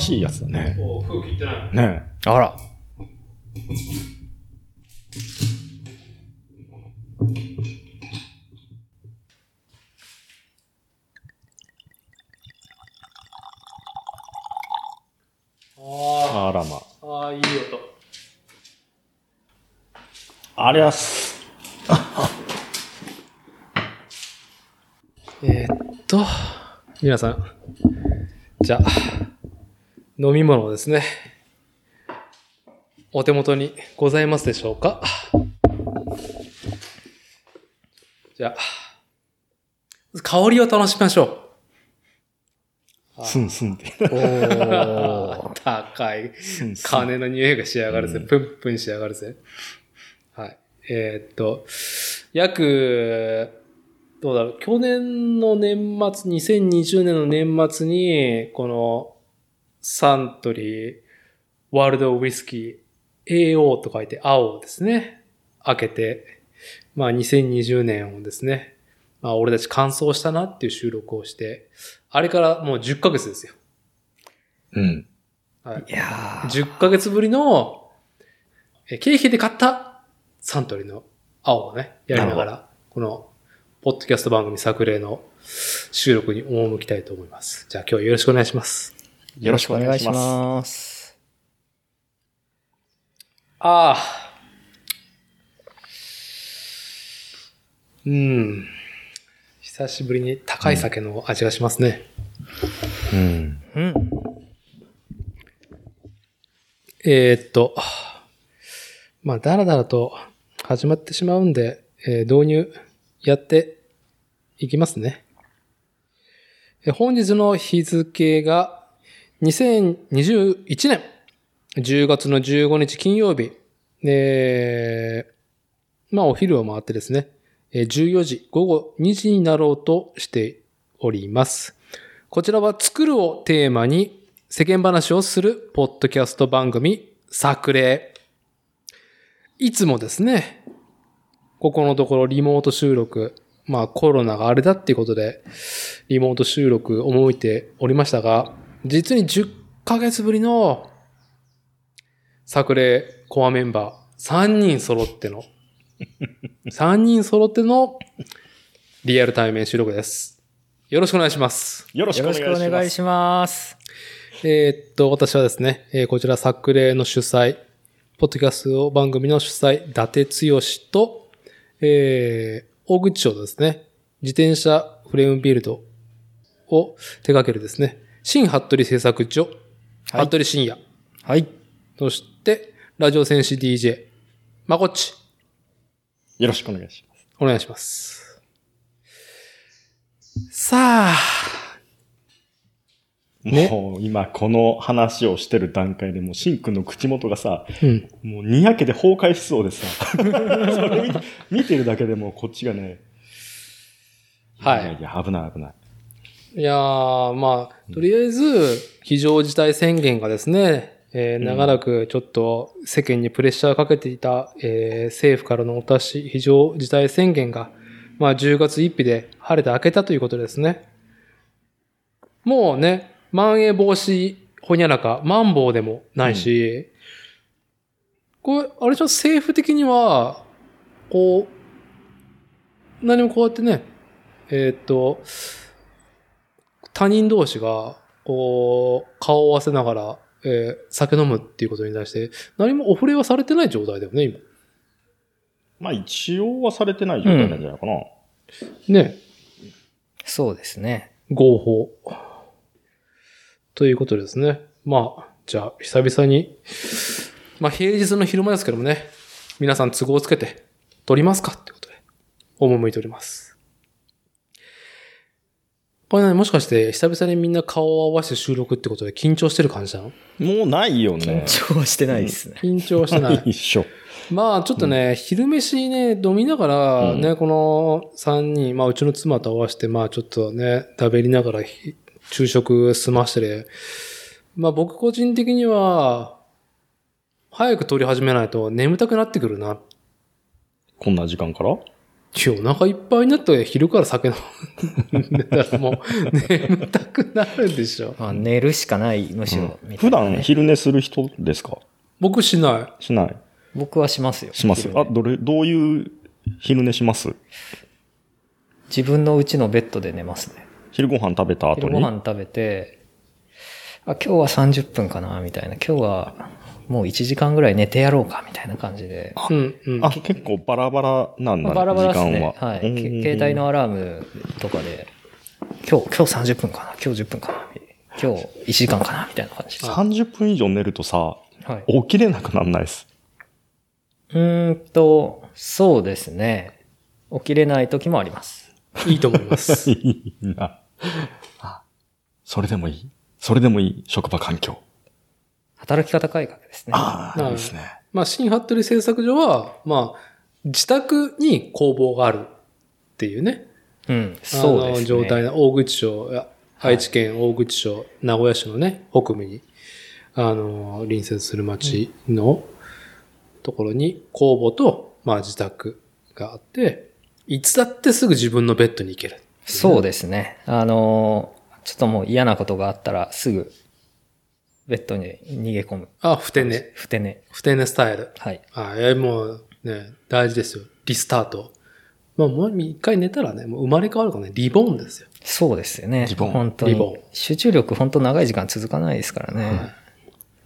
しいやつだね。こう、空気いってない。ねあら。ああらまあ、ああ、いい音。あ。ありゃす。えーっと、皆さん、じゃあ、飲み物ですね。お手元にございますでしょうか？じゃあ、香りを楽しみましょスンスンって。お。高い。金の匂いがしやがるぜ。うんプンプンしやがるぜ。はい。えーっと、約、どうだろう、去年の年末、2020年の年末に、この、サントリー、ワールドウイスキー、AO と書いて青ですね。開けて、まあ2020年をですね、まあ俺たち完走したなっていう収録をして、あれからもう10ヶ月ですよ。うん。はい。いやー。10ヶ月ぶりの、え経費で買ったサントリーの青をね、やりながなら、この、ポッドキャスト番組作例の収録に赴きたいと思います。じゃあ今日はよろしくお願いします。よろしくお願いします。ああ。うん。久しぶりに高い酒の味がしますね。うん。うん。えーっと、まあ、だらだらと始まってしまうんで、えー導入やっていきますね。えー本日の日付が2021年10月の15日金曜日。えーまあ、お昼を回ってですね、14時、午後2時になろうとしております。こちらは作るをテーマに世間話をするポッドキャスト番組作例。いつもですね、ここのところリモート収録、まあコロナがあれだっていうことで、リモート収録思いておりましたが、実に10ヶ月ぶりの作例コアメンバー3人揃っての、3人揃ってのリアル対面収録です。よろしくお願いします。よろしくお願いします。くお願いします。えーっと、私はですね、えーこちら作例の主催、ポッドキャスト番組の主催、伊達剛と、えー、大口町ですね、自転車フレームビルドを手掛けるですね、新服部製作所、はい服部深也、はい。そして、ラジオ戦士 DJ、まこっち、よろしくお願いします。お願いします。さあ、ねもう今この話をしてる段階でもうシンくんの口元がさ、うん。もうにやけで崩壊しそうでさ、それ見てるだけでもうこっちがね、はいやいや、危ない危ない。いやー、まあ、とりあえず、非常事態宣言がですね、えーうん。長らくちょっと世間にプレッシャーをかけていた、えー政府からのお達し、非常事態宣言が、まあ、10月1日で晴れて明けたということですね。もうね、まん延防止、ほにゃらか、マンボウでもないし、これ、あれじゃ政府的には、こう、何もこうやってね、えーっと、他人同士が、こう、顔を合わせながら、えー酒飲むっていうことに対して、何もお触れはされてない状態だよね、今。まあ一応はされてない状態なんじゃないかな。ね。そうですね。合法。ということですね。まあ、じゃあ、久々に、まあ、平日の昼間ですけどもね、皆さん都合をつけて、撮りますかってことで、赴いております。これね、もしかして、久々にみんな顔を合わせて収録ってことで緊張してる感じなの？もうないよ緊ね。張はしてないですね。緊張してない。一緒。まあ、ちょっとね、昼飯ね、飲みながら、ね、うんこの3人、まあ、うちの妻と合わせて、まあ、ちょっとね、食べりながらひ、昼食済ましてね、まあ、僕個人的には、早く撮り始めないと眠たくなってくるな。こんな時間から？今日お腹いっぱいになって昼から酒飲んでたらもう眠たくなるでしょ。まあ、寝るしかない、むしろ、みた普段昼寝する人ですか？僕しない。しない僕はしますよ。しますあ、どれ、どういう昼寝します？自分のうちのベッドで寝ますね。昼ご飯食べた後昼にご飯食べて、あ、今日は30分かな、みたいな。今日はもう1時間ぐらい寝てやろうか、みたいな感じで。うんうん。あ、結構バラバラなんだ、まあバラバラですね時間は。。はい。携帯のアラームとかで、今日、今日30分かな、今日10分かな、今日1時間かな、みたいな感じで。30分以上寝るとさ、はい。起きれなくなんないです。うーんと、そうですね。起きれない時もあります。いいと思います。いいな。あそれでもいいそれでもいい職場環境。働き方改革ですね。ああ、はいいいですね。まあ、新服部製作所は、まあ、自宅に工房があるっていうね。うん、そうですね。あの状態な、大口町、や愛知県大口町、名古屋市のね、北部に、あの、隣接する町のところに工房と、まあ自宅があって、いつだってすぐ自分のベッドに行ける。そうですね。あのーちょっともう嫌なことがあったらすぐベッドに逃げ込む。あ、ふて寝。ふて寝。ふて寝スタイル。はい。あ、えもうね、大事ですよ。リスタート。まあ、もう一回寝たらね、もう生まれ変わるからね、リボーンですよ。そうですよね。リボン本当リボンに。集中力本当長い時間続かないですからね。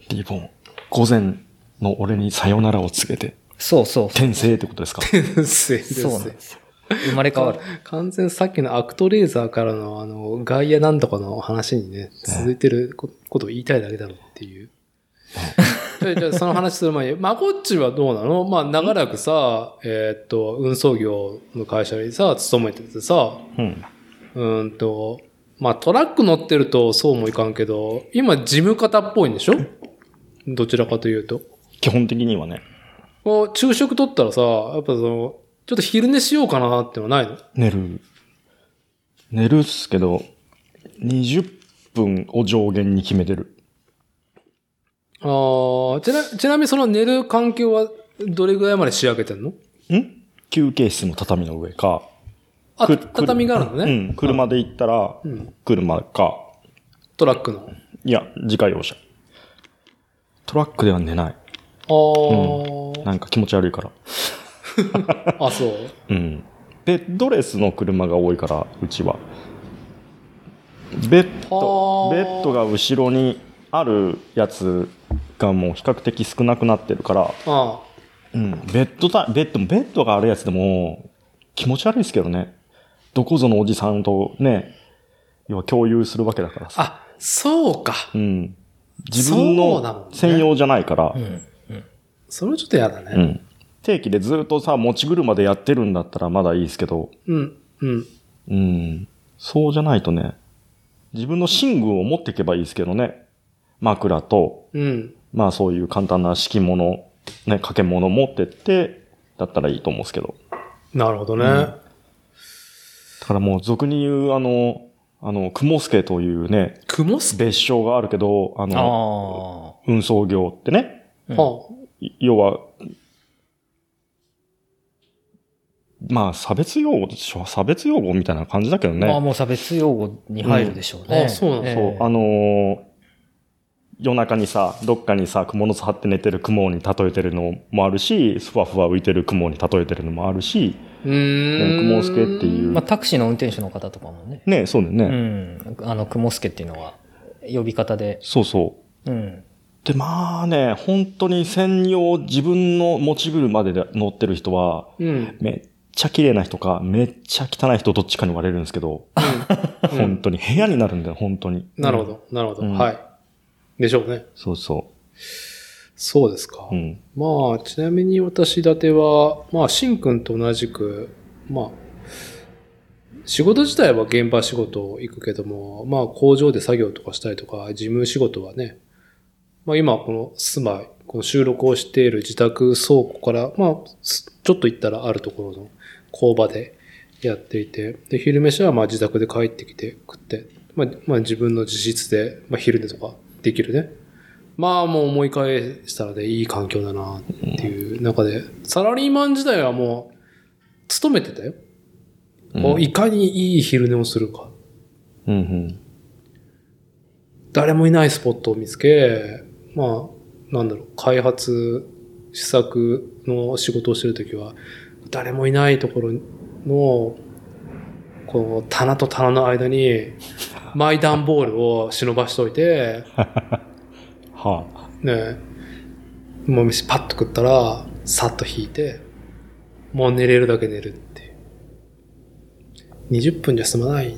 リボン。午前の俺にさよならを告げて、そうそうそう。転生ってことですか？ですそうなんですよ。生まれ変わる。完全さっきのアクトレーザーからのあの、外野なんとかの話にね、続いてるこことを言いたいだけだろうっていう。じゃその話する前に、まこっちはどうなの？まあ長らくさ、えーっと、運送業の会社にさ、勤めててさ、うん。うーんと、まあトラック乗ってるとそうもいかんけど、今事務方っぽいんでしょ？どちらかというと。基本的にはね、こう、昼食取ったらさ、やっぱその、ちょっと昼寝しようかなってのはないの？寝る。寝るっすけど、20分を上限に決めてる。ああ、ちな、ちなみにその寝る環境はどれぐらいまで仕上げてんの？ん？休憩室の畳の上か。あ、く畳があるのね。うん。車で行ったら、ん車か。トラックの？いや、自家用車。トラックでは寝ない。あー、なんか気持ち悪いから。あ、そう？うん。ベッドレスの車が多いから、うちは。ベッド、はあベッドが後ろにあるやつがもう比較的少なくなってるから、あうん。ベッドた、ベッドも、ベッドがあるやつでも気持ち悪いですけどね。どこぞのおじさんとね、要は共有するわけだからさ。あ、そうか。うん。自分の専用じゃないから、うん。それはちょっと嫌だね。うん。定期でずっとさ、持ち車でやってるんだったらまだいいですけど、うん、うん。うん。そうじゃないとね、自分の寝具を持っていけばいいですけどね。枕と、うん。まあそういう簡単な敷物、ね、掛け物持ってって、だったらいいと思うんですけど。なるほどね。だからもう俗に言うあの、あの、雲助というね、雲す別称があるけど、ああの、あ。運送業ってね、うんはい要は、まあ差別用語でしょ差別用語みたいな感じだけどね。まあもう差別用語に入るでしょうね。うんあそうなんだええそう、あのー夜中にさ、どっかにさ、蜘蛛の巣張って寝てる雲に例えてるのもあるし、ふわふわ浮いてる雲に例えてるのもあるし、うーん。雲助っていう。まあタクシーの運転手の方とかもね。ねそうだよね。うん。あの、雲助っていうのは、呼び方で。そうそう。うん。で、まあね、本当に専用自分の持ち車で乗ってる人は、うん。めっちゃ綺麗な人か、めっちゃ汚い人どっちかに割れるんですけど、うん本当に部屋になるんだよ、本当に。なるほど、なるほど。うんはい。でしょうね。そうそそうですか。う。うん。まあ、ちなみに私立ては、まあ、しんくんと同じく、まあ、仕事自体は現場仕事行くけども、まあ、工場で作業とかしたりとか、事務仕事はね、まあ、今、この住まい、この収録をしている自宅倉庫から、まあ、すちょっと行ったらあるところの工場でやっていて、で、昼飯はまあ自宅で帰ってきて食って、まあ、まあ自分の自室で、まあ昼寝とかできるね。まあもう思い返したらね、いい環境だなっていう中で、サラリーマン時代はもう、勤めてたよ。うんいかにいい昼寝をするか。うんうん。誰もいないスポットを見つけ、まあ、なんだろう、開発、試作の仕事をしてるときは、誰もいないところの、こう、棚と棚の間に、マイ段ボールを忍ばしといて、はねもう飯パッと食ったら、さっと引いて、もう寝れるだけ寝るっていう。20分じゃ済まない。い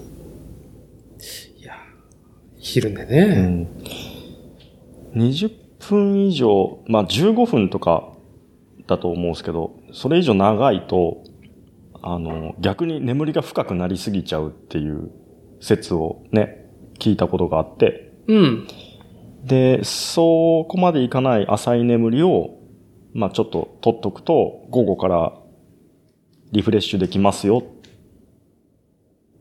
や、昼寝あ。うね。ん。20分以上、まあ15分とかだと思うんですけど、それ以上長いと、あの、逆に眠りが深くなりすぎちゃうっていう説をね、聞いたことがあって、うん。で、そこまでいかない浅い眠りを、まあちょっと取っとくと、午後からリフレッシュできますよ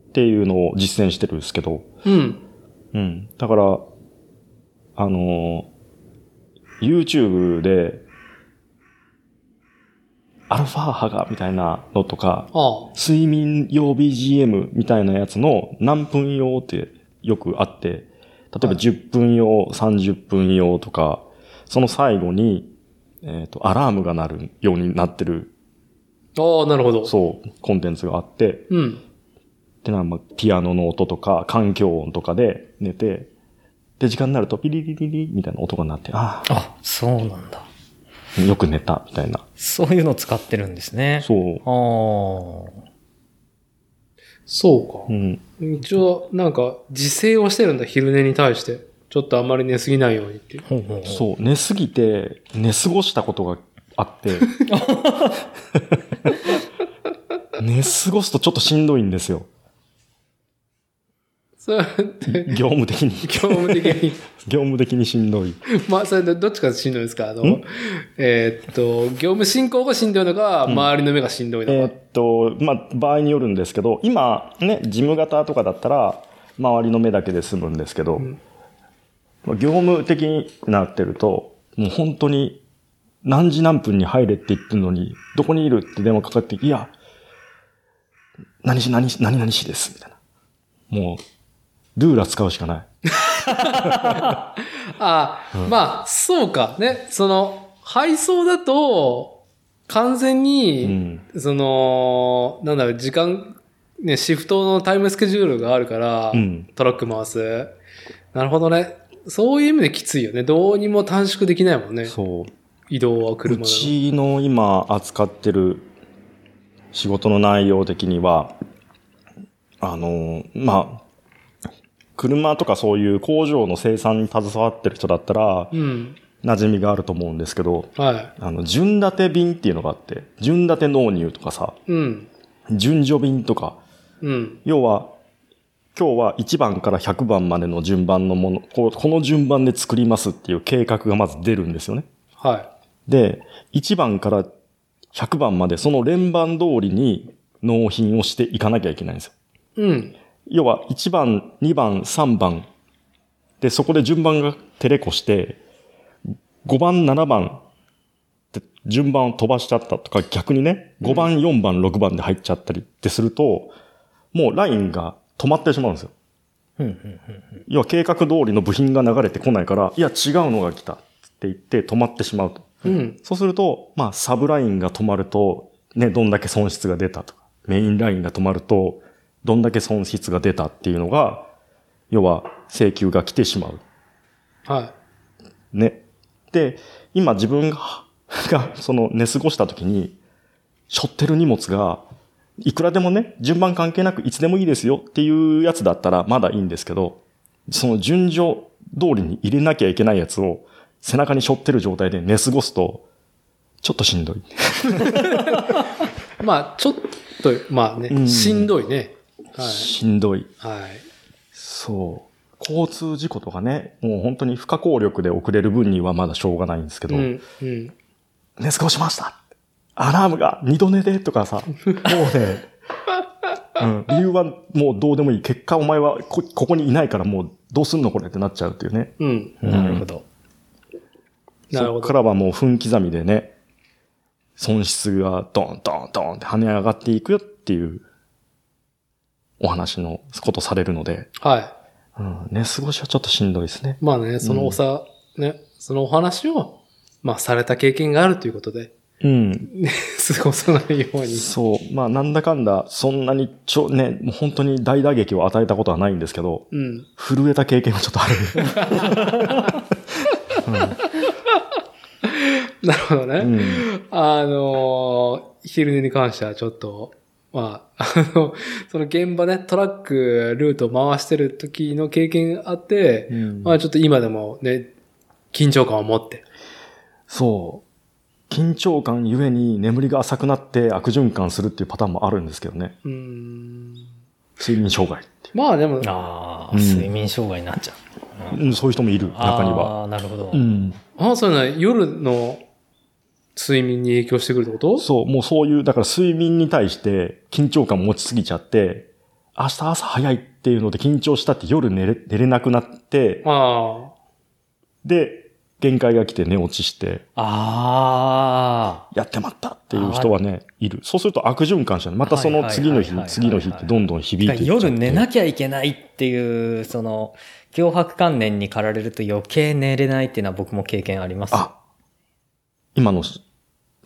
っていうのを実践してるんですけど、うん。うん。だから、あのー YouTube で、アルファ波がみたいなのとか、ああ。睡眠用 BGM みたいなやつの何分用ってよくあって、例えばはい10分用、30分用とか、その最後に、えっ、と、アラームが鳴るようになってる、ああ、なるほど。そう、コンテンツがあって、うん。で、なんかピアノの音とか、環境音とかで寝て、で、時間になるとピリリリリみたいな音が鳴って、ああ、そうなんだ。あ、よく寝た、みたいな。そういうの使ってるんですね。そう。ああ。そうかう。ん。一応、なんか、自制をしてるんだ、昼寝に対して。ちょっとあんまり寝すぎないようにっていうほうほうそう、寝すぎて、寝過ごしたことがあって、寝過ごすとちょっとしんどいんですよ。それって、業務的に。業務的に。業務的にしんどい。まあ、それでどっちかしんどいですか？あのん、えーっと、業務進行がしんどいのか、周りの目がしんどいのか。えーっと、まあ、場合によるんですけど、今、ね、事務型とかだったら、周りの目だけで済むんですけど、んまあ業務的になってると、もう本当に、何時何分に入れって言ってるのに、どこにいるって電話かかって、いや、何し、何し、何々しです、みたいな。もう、ルーラー使うしかない。ああ、まあ、そうか。ね、その、配送だと、完全うに、ん。その、なんだろう、時間、ね、シフトのタイムスケジュールがあるから、うんトラック回す。なるほどね。そういう意味できついよね。どうにも短縮できないもんね。そう。移動はう車で。ちの今扱ってる仕事の内容的には、あの、まあ、車とかそういう工場の生産に携わってる人だったら、うん。馴染みがあると思うんですけど、はあの、順立て便っていうのがあって、順立て納入とかさ、い。うん。順序便とか、うん。要は、今日は1番から100番までの順番のもの、この順番で作りますっていう計画がまず出るんですよね。はで、1番から100番までその連番通りに納品をしていかなきゃいけないんですよ。い。うん。要は1番、2番、3番でそこで順番が照れこして5番、7番って順番を飛ばしちゃったとか逆にね5番、4番、6番で入っちゃったりってするともうラインが止まってしまうんですよ。要は計画通りの部品が流れてこないからいや違うのが来たって言って止まってしまうと。うん。そうすると、まあ、サブラインが止まると、ね、どんだけ損失が出たとか、メインラインが止まると、どんだけ損失が出たっていうのが、要は請求が来てしまう。はね。で、今自分が、が、その寝過ごした時に、背負ってる荷物が、いくらでもね、順番関係なくいつでもいいですよっていうやつだったらまだいいんですけど、その順序通りに入れなきゃいけないやつを背中に背負ってる状態で寝過ごすと、ちょっとしんどい。い。まあ、ちょっと、まあね、うんしんどいね。はい。しんどい。はい。そう。交通事故とかね、もう本当に不可抗力で遅れる分にはまだしょうがないんですけど、うん。うん。寝過ごしましたアラームが二度寝でとかさ、もうね、うん、理由はもうどうでもいい。結果お前はこここにいないからもうどうすんのこれってなっちゃうっていうね。うん。なるほど。なるほど。そっからはもう分刻みでね、損失がドンドンドンって跳ね上がっていくよっていうお話のことされるので、はい。うん、寝過ごしはちょっとしんどいですね。まあね、そのおさ、ね、そのお話を、まあされた経験があるということで、うん。過ごさないように。そう。まあ、なんだかんだ、そんなにちょ、ね、もう本当に大打撃を与えたことはないんですけど、うん。震えた経験はちょっとある。なるほどね。うん。あのー昼寝に関してはちょっと、まあ、あの、その現場ね、トラック、ルートを回してる時の経験があって、うんまあちょっと今でもね、緊張感を持って。そう。緊張感ゆえに眠りが浅くなって悪循環するっていうパターンもあるんですけどね。うーん。睡眠障害っていまあでも、ああ、うん睡眠障害になっちゃう。う。うん、そういう人もいる、中には。ああ、なるほど。うん。ああ、そういうのは夜の睡眠に影響してくるってこと？そう、もうそういう、だから睡眠に対して緊張感持ちすぎちゃって、明日朝早いっていうので緊張したって夜寝れ寝れなくなって、あで、限界が来て寝落ちして、あやってまったっていう人はね、いる。そうすると悪循環しちゃう。またその次の日次の日ってどんどん響いていっちゃって。夜寝なきゃいけないっていう、その、脅迫観念に駆られると余計寝れないっていうのは僕も経験あります。あ、今の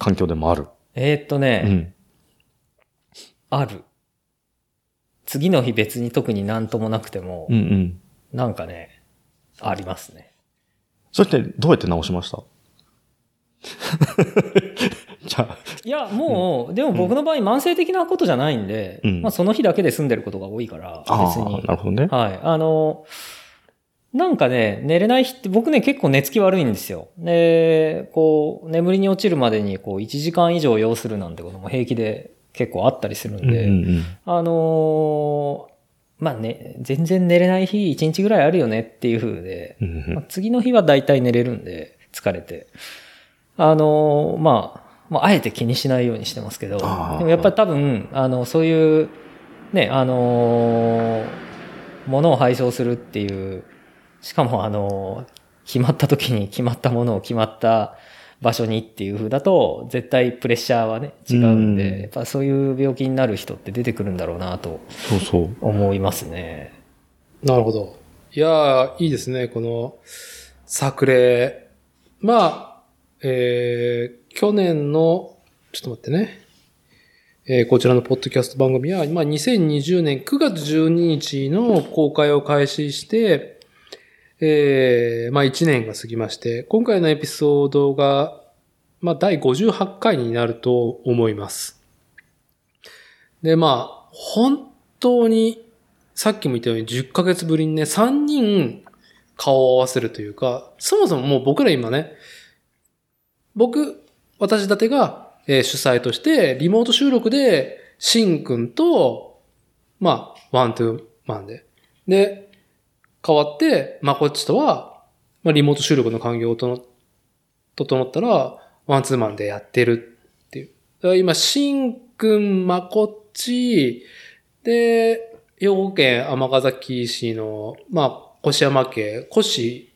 環境でもある。えーっとね、うん。ある。次の日別に特になんともなくても、うんうん。なんかね、ありますね。それってどうやって直しました？じゃあ、いや、もう、でも僕の場合慢性的なことじゃないんで、うんまあその日だけで済んでることが多いから、ああ、別に。なるほどね。はい。あの、なんかね、寝れない日って、僕ね、結構寝つき悪いんですよ。で、こう、眠りに落ちるまでに、こう、1時間以上要するなんてことも平気で結構あったりするんうんで、うんうん。あのーまあね、全然寝れない日1日ぐらいあるよねっていう風で、うんうんまあ次の日は大体寝れるんで、疲れて。あのーまあ、まあ、あえて気にしないようにしてますけど、でもやっぱり多分、あの、そういう、ね、あのー物を配送するっていう、しかもあのー決まった時に決まったものを決まった場所にっていう風だと、絶対プレッシャーはね、違うんで、うんやっぱそういう病気になる人って出てくるんだろうなとそうそう。思いますね。なるほど。いやー、いいですね、この作例。まあ、えー、去年の、ちょっと待ってね。えーこちらのポッドキャスト番組は、まあ、2020年9月12日の公開を開始して、えー、まあ、1年が過ぎまして、今回のエピソードが、まあ、第58回になると思います。で、まあ、本当に、さっきも言ったように10ヶ月ぶりにね、3人顔を合わせるというか、そもそももう僕ら今ね、僕、私立てが、え主催として、リモート収録で、シンくんと、まあ、ワントゥーマンで。で、変わって、まこっちとは、まあ、リモート収録の環境を整ったら、ワンツーマンでやってるっていう。だから今、シンくん、まこっち、で、兵庫県尼崎市の、まあ、越山家、越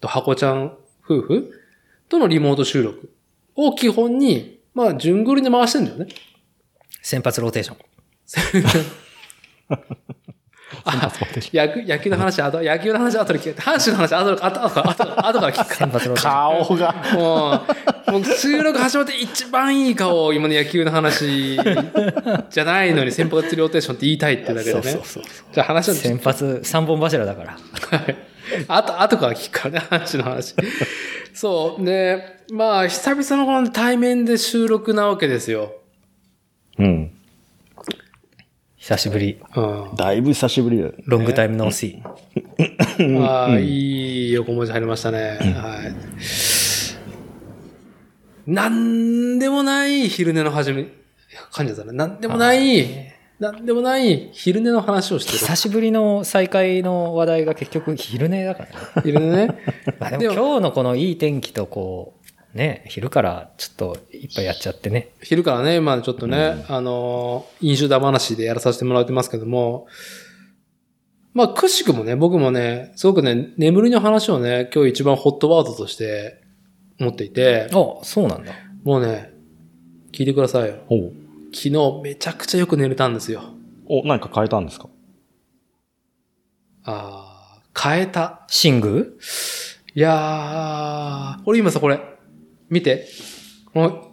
と箱ちゃん夫婦とのリモート収録を基本に、まあ、順繰りで回してるんだよね。先発ローテーション。あ、野球、野球の話、あと、野球の話後で聞いて、阪神の話後で、後後後から後から聞くか先発ローテーション。顔が。ら。もう、もう収録始まって一番いい顔を今の野球の話じゃないのに先発ローテーションって言いたいってだけでね。そうそうそうじゃあ話は先発三本柱だから。はい。あと、後から聞くからね、話の話。そう。で、まあ、久々のこの対面で収録なわけですよ。うん。久しぶり。うん。だいぶ久しぶりだよね。ロングタイムノーシー。ああ、いい横文字入りましたね。はい。なんでもない昼寝の始め、噛んじゃったね。なんでもない、なんでもない昼寝の話をして久しぶりの再会の話題が結局昼寝だからね。る。昼寝ね。まあでもでも今日のこのいい天気とこう、ね、昼からちょっといっぱいやっちゃってね。昼からね、まあちょっとね、あのー、飲酒だ話でやらさせてもらってますけども、まあ、くしくもね、僕もね、すごくね、眠りの話をね、今日一番ホットワードとして持っていて、あ、そうなんだ。もうね、聞いてくださいよ。昨日めちゃくちゃよく寝れたんですよ。お、何か変えたんですか？あー、変えた。寝具？いやー、俺今さ、これ、見て。この、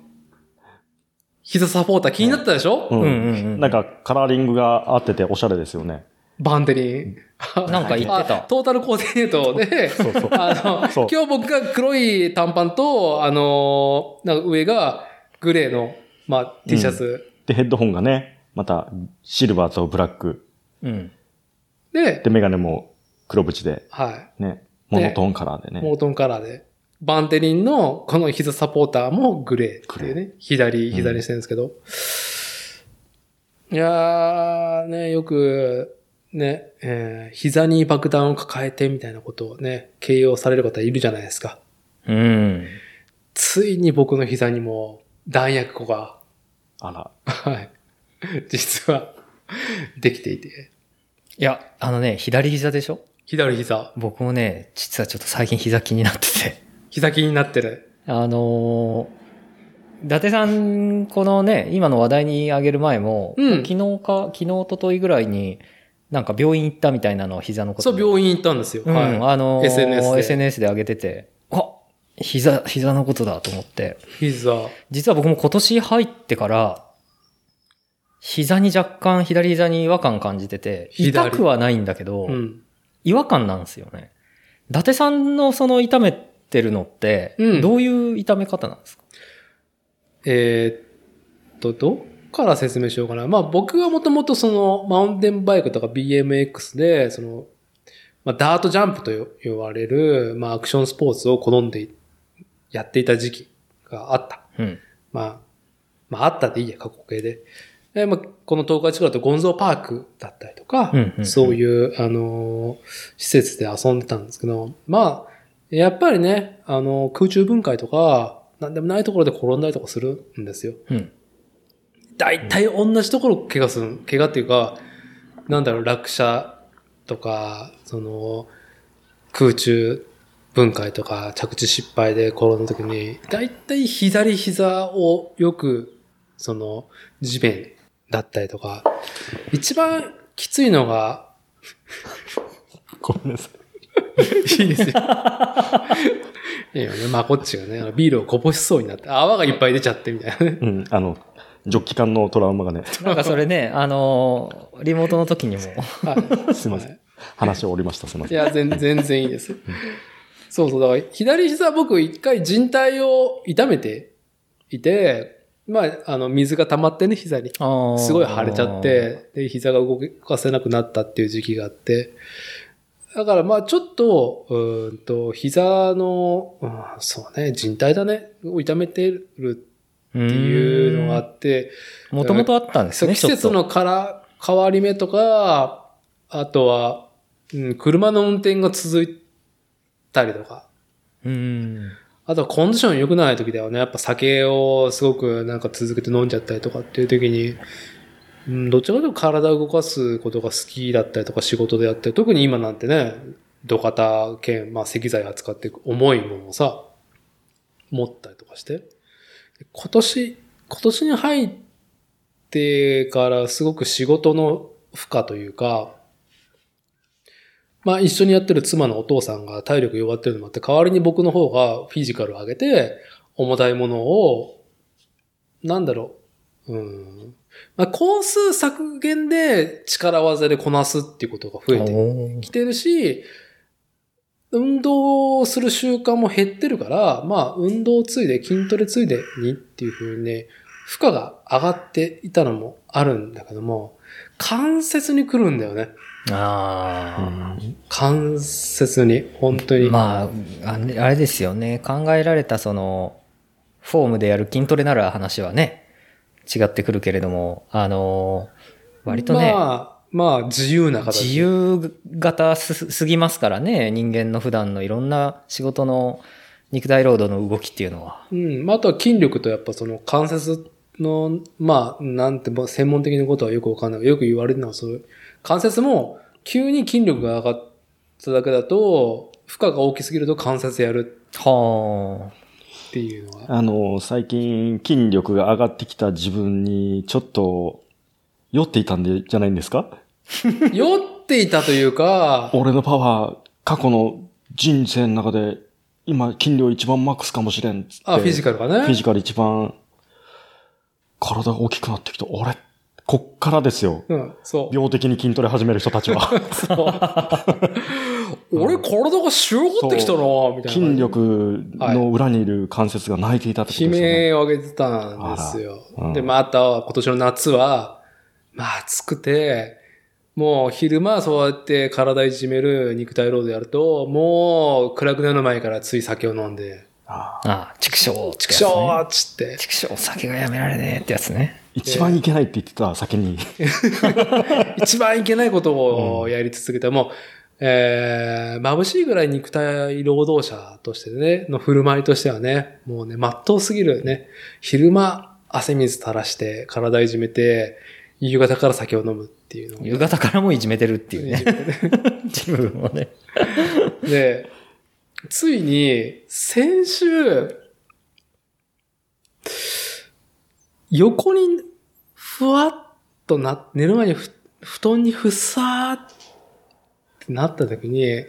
膝サポーター気になったでしょ、うんうんうんうんなんかカラーリングが合ってておしゃれですよね。バンテリン。なんか言ってたあトータルコーディネートで、そうそう。あの、今日僕が黒い短パンと、あのーなんか上がグレーの、まあ、T シャツ。で、ヘッドホンがね、またシルバーとブラック。うん。で、で、メガネも黒縁で、はね、モノトーンカラーでい。ね。モートンカラーで。バンテリンのこの膝サポーターもグレーっていうね。左、左にしてるんですけど。いやー、ね、よく、ね、えー膝に爆弾を抱えてみたいなことをね、形容される方いるじゃないですか。うん。ついに僕の膝にも弾薬庫が、あら。はい。実は、できていて。いや、あのね、左膝でしょ？左膝。僕もね、実はちょっと最近膝気になってて。膝気になってる。あのー伊達さん、このね、今の話題にあげる前も、うん昨日か、昨日、一昨日ぐらいに、なんか病院行ったみたいなのを膝のことそう、病院行ったんですよ。うん、はい。あのー SNS で SNS で上げてて、あ膝、膝のことだと思って。膝。実は僕も今年入ってから、膝に若干、左膝に違和感感じてて、左痛くはないんだけど、うん。違和感なんですよね。伊達さんのその痛めてるのって、うんどういう痛め方なんですか？えーっと、どっから説明しようかな。まあ僕はもともとそのマウンテンバイクとか BMX で、その、まあダートジャンプと言われる、まあアクションスポーツを好んでやっていた時期があった。うん。まあ、まああったでいいや、過去形で。でまあ、この東海地区だとゴンゾーパークだったりとか、うんうんうんそういう、あのー施設で遊んでたんですけど、まあ、やっぱりね、あの空中分解とか、なんでもないところで転んだりとかするんですよ。うん。大体同じところ怪我する。怪我っていうか、なんだろう、落車とか、その、空中分解とか、着地失敗で転んだ時に、大体左膝をよく、その、地面だったりとか、一番きついのが、ごめんなさい。いいですよ。いいよね。まあ、こっちがね、あのビールをこぼしそうになって、泡がいっぱい出ちゃってみたいなね。うん、あの、ジョッキ缶のトラウマがね、なんかそれね、あのーリモートの時にも、はいすいません。話を折りました、すいません。いや、全全然いいです。そうそう。だから、左膝僕一回人体を痛めていて、まあ、あの、水が溜まってね、膝に。すごい腫れちゃっ、て、で、膝が動かせなくなったっていう時期があって、だからまあちょっと、うーんと、膝の、うんそうね、人体だね、を痛めてるっていうのがあって、もともとあったんですね、季節のから変わり目とか、あとは、うん、車の運転が続いたりとか。うん。あとはコンディション良くない時だよね。やっぱ酒をすごくなんか続けて飲んじゃったりとかっていう時に、うん、どっちかというと体を動かすことが好きだったりとか仕事でやって、特に今なんてね、土方兼、まあ石材扱って重いものをさ、持ったりとかして。今年、今年に入ってからすごく仕事の負荷というか、まあ一緒にやってる妻のお父さんが体力弱ってるのもあって、代わりに僕の方がフィジカルを上げて、重たいものを、なんだろう、うん。まあ工数削減で力技でこなすっていうことが増えておきてるし、運動をする習慣も減ってるから、まあ運動ついで筋トレついでにっていう風にね、負荷が上がっていたのもあるんだけども、関節に来るんだよね。あ関節に、本当に。あ。まあ、あれですよね。考えられたその、フォームでやる筋トレなら話はね、違ってくるけれども、あのー割とね、まあ、まあ、自由な形。自由型すすぎますからね、人間の普段のいろんな仕事の肉体労働の動きっていうのは。うん。まあ、あとは筋力とやっぱその関節の、まあ、なんて、まあ専門的なことはよくわかんないよく言われるのはそういう、関節も急に筋力が上がっただけだと、負荷が大きすぎると関節やる。はっていうのは？あの、最近筋力が上がってきた自分にちょっと酔っていたんで、じゃないんですか？酔っていたというか、俺のパワー、過去の人生の中で、今筋量一番マックスかもしれんっつって。あ、フィジカルがね。フィジカル一番、体が大きくなってきた。俺、こっからですよ。うん、そう。病的に筋トレ始める人たちは。俺、体が仕上がってきたなみたいな。筋。力の裏にいる関節が泣いていたってこと悲ですよね。鳴を上げてたんですようんで、また今年の夏は、まあ暑くて、もう昼間そうやって体いじめる肉体労働やると、もう暗くなる前からつい酒を飲んで、ああああ、畜生っつね。ちくしょーっつって、畜生、酒がやめられねえってやつね。一番いけないって言ってた先に。一番いけないことをやり続けても、えー、眩しいぐらい肉体労働者としてね、の振る舞いとしてはね、もうね、まっとうすぎるね。昼間、汗水垂らして、体いじめて、夕方から酒を飲むっていうのを夕方からもいじめてるっていうね。自分をね。で、ついに、先週、横に、ふわっとな、寝る前にふ布団にふさーってなった時に、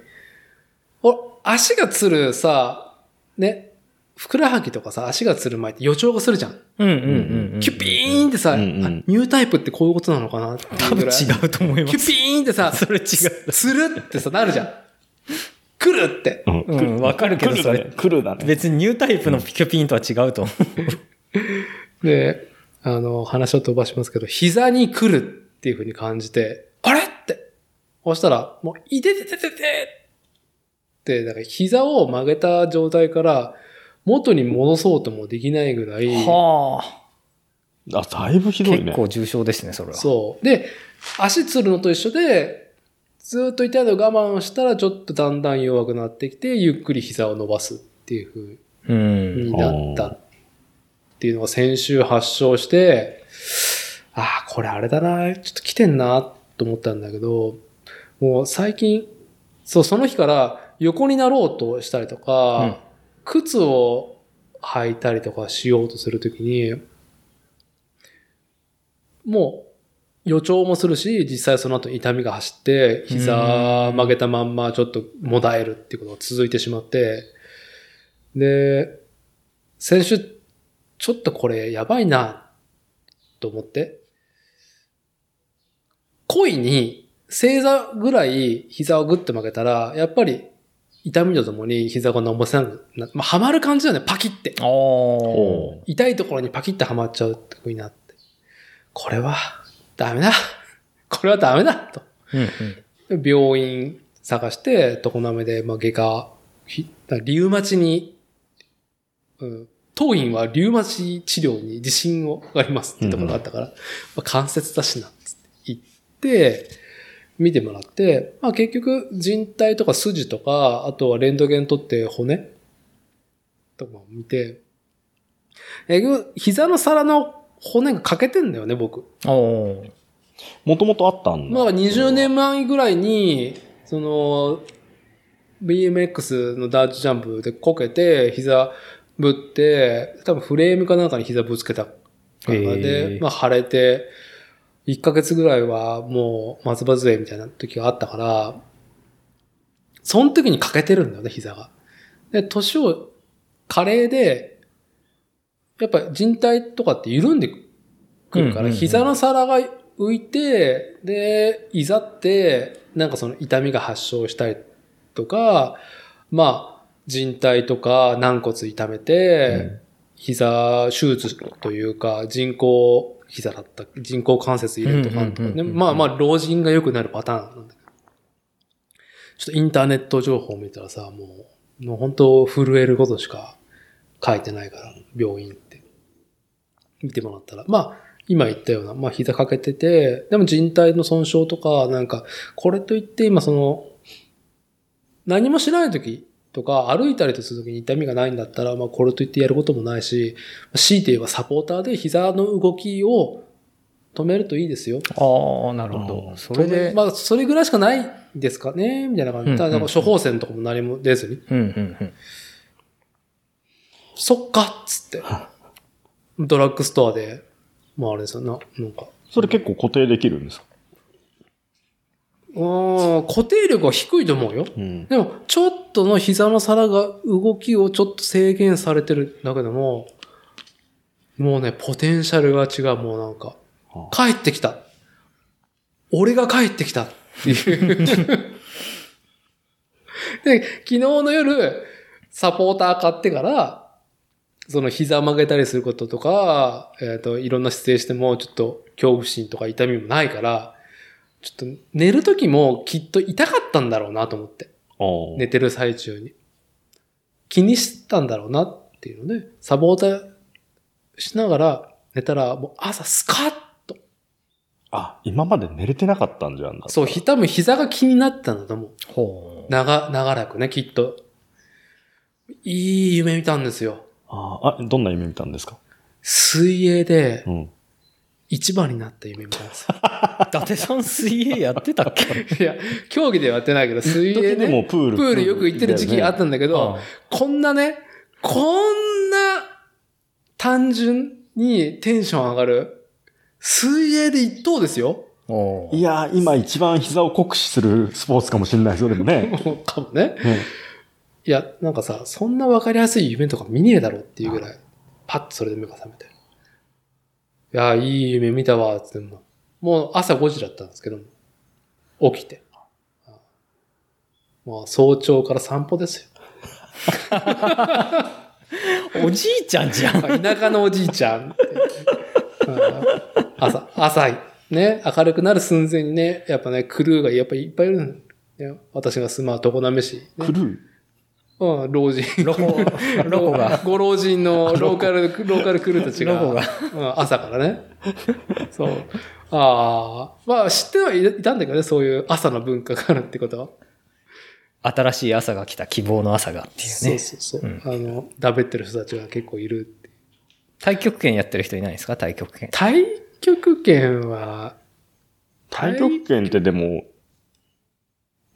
お、足がつるさ、ね、ふくらはぎとかさ、足がつる前って予兆がするじゃん。うんうんうんうん。キュピーンってさ、うんうんあニュータイプってこういうことなのかなっていう多分ぐらい違うと思います。キュピーンってさ、それ違う。つるってさ、なるじゃん。来るって。うんうん、わかるけど、それ。来るだね。別にニュータイプのピキュピンとは違うと思う。で、あの、話を飛ばしますけど、膝に来るっていう風に感じて。そしたら、もう、いてててててって、だから膝を曲げた状態から元に戻そうともできないぐらい、はあ。あ、だいぶひどいね。結構重症ですね、それは。そう。で、足つるのと一緒で、ずっと痛いのを我慢したらちょっとだんだん弱くなってきて、ゆっくり膝を伸ばすっていう風うん。になったっていうのが先週発症して、ああ、これあれだな、ちょっと来てんなと思ったんだけど、もう最近、そう、その日から横になろうとしたりとか、うん。靴を履いたりとかしようとするときに、もう予兆もするし、実際その後痛みが走って、膝曲げたまんまちょっともだえるっていうことが続いてしまって、で、先週、ちょっとこれやばいな、と思って、故意に正座ぐらい膝をグッと曲げたら、やっぱり痛みとともに膝が伸ばせなくな、まあ、はまる感じだよね、パキって。痛いところにパキってはまっちゃうって風になって。これは、ダメだ。これはダメだ。と。うんうん。で病院探して、常滑で、まあ、外科、ひリウマチに、うん、当院はリウマチ治療に自信をがありますってところがあったから、まあ、関節だしな、つって言って、見てもらって、まあ結局人体とか筋とか、あとはレントゲン取って骨とかを見て、えぐ、膝の皿の骨が欠けてんだよね、僕。もともとあったんだ。まあ20年前ぐらいに、その、BMX のダーツジャンプでこけて、膝ぶって、多分フレームかなんかに膝ぶつけたからへで、ーまあ腫れて、1ヶ月ぐらいはもう松葉杖みたいな時があったから、その時に欠けてるんだよね、膝が。で、年を、加齢で、やっぱ人体とかって緩んでくるから、膝の皿が浮いて、で、いざって、なんかその痛みが発症したりとか、まあ、人体とか軟骨痛めて、膝手術というか、人工膝だった、人工関節入れるとかまあまあ、老人が良くなるパターンなんだけど。ちょっとインターネット情報を見たらさ、もう、もう本当震えることしか書いてないから、病院って。見てもらったら。まあ、今言ったような、まあ膝かけてて、でも人体の損傷とか、なんか、これといって今その、何もしない時とか、歩いたりとする時に痛みがないんだったら、まあこれといってやることもないし、強いて言えばサポーターで膝の動きを止めるといいですよ。ああ、なるほうど。んそれで、まあそれぐらいしかないですかねみたいな感じ。うんただ、なんか処方箋とかも何も出ずに。うんうんうん。そっかっつって。ドラッグストアで、まああれですよな、なんか。それ結構固定できるんですか？うん、固定力は低いと思うよ。うん。でも、ちょっとの膝の皿が動きをちょっと制限されてるだけでも、もうね、ポテンシャルが違う、もうなんか、帰ってきた。俺が帰ってきたっていう。で、昨日の夜、サポーター買ってから、その膝曲げたりすることとか、えっ、と、いろんな姿勢しても、ちょっと恐怖心とか痛みもないから、ちょっと寝る時もきっと痛かったんだろうなと思って。寝てる最中に。気にしたんだろうなっていうので、サポーターしながら寝たら、もう朝スカッと。あ、今まで寝れてなかったんじゃんだ。そう、ひ多分膝が気になったんだと思う。ほう。長、長らくね、きっと。いい夢見たんですよ。あーあ、どんな夢見たんですか？水泳でうん。一番になった夢見たんですよ。伊達さん水泳やってたっけ？いや、競技ではやってないけど、水泳時でもで、プール。プールよく行ってる時期あったんだけど、こんなね、こんな単純にテンション上がる、水泳で一等ですよ。おいやー、今一番膝を酷使するスポーツかもしれないですよ、でもね。か もね。うんいや、なんかさ、そんなわかりやすい夢とか見ねえだろうっていうぐらい、パッとそれで目が覚めて。いや、いい夢見たわ、つっても。もう朝5時だったんですけども、起きて。もう早朝から散歩ですよ。おじいちゃんじゃん。田舎のおじいちゃん朝、朝、ね、明るくなる寸前にね、やっぱね、クルーがやっぱいっぱいいる私が住まう常滑市、ね。クルー？うん、老人。ロコ、ロコが。ご老人のローカル、ローカルクルーたちが、ロコがうん、朝からね。そう。ああ、まあ知ってはいいたんだけどね、そういう朝の文化があるってことは。新しい朝が来た希望の朝がっていうそうね。そうそう。うんあの、だべってる人たちが結構いるって。太極拳やってる人いないですか？太極拳。太極拳は、太極拳ってでも、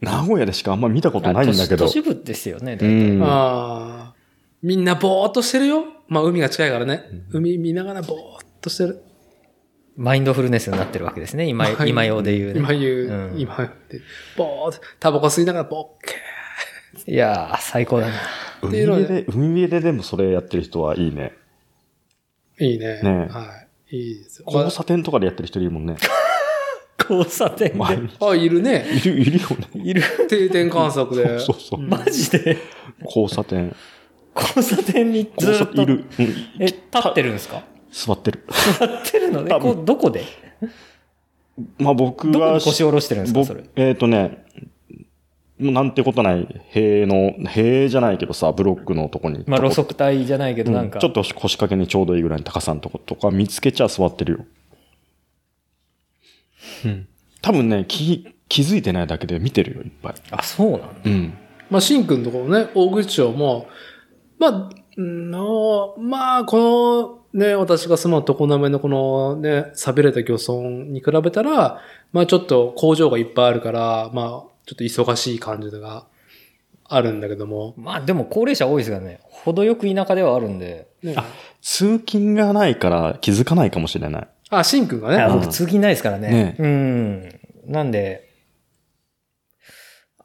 名古屋でしかあんま見たことないんだけど都。市部ですよね、大体。うんああ、みんなぼーっとしてるよ。まあ海が近いからね。うん海見ながらぼーっとしてる。マインドフルネスになってるわけですね。今、はい今用で言うね。今言う、うん今言って、ぼーっと、タバコ吸いながらぼっけいやー、最高だな。海辺で、海辺ででもそれやってる人はいいね。ー。いいね。ねはい。いいですよ。交差点とかでやってる人いるもんね。交差点前で。にあ、いるね。いる、いるよね。いる。定点観測で。そうそうそううんマジで？交差点。交差点にずっと。いる。うんえ、立ってるんですか？座ってる。立ってるのね？こうどこで？まあ僕はどこに、腰下ろしてるんですか？僕それ。えっ、とね、もうなんてことない、塀の、塀じゃないけどさ、ブロックのとこに。まあ、路側帯じゃないけど、なんか。うんちょっと腰掛けにちょうどいいぐらいの高さのとことか見つけちゃ座ってるよ。うん。多分ね、気、気づいてないだけで見てるよ、いっぱい。あ、そうなんだ。うん。まあ、シンくんのところね、大口町も、まあ、うんのまあ、このね、私が住む常滑のこのね、寂れた漁村に比べたら、まあちょっと工場がいっぱいあるから、まあ、ちょっと忙しい感じがあるんだけども。まあ、でも高齢者多いですがね。程よく田舎ではあるんで。ね、通勤がないから気づかないかもしれない。あ、シンくんがね。僕通勤ないですからね。ねうん。なんで、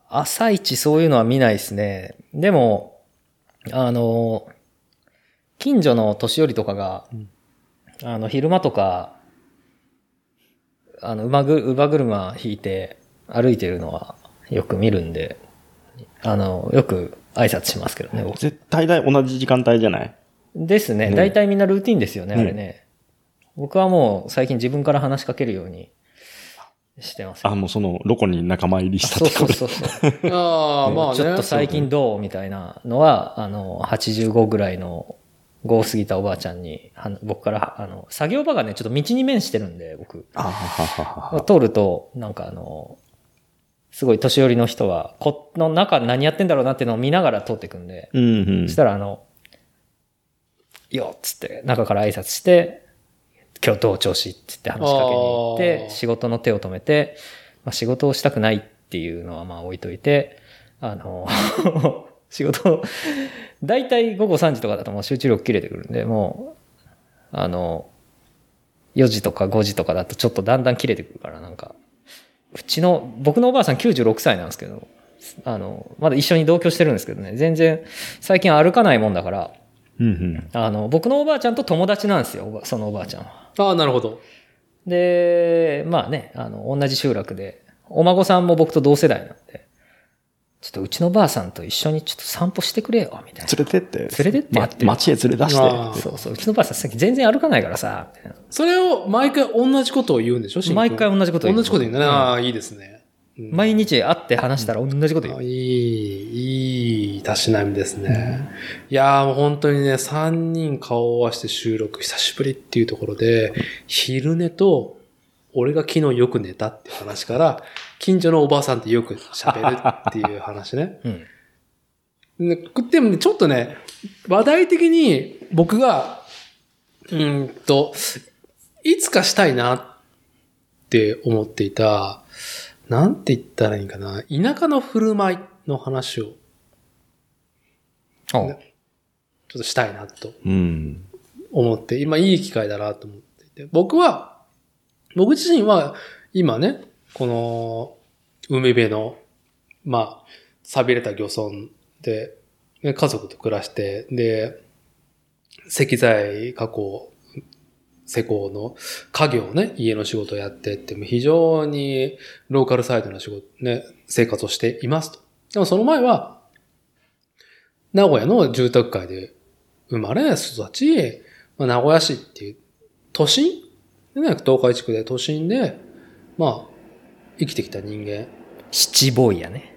朝一そういうのは見ないですね。でも、あの、近所の年寄りとかが、あの、昼間とか、あの、馬ぐ、乳母車引いて歩いてるのはよく見るんで、あの、よく挨拶しますけどね、僕絶対だ同じ時間帯じゃない？ですね。ね大体みんなルーティンですよね、ねあれね。僕はもう最近自分から話しかけるようにしてますよ。あ、もうその、ロコに仲間入りしたそうってことそうそうそう。ああ、まあね。ちょっと最近どうみたいなのは、あの、85ぐらいの5過ぎたおばあちゃんに、は僕から、あの、作業場がね、ちょっと道に面してるんで、僕。あはははは。通ると、なんかあの、すごい年寄りの人が、この中何やってんだろうなっていうのを見ながら通っていくんで、うんうんそし。たらあの、よっつって、中から挨拶して、今日どう調子って言って話しかけに行っあてー、仕事の手を止めて、まあ、仕事をしたくないっていうのはまあ置いといて、あの、仕事、大体午後3時とかだともう集中力切れてくるんで、もう、あの、4時とか5時とかだとちょっとだんだん切れてくるから、なんか、うちの、僕のおばあさん96歳なんですけど、あの、まだ一緒に同居してるんですけどね、全然、最近歩かないもんだから、うんうん。あの、僕のおばあちゃんと友達なんですよ、そのおばあちゃんは。ああ、なるほど。で、まあね、あの、同じ集落で、お孫さんも僕と同世代なんで、ちょっとうちのばあさんと一緒にちょっと散歩してくれよ、みたいな。連れてって。連れてってやってま街へ連れ出して。そうそう、うちのばあさんさっき全然歩かないからさ、みたいなそれを毎回同じことを言うんでしょ毎回同じこと言う同じこと言うんだね。うんああ、いいですね。うん毎日会って話したら同じこと言う。あいい、いい、たしなみですね。いやーもう本当にね、3人顔を合わせて収録久しぶりっていうところで、昼寝と、俺が昨日よく寝たっていう話から、近所のおばあさんってよく喋るっていう話ね。うん。ねでもね、ちょっとね、話題的に僕が、うーんと、いつかしたいなって思っていた、なんて言ったらいいんかな、田舎の振る舞いの話を。おちょっとしたいなと。うん。思って、今いい機会だなと思っていて、僕は、僕自身は今ね、この海辺の、まあ、錆びれた漁村で、ね家族と暮らして、で、石材加工、施工の家業をね、家の仕事をやってって、非常にローカルサイドの仕事、ね、生活をしていますと。でもその前は、名古屋の住宅街で生まれ、育ち、まあ、名古屋市っていう都心でね、東海地区で都心で、まあ、生きてきた人間。七ボーイやね。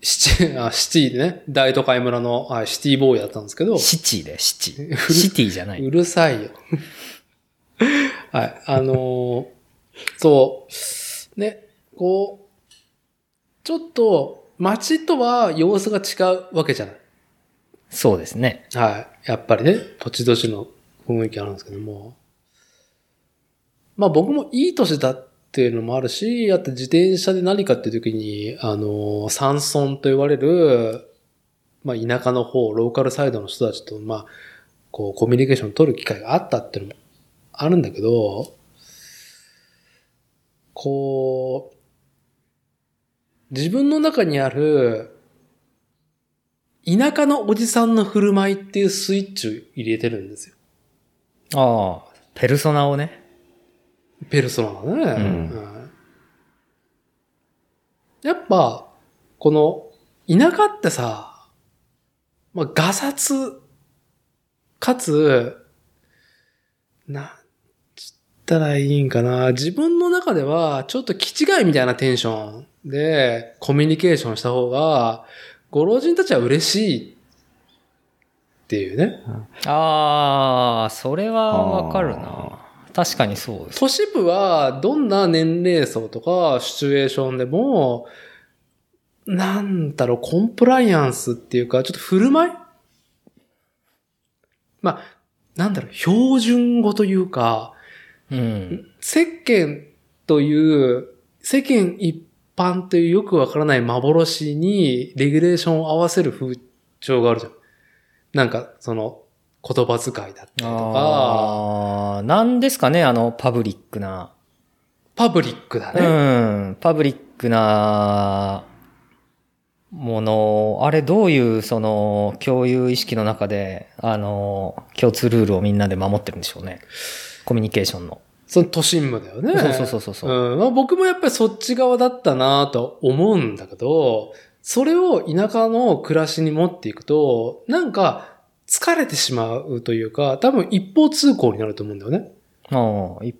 シティ、あ、シティでね、大都会村のはいシティボーイだったんですけど、シチで、シチ。シティじゃなうい。るさいよ。はい。あのーそう、ね、こう、ちょっと街とは様子が違うわけじゃない。そうですね。はい。やっぱりね、土地土地の雰囲気あるんですけども。まあ僕もいい年だっていうのもあるし、あと自転車で何かっていう時に、あの、山村と言われる、まあ田舎の方、ローカルサイドの人たちと、まあ、こうコミュニケーション取る機会があったっていうのもあるんだけど、こう、自分の中にある、田舎のおじさんの振る舞いっていうスイッチを入れてるんですよ。ああ、ペルソナをね。ペルソナがね。うんうんやっぱ、この、田舎ってさ、まあ、ガサツ、かつ、なたらいいんかな。自分の中では、ちょっと気違いみたいなテンションで、コミュニケーションした方が、ご老人たちは嬉しいっていうね。ああ、それはわかるな。確かにそうです。都市部はどんな年齢層とかシチュエーションでも、なんだろう、コンプライアンスっていうか、ちょっと振る舞い？まあ、なんだろう、標準語というか、うん。世間という、世間一般というよくわからない幻にレギュレーションを合わせる風潮があるじゃん。なんか、その、言葉遣いだったりとか、なんですかね、あの、パブリックな。パブリックだうね。ん、パブリックなもの、あれどういうその共有意識の中で、あの、共通ルールをみんなで守ってるんでしょうね。コミュニケーションの。その都心部だよね。そうそうそうそうそううんまあ、僕もやっぱりそっち側だったなと思うんだけど、それを田舎の暮らしに持っていくと、なんか疲れてしまうというか、多分一方通行になると思うんだよね。ああ、い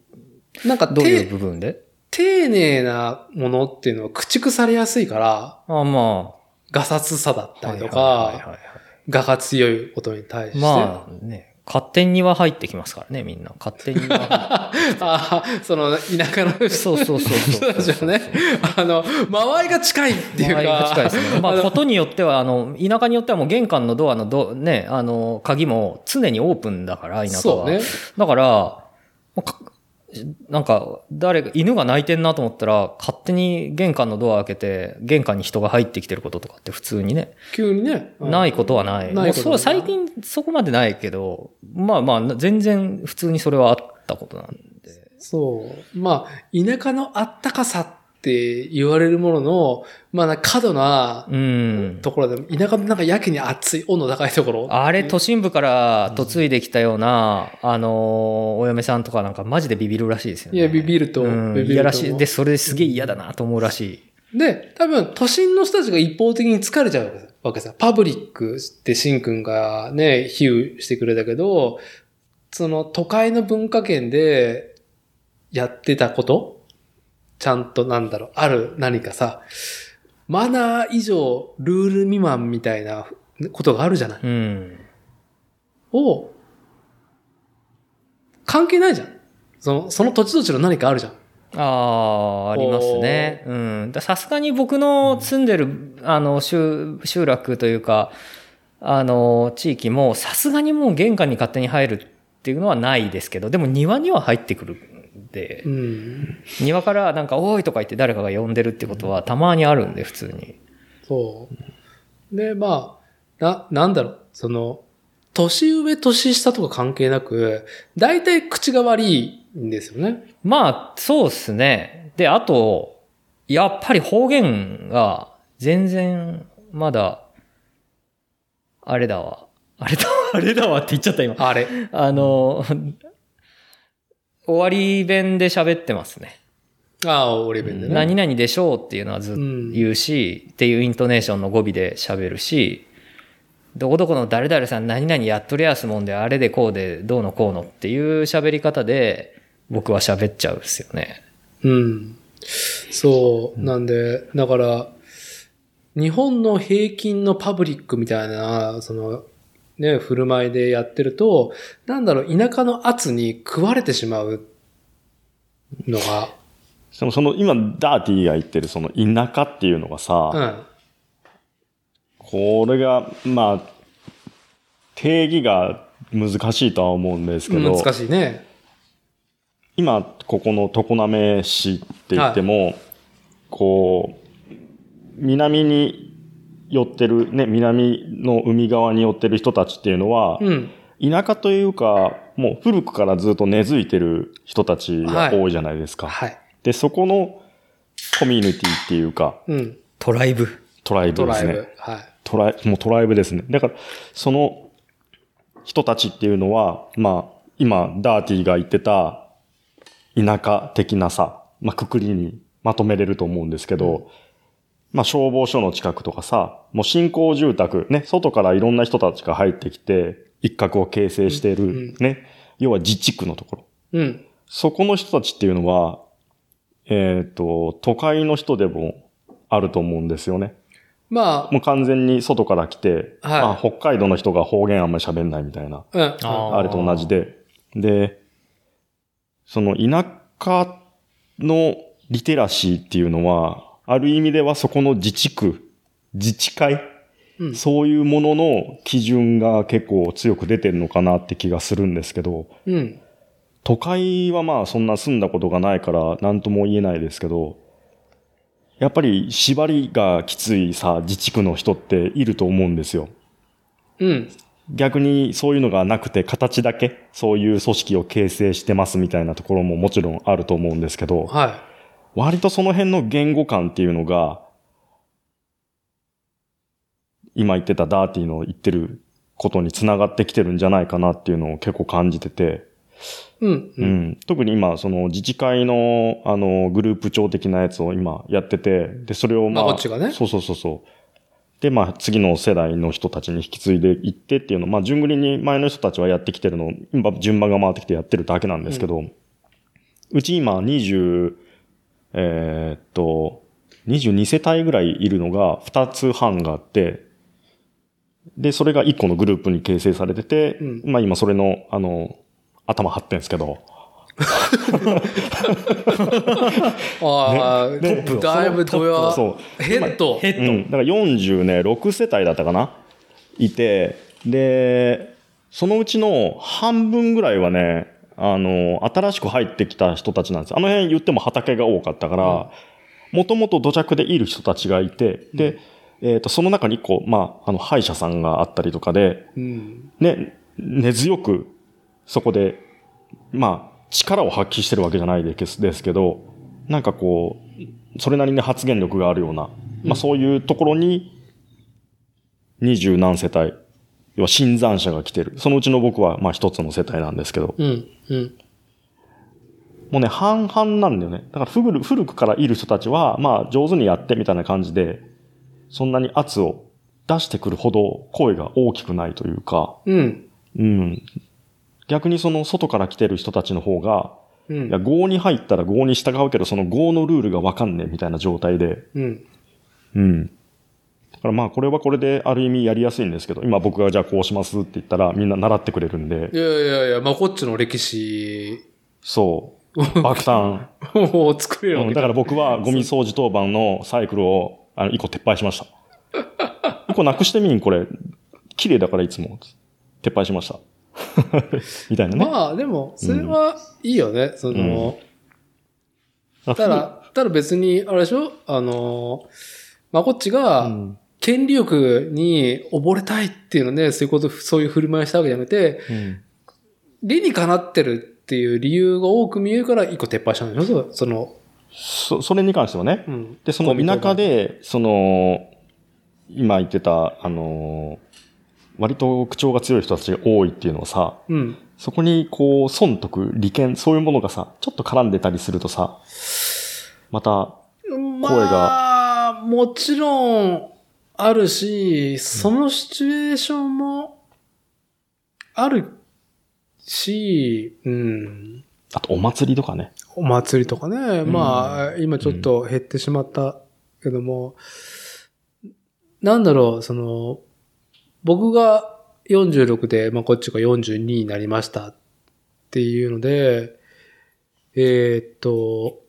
なんかどういうて部分で？丁寧なものっていうのは駆逐されやすいから、ああ、まガサツさだっあ。たりとか、はい我が強いことに対して。まあね、勝手には入ってきますからね、みんな。勝手には。ああ、その田舎のそうそうそうそう。人たちはね、あの、間合いが近いっていうか。周りが近いですね。まあ、ことによっては、あの、田舎によってはもう玄関のドアのド、ね、あの、鍵も常にオープンだから、田舎は。そうね。だから、なんか、誰か、犬が鳴いてんなと思ったら、勝手に玄関のドア開けて、玄関に人が入ってきてることとかって普通にね、急にね。うんないことはない。もうそう、最近そこまでないけど、まあまあ、全然普通にそれはあったことなんで。そう。まあ、田舎のあったかさって言われるものの、まあな、過度なうん。ところで、田舎のなんかやけに暑い、温度高いところ。あれ、都心部から嫁いできたような、あのー、お嫁さんとかなんかマジでビビるらしいですよね。いや、ビビると、うん、ビビると嫌らしい。で、それですげえ嫌だなと思うらしい。で、多分、都心の人たちが一方的に疲れちゃうわけさ。パブリックってシンくんがね、比喩してくれたけど、その都会の文化圏でやってたことちゃんとなんだろう、ある何かさ、マナー以上ルール未満みたいなことがあるじゃない？うん。を、関係ないじゃん。その、その土地土地の何かあるじゃん。ああ、ありますね。うん。ださすがに僕の住んでる、あの、集、集落というか、あの、地域も、さすがにもう玄関に勝手に入るっていうのはないですけど、でも庭には入ってくるう、ん。庭からなんか、おーいとか言って誰かが呼んでるってことはたまにあるんで、普通に。そう。で、まあ、な、なんだろう、その、年上、年下とか関係なく、大体口が悪いんですよね。まあ、そうですね。で、あと、やっぱり方言が全然まだ、あれだわ。あれだわ、あれだわって言っちゃった今。あれ。あの、終わり弁で喋ってますね。ああ、俺弁でね。何々でしょうっていうのはずっとうん言うし、っていうイントネーションの語尾で喋るし、どこどこの誰々さん何々やっとりゃすもんで、あれでこうでどうのこうのっていう喋り方で僕は喋っちゃうんですよね。うん。そう。なんで、だから、日本の平均のパブリックみたいな、その、ね、振る舞いでやってると、なんだろう、田舎の圧に食われてしまうのが、でもその今、ダーティーが言ってるその田舎っていうのがさ、うん。これが、まあ、定義が難しいとは思うんですけど、難しいね。今、ここの常滑市って言っても、こう、南に寄ってる、ね、南の海側に寄ってる人たちっていうのは、うん。田舎というか、もう古くからずっと根付いてる人たちが多いじゃないですか。はい。で、そこのコミュニティっていうか、うん。トライブ。トライブドライブ。ですね。はい。トライ、もうトライブですね。だから、その人たちっていうのは、まあ、今、ダーティーが言ってた田舎的なさ、まあ、くくりにまとめれると思うんですけど、まあ、消防署の近くとかさ、もう新興住宅、ね、外からいろんな人たちが入ってきて、一角を形成している、うんね、要は自治区のところ。うん。そこの人たちっていうのは、えっ、と、都会の人でもあると思うんですよね。まもう完全に外から来て、はいまあ、北海道の人が方言あんまり喋んないみたいな、あ、うん。あーあれと同じで。で、その田舎のリテラシーっていうのは、ある意味ではそこの自治区、自治会、うんそういうものの基準が結構強く出てるのかなって気がするんですけど、うん。都会はまあそんな住んだことがないから何とも言えないですけど、やっぱり縛りがきついさ、自治区の人っていると思うんですよ。うん。逆にそういうのがなくて形だけそういう組織を形成してますみたいなところももちろんあると思うんですけど、は割とその辺の言語感っていうのが、今言ってたダーティーの言ってることにつながってきてるんじゃないかなっていうのを結構感じてて、い。うん。う。ん、特に今、その自治会の、あの、グループ長的なやつを今やってて、で、それをまあ、まあこっちがねそうそうそうそう。で、まあ、次の世代の人たちに引き継いでいってっていうのを、まあ、順繰りに前の人たちはやってきてるのを、今、順番が回ってきてやってるだけなんですけど、うち今、20、えーっと、22世帯ぐらいいるのが2つ半があって、で、それが1個のグループに形成されてて、うん。まあ今それの、あの、頭張ってんですけど、ああ、ね。でだいぶドヤ、そう。ヘッド。ヘッド。うん。だから40ね、6世帯だったかな？いて、で、そのうちの半分ぐらいはね、あの、新しく入ってきた人たちなんです。あの辺言っても畑が多かったから、もともと土着でいる人たちがいて、で、えっ、と、その中に一個、まあ、あの、歯医者さんがあったりとかで、うん。ね、根強く、そこで、まあ、力を発揮してるわけじゃないですですけど、なんかこう、それなりに発言力があるような、まあそういうところに、二十何世帯、要は新参者が来てる。そのうちの僕は、まあ一つの世帯なんですけど、うん。うん。もうね、半々なんだよね。だから古く古くからいる人たちは、まあ上手にやってみたいな感じで、そんなに圧を出してくるほど声が大きくないというか、うん。うん。逆にその外から来てる人たちの方が、うんいや、合に入ったら合に従うけど、その合のルールがわかんねえみたいな状態で、うん。うん。だからまあ、これはこれである意味やりやすいんですけど、今僕がじゃあこうしますって言ったらみんな習ってくれるんでい、やいやいや、まあこっちの歴史そう、爆誕。を作れるわけうんだから僕はゴミ掃除当番のサイクルを、あの、一個撤廃しました。一個なくしてみん、これ。綺麗だからいつも。撤廃しました。みたいなね。まあでも、それはいいよね。その、あただ、ただ別に、あれでしょ？あの、まあこっちうが、ん権利欲に溺れたいっていうので、そういうこと、そういう振る舞いしたわけじゃなくて、うん理にかなってるっていう理由が多く見えるから一個撤廃したんでしょ？そその、そ、それに関してはね。うん。で、その田舎で、その、今言ってた、あの、割と口調が強い人たちが多いっていうのはさ、うん。そこにこう、損得、利権、そういうものがさ、ちょっと絡んでたりするとさ、また、まあ、もちろん、あるし、そのシチュエーションも、あるし、うん。あとお祭りとかね。お祭りとかね。まあ、今ちょっと減ってしまったけども、なんだろう、その、僕が46で、まあこっちが42になりましたっていうので、えーっと、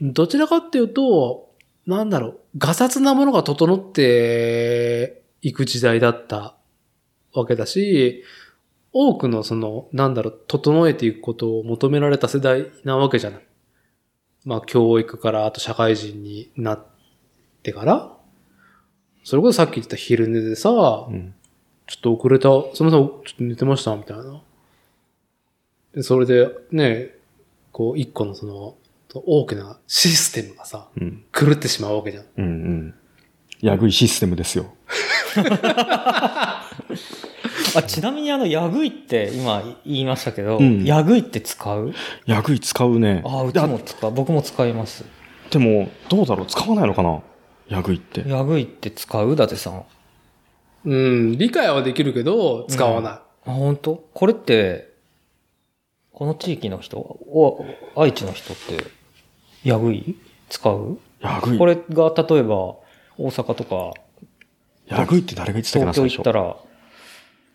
どちらかっていうと、なんだろう、ガサツなものが整っていく時代だったわけだし、多くのその、なんだろう、整えていくことを求められた世代なわけじゃない。まあ、教育から、あと社会人になってから、それこそさっき言った昼寝でさ、うん。ちょっと遅れた、すみません、ちょっと寝てました、みたいな。で、それで、ね、こう、一個のその、大きなシステムがさ、うん。狂ってしまうわけじゃん。うんうん。やぐいシステムですよ。あ、ちなみにあの、やぐいって今言いましたけど、うんやぐいって使う？やぐい使うね。あ、うちも使う。僕も使います。でも、どうだろう使わないのかな？やぐいって。やぐいって使う？伊達さん。あ、うん、理解はできるけど、使わない。本当？これって、この地域の人、お愛知の人って、やぐい使う？やぐい。これが例えば、大阪とか、やぐいって誰が言ってたっけな、東京。行ったら、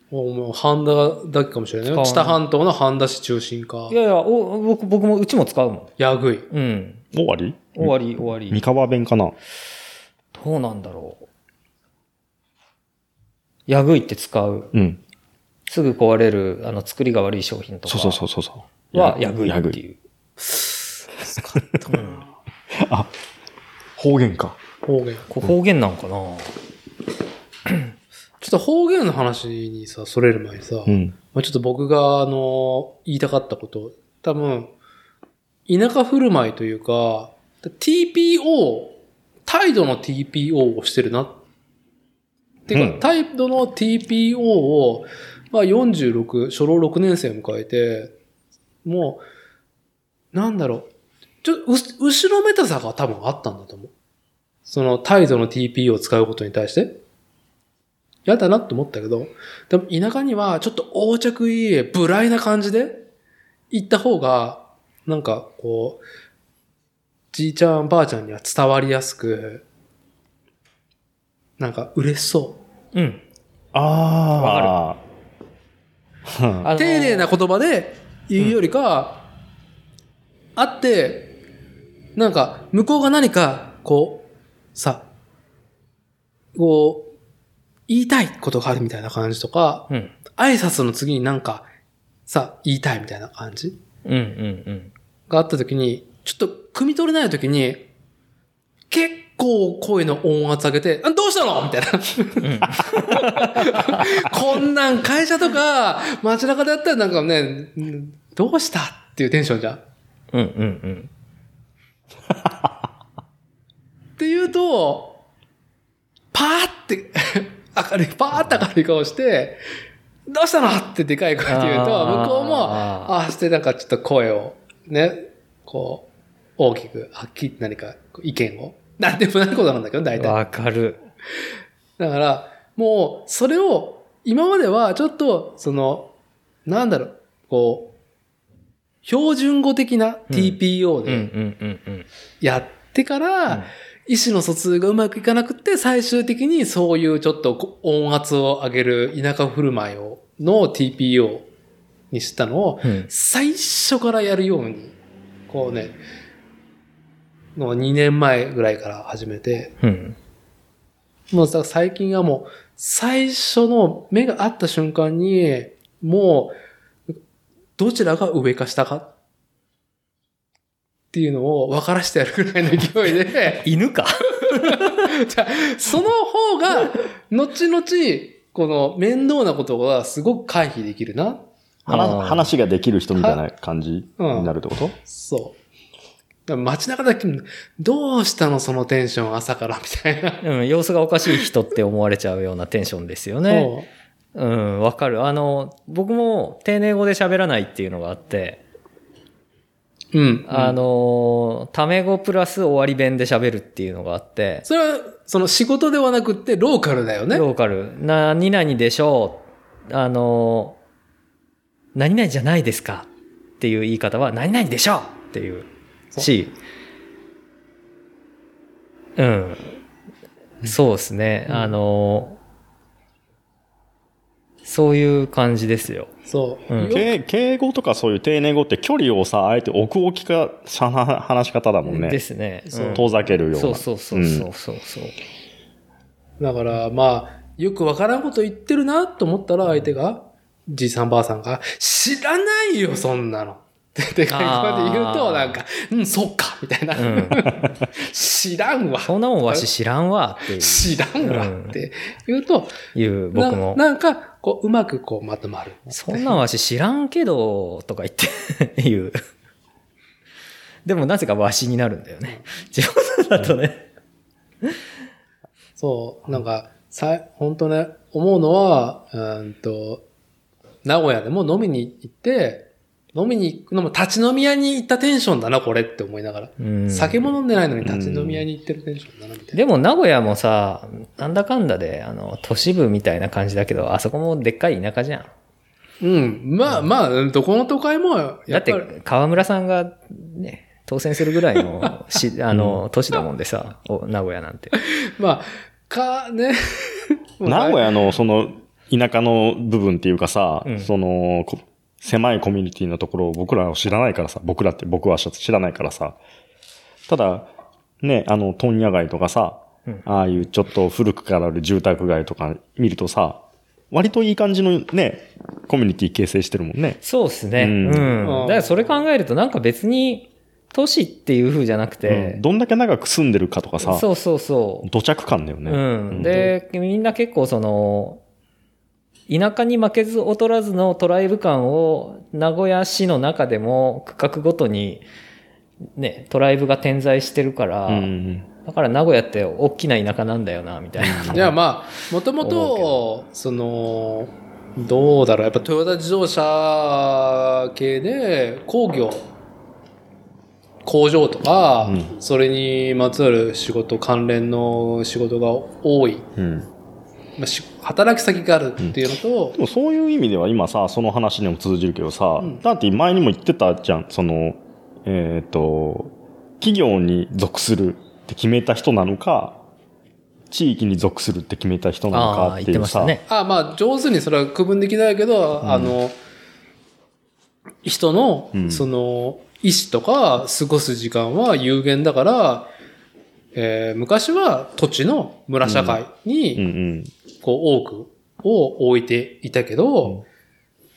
もう、もう、半田だけかもしれないよ。使わない知多半島の半田市中心かい。やいや、お僕、僕も、うちも使うもん。やぐい。うん。終わり？終わり、終わり。三河弁かな？どうなんだろう。やぐいって使う。うん。すぐ壊れる、あの、作りが悪い商品とか。そうそうそうそうそう。は、やぐいやぐい。っていう。うん方言か。方言。これ方言なんかな、ちょっと方言の話にさ、それる前にさ、うん。まあ、ちょっと僕が、あの、言いたかったこと、多分、田舎振る舞いというか、TPO、態度の TPO をしてるな。っていうか、うん態度の TPO を、まあ46、初老6年生を迎えて、もう、なんだろう、ちょっとう、後ろめたさが多分あったんだと思う。その態度の TPO を使うことに対して。嫌だなって思ったけど、でも田舎にはちょっと横着いい、無頼な感じで行った方が、なんかこう、じいちゃんばあちゃんには伝わりやすく、なんか嬉しそうん。ああ。あのう。丁寧な言葉で言うよりか、あって、なんか向こうが何か、こう、さ、こう、言いたいことがあるみたいな感じとか、うん。挨拶の次になんかさ、言いたいみたいな感じうんうんうん。があった時に、ちょっと汲み取れない時に、結構声の音圧上げて、あどうしたの？みたいな。こんなん会社とか街中でやったらなんかね、うんどうした？っていうテンションじゃん。っうんうんうん。ていうと、パーって、明るい、パーって明るい顔して、どうしたのってでかい声で言うと、向こうも、ああしてなんかちょっと声を、ね、こう、大きく、はっきり何か意見を。なんでもないことなんだけど、大体。わかる。だから、もう、それを、今まではちょっと、その、なんだろう、こう、標準語的な TPO で。やってから、うん意思の疎通がうまくいかなくって、最終的にそういうちょっとこ音圧を上げる田舎振る舞いを、の TPO にしたのを、うん最初からやるように、こうね、の2年前ぐらいから始めて、うん。もうさ最近はもう、最初の目が合った瞬間に、もう、どちらが上か下か？っていうのを分からしてやるぐらいの勢いで、犬か？じゃあその方が、後々、この面倒なことがすごく回避できるな？話ができる人みたいな感じになるってこと？そう。だから街中だけ、どうしたのそのテンション朝からみたいな。うん、様子がおかしい人って思われちゃうようなテンションですよね。うん、わかる。あの、僕も丁寧語で喋らないっていうのがあって、うん。うん。あの、タメ語プラス終わり弁で喋るっていうのがあって、それは、その仕事ではなくってローカルだよね。ローカル、何々でしょう。あの、何々じゃないですかっていう言い方は、何々でしょうっていうし、うん。そうですね。うんあの、そういう感じですよ。そう。うんよ敬敬語とかそういう丁寧語って距離をさ、あえて置く置きか、しゃな話し方だもんね。ですね。そううん遠ざけるような。そうそうそうそうそうそう。だから、まあ、よくわからんこと言ってるなと思ったら相手が、じいさんばあさんが、知らないよ、そんなの。ってでかい声で言うと、なんか、うん、そっか、みたいな。うん。知らんわ。そんなもんわし知らんわっていう知らんわうんって言うと、いう僕も。ななんか、こう、うまくこうまとまる。そんなんわし知らんけど、とか言って言う。でもなぜかわしになるんだよね。自分だとね。そう、なんか、さ、本当ね、思うのは、うーんと、名古屋でも飲みに行って、飲みに行くのも立ち飲み屋に行ったテンションだな、これって思いながら。うん酒も飲んでないのに立ち飲み屋に行ってるテンションだな、みたいな。でも名古屋もさ、なんだかんだで、あの、都市部みたいな感じだけど、あそこもでっかい田舎じゃん。うん。まあまあ、どこの都会も、だっやっぱり、て、河村さんがね、当選するぐらいの し、あの、都市だもんでさ、お名古屋なんて。まあ、か、ね。名古屋のその田舎の部分っていうかさ、うんそのこ狭いコミュニティのところを僕らは知らないからさ、僕らって僕は知らないからさ、ただ、ね、あの、問屋街とかさ、うんああいうちょっと古くからある住宅街とか見るとさ、割といい感じのね、コミュニティ形成してるもんね。そうっすね。ううんん。うんだからそれ考えるとなんか別に都市っていう風じゃなくうてん、どんだけ長く住んでるかとかさ、そうそうそう。土着感だよね。うん。で、みんな結構その、田舎に負けず劣らずのトライブ感を名古屋市の中でも区画ごとにね、トライブが点在してるから、うんだから名古屋って大きな田舎なんだよな、みたいな。いや、まあ、もともと、その、どうだろう、やっぱトヨタ自動車系で工業、工場とか、うん。それにまつわる仕事、関連の仕事が多い、うん働き先があるっていうのとで、もそういう意味では今さ、その話にも通じるけどさ、うん。だって前にも言ってたじゃん、その、えっ、と、企業に属するって決めた人なのか、地域に属するって決めた人なのああ、かっていうさ、言ってましたね。あまあ、上手にそれは区分できないけど、ん。あの、人のう、ん。その、意思とか過ごす時間は有限だから、えー昔は土地の村社会に、ん。こう、多くを置いていたけど、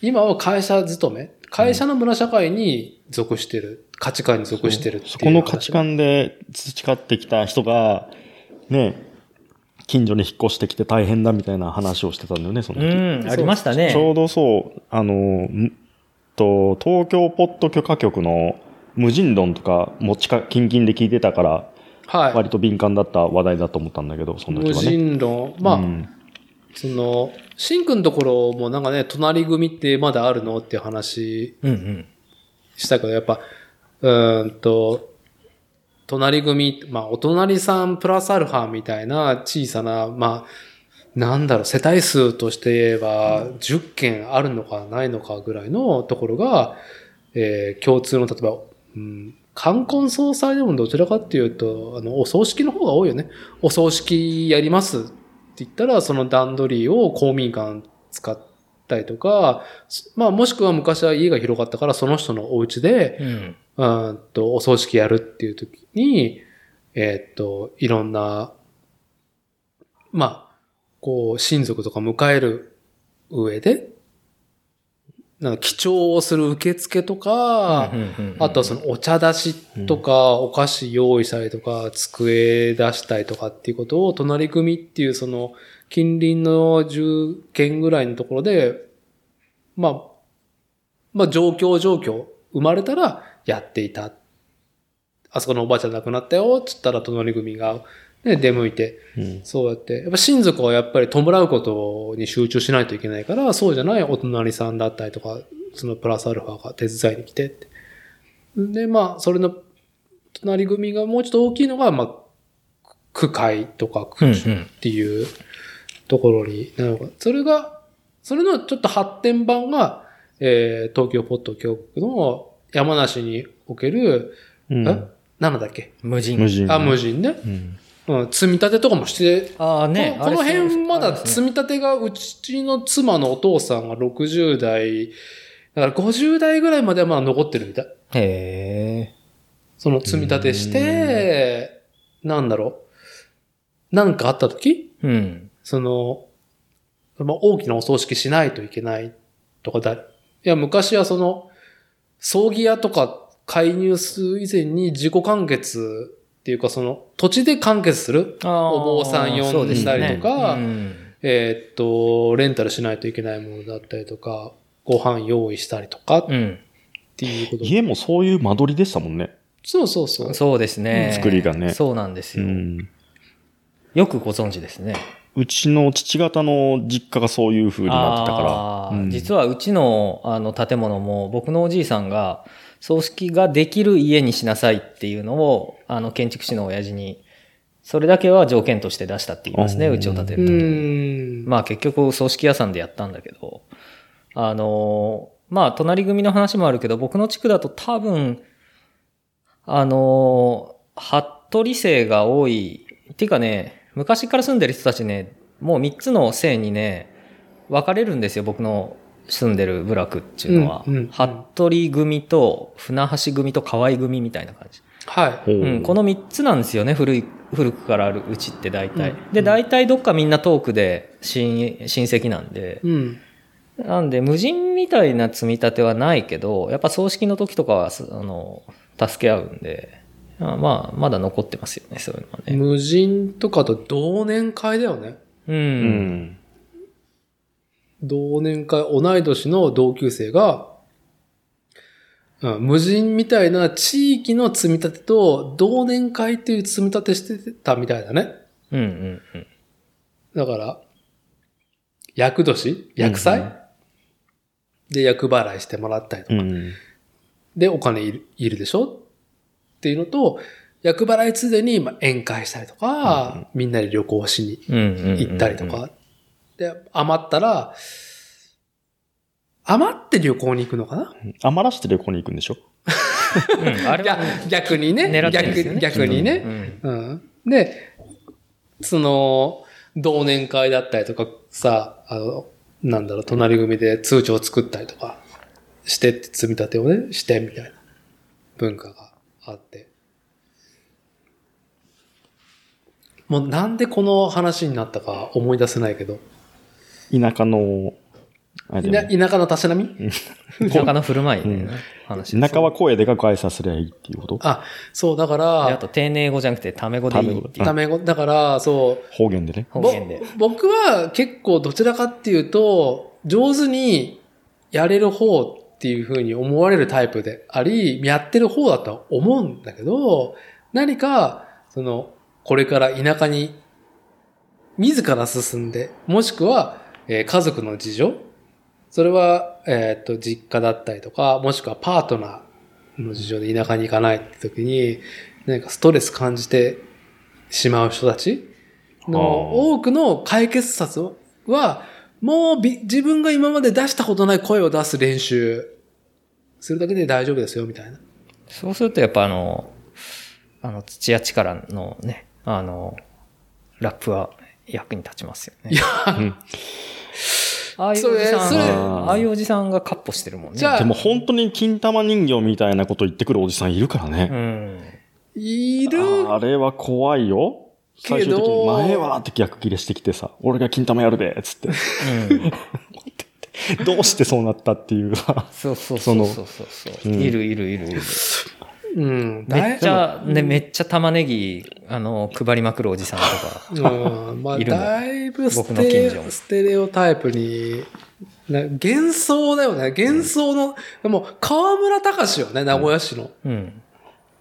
今は会社勤め、会社の村社会に属してる、価値観に属してるっていうそこの価値観で培ってきた人が、ね、近所に引っ越してきて大変だみたいな話をしてたんだよね、そのう時。ん、ありましたね。ちょうどそう、あの、んと、東京ポッド許可局の無人論とか、もちか、キンキンで聞いてたから、はい。割と敏感だった話題だと思ったんだけど、その無時はね。人論。まあ、うんその、シンくんのところもなんかね、隣組ってまだあるのっていう話うんうん。したけど、やっぱ、うーんと、隣組、まあ、お隣さんプラスアルファみたいな小さな、まあ、なんだろう、世帯数として言えば、10件あるのかないのかぐらいのところが、えー共通の、例えば、うん、冠婚葬祭でもどちらかっていうと、あの、お葬式の方が多いよね。お葬式やりますって言ったら、その段取りを公民館使ったりとか、まあ、もしくは昔は家が広かったから、その人のお家で、うん。うーんと、お葬式やるっていう時に、えーっと、いろんな、まあ、こう、親族とか迎える上で、なんか、記帳をする受付とか、あとはそのお茶出しとか、お菓子用意したりとか、机出したりとかっていうことを、隣組っていうその、近隣の10軒ぐらいのところで、まあ、まあ状況状況、生まれたらやっていた。あそこのおばあちゃん亡くなったよ、つったら隣組が、ね、出向いて、うんそうやって、やっぱ親族はやっぱり弔うことに集中しないといけないから、そうじゃないお隣さんだったりとか、そのプラスアルファが手伝いに来てって。で、まあ、それの隣組がもうちょっと大きいのが、まあ、区会とか区うんっていうところになるのか。それが、それのちょっと発展版が、えー東京ポット教区の山梨における、うんえ？なんだっけ？無人。無人。あ、無人ね。うんうん、積み立てとかもして、ああね。このこの辺まだ積み立てが、うちの妻のお父さんが60代、だから50代ぐらいまではまだ残ってるみたい。へえ。その積み立てして、なんだろう。なんかあった時？うん。その、まあ、大きなお葬式しないといけないとかだ。いや、昔はその、葬儀屋とか介入する以前に自己完結っていうかその、土地で完結する。お坊さん呼んそうですだりとかねうんえーっと、レンタルしないといけないものだったりとか、ご飯用意したりとかっうん。ていうこと。家もそういう間取りでしたもんね。そうそうそう。そうですね。作りがねそうなんですよ。うん。よくご存知ですね。うちの父方の実家がそういう風になってたから。うん実はうちのあの建物も僕のおじいさんが葬式ができる家にしなさいっていうのをあの建築士の親父にそれだけは条件として出したって言いますね、うちを建てうるときに。まあ結局葬式屋さんでやったんだけど、あのーまあ隣組の話もあるけど、僕の地区だと多分、あのー服部姓が多い。っていうかね、昔から住んでる人たちね、もう3つの姓にね、分かれるんですよ、僕の住んでる部落っていうのは。うんうんうん服部組と船橋組と河合組みたいな感じ。はい。ほううん、この3つなんですよね古い古くからあるうちって大体、うんで大体どっかみんな遠くで親親戚なんで、うん。なんで無人みたいな積み立てはないけどやっぱ葬式の時とかはすあの助け合うんであまあまだ残ってますよねそういうのはね無人とかと同年会だよね。うん、うん。同年会、同い年の同級生が、うん、無人みたいな地域の積み立てと同年会っていう積み立てしてたみたいだね。うんうんうんだから、厄年？厄災、うんで、厄払いしてもらったりとか。うん。で、お金いるいるでしょ？っていうのと、厄払いつでにまあ宴会したりとか、みんなで旅行しにうんうんうんうん行ったりとか。で、余ったら、余って旅行に行くのかな？余らして旅行に行くんでしょ？うんあれは逆逆にね。狙ってるんですよね逆逆にね。うんうん。で、その、同年会だったりとかさ、あの、なんだろう、隣組で通帳を作ったりとかしてって、積み立てをね、してみたいな文化があって。もうなんでこの話になったか思い出せないけど。田舎のあでも田田舎のたしなみ？田舎の振る舞いね、うん。話です田舎は声でかく挨拶すりゃいいっていうこと？あ、そう、だかであら、と丁寧語じゃなくてタメ語でいいっていう。ためご、だ。から、そう、方言でね。方言で。ぼ僕は結構どちらかっていうと、上手にやれる方っていう風に思われるタイプであり、やってる方だとは思うんだけど、何か、その、これから田舎に自ら進んで、もしくは、えー家族の事情？それは、えーっと、実家だったりとか、もしくはパートナーの事情で田舎に行かないって時に、何かストレス感じてしまう人たちの多くの解決策は、もうび自分が今まで出したことない声を出す練習するだけで大丈夫ですよ、みたいな。そうするとやっぱあの、あの、土屋力のね、あの、ラップは役に立ちますよね。うんああいうおじさん、ああいうおじさんがカッポしてるもんね。じゃあでも本当に金玉人形みたいなこと言ってくるおじさんいるからうね。ん。いるあれは怖いよ。最終的に前はって逆切れしてきてさ、俺が金玉やるで、つって。うん。どうしてそうなったっていう。そうそうそうそうそうそう、うんいるいるいるいる。うん。めっちゃ、ね、うんめっちゃ玉ねぎ、あの、配りまくるおじさんとか。うん。まあ、だいぶス僕のテレ近所もステレオタイプに、な幻想だよね。幻想の、でも、河村隆よね、名古屋市のうん。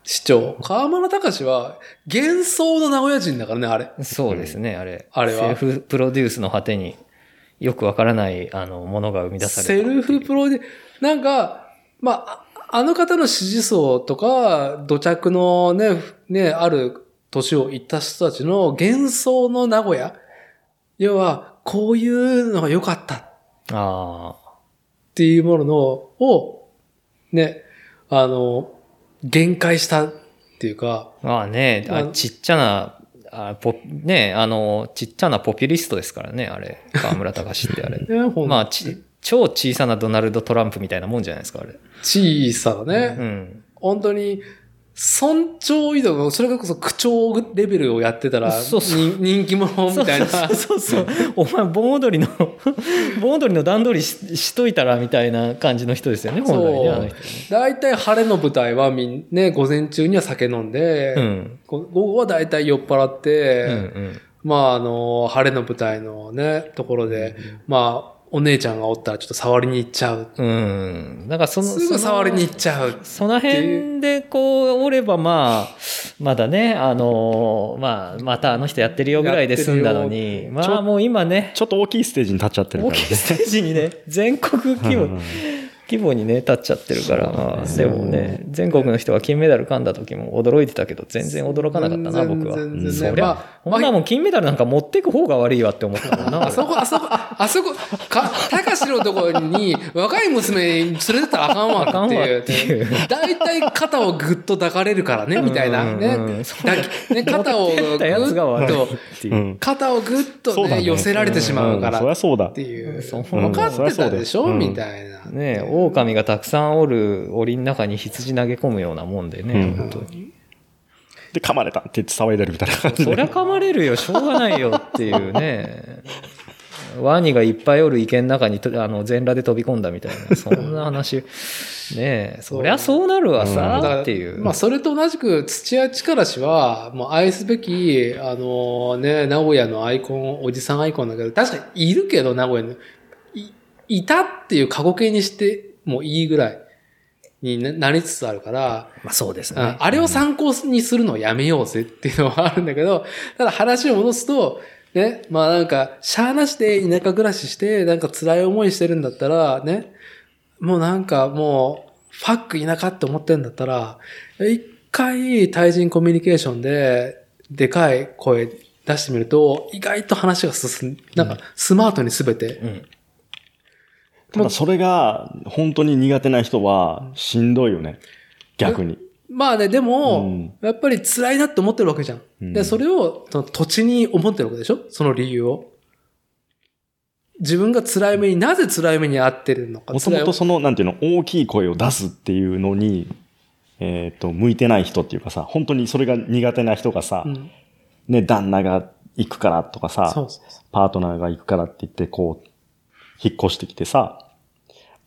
市長。河村隆は幻想の名古屋人だからね、あれ。そうですね、あれ。あれはセルフプロデュースの果てによくわからない、あの、ものが生み出された。セルフプロで、なんか、まあ、ああの方の支持層とか、土着のね、ね、ある年を行った人たちの幻想の名古屋。要は、こういうのが良かったっあていうものを、ね、あの、限界したっていうか、あ。まあね、あまあちっちゃな、あポね、あの、ちっちゃなポピュリストですからね、あれ。河村隆ってあれ。ね、まあ、ち、超小さなドナルド・トランプみたいなもんじゃないですか、あれ。小さなね、うん。本当に、尊重移動、それこそ口調レベルをやってたら、そうそう人人気者みたいな。そうそうそう。お前、盆踊りの、盆踊りの段取りししといたら、みたいな感じの人ですよね、本来ね、あの人ね。大体晴れの舞台はみんね、午前中には酒飲んで、うん。こ午後は大体酔っ払って、うんうん。まああの、晴れの舞台のね、ところで、まあ、お姉ちゃんがおったらちょっと触りに行っちゃう。うん。だからその、すぐ触りに行っちゃう。その辺でこう、おればまあ、まだね、あのーまあ、またあの人やってるよぐらいで済んだのに、まあもう今ね、ちょっと大きいステージに立っちゃってるからね大きい。ステージにね、全国規模、規模にね、立っちゃってるから、まあ、でもね、全国の人が金メダル噛んだ時も驚いてたけど、全然驚かなかったな、僕は。全然ねそりゃ、まあほんなもん金メダルなんか持ってく方が悪いわって思ったもんな。あそこ、あそこ、あそこ、か、たかしのところに若い娘連れてったらあかんわってあかんわいう。っていう大体肩をぐっと抱かれるからね、みたいな。ね。肩をぐ持っと。肩をぐっとね、寄せられてしまうかんそりらゃそうだっ。ていう。そう分かってたでしょ、うんみたいな。ね狼がたくさんおる檻の中に羊投げ込むようなもんでね、うん本当に。で、噛まれたって言って騒いでるみたいな感じで。そりゃ噛まれるよ、しょうがないよっていうね。ワニがいっぱいおる池の中にとあの全裸で飛び込んだみたいな、そんな話。ねえ、そりゃそうなるわさ、っていう。まあ、それと同じく、土屋力氏は、もう愛すべき、あのね、名古屋のアイコン、おじさんアイコンだけど、確かにいるけど、名古屋の。い、いたっていう過去形にしてもいいぐらいにななりつつあるから、まあそうですうん。あれを参考にするのをやめようぜっていうのはあるんだけど、ただ話を戻すと、ね、まあなんか、しゃーなしで田舎暮らしして、なんか辛い思いしてるんだったら、ね、もうなんかもう、ファック田舎って思ってんだったら、一回対人コミュニケーションで、でかい声出してみると、意外と話が進ん、なんかスマートにすべて、うん。ただそれが本当に苦手な人はしんどいよね。逆に。まあね、でも、うんやっぱり辛いなって思ってるわけじゃん。うんで、それをその土地に思ってるわけでしょ？その理由を。自分が辛い目に、なぜ辛い目に遭ってるのか。もともとその、なんていうの、大きい声を出すっていうのに、えっ、と、向いてない人っていうかさ、本当にそれが苦手な人がさ、うん、ね、旦那が行くからとかさ、パートナーが行くからって言って、こう、引っ越してきてさ、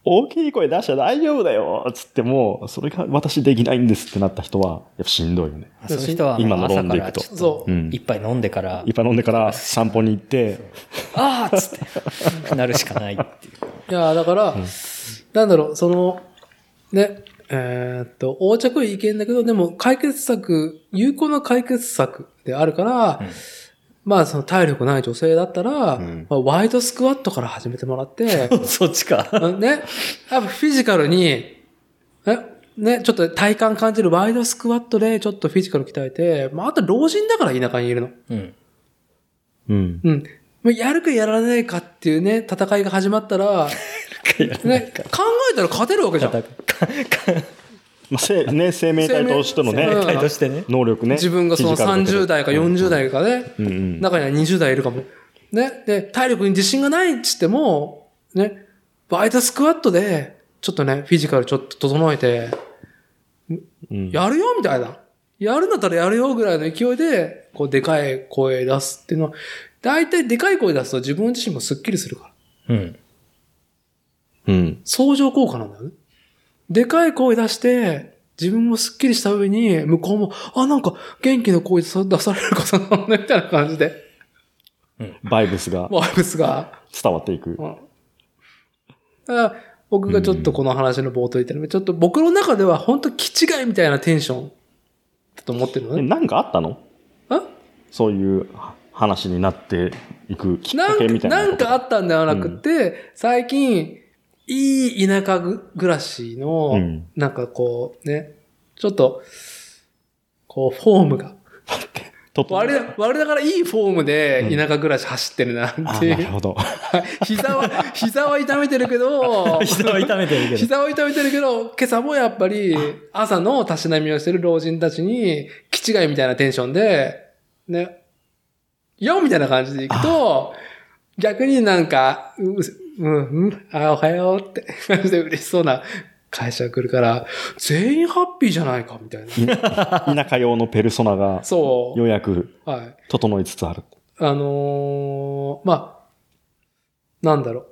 大きい声出しちゃ大丈夫だよつっても、それが私できないんですってなった人は、やっぱしんどいよね。そういう人は今の飲んでいくと。からちょっ一杯飲んでからいっ、ぱい飲んでから散歩に行って、ああっつって、なるしかないっていう。いや、だから、なんだろう、その、ね、えーっと、横着いけんだけど、でも解決策、有効な解決策であるから、うんまあその体力ない女性だったら、うんまあ、ワイドスクワットから始めてもらって、そっちか。あね、やっぱフィジカルに、え、ね、ちょっと体感感じるワイドスクワットでちょっとフィジカル鍛えて、まああと老人だから田舎にいるの。うん。うん。うん。まあやるかやらないかっていうね、戦いが始まったら、ね、考えたら勝てるわけじゃん。まあ、せね、生命体としてのね、生命体としてね。能力ね。自分がそのフィジカルだけど30代か40代かね、うんうん。中には20代いるかも。ね。で、体力に自信がないっつっても、ね、バイトスクワットで、ちょっとね、フィジカルちょっと整えて、うんやるよみたいな。やるんだったらやるよぐらいの勢いで、こう、でかい声出すっていうのは、大体でかい声出すと自分自身もスッキリするから。うん。うん。相乗効果なんだよね。でかい声出して、自分もスッキリした上に、向こうも、あ、なんか元気な声出される方なんだみたいな感じで、バイブスがワイブスが。伝わっていく。うんだから僕がちょっとこの話の冒頭言ったのちょっと僕の中では本当気違いみたいなテンションだと思ってるのね。えなんかあったの？あ？そういう話になっていくきっなんかかけみたいななん。かあったんではなくて、最近、いい田舎ぐ暮らしの、うんなんかこうね、ちょっと、こうフォームが、我々我ながらいいフォームで田舎暮らし走ってるなあっていう。なるほど。膝は、膝は痛めてるけど、膝を痛めてるけど。膝を痛めてるけど、今朝もやっぱり朝のたしなみをしてる老人たちに、気違いみたいなテンションで、ね、よみたいな感じでいくと、逆になんか、う、うん、うん、あ、おはようって で嬉しそうな会社が来るから、全員ハッピーじゃないかみたいな。田舎用のペルソナがそようやくう。はい。整いつつある。あのーまあ、なんだろう。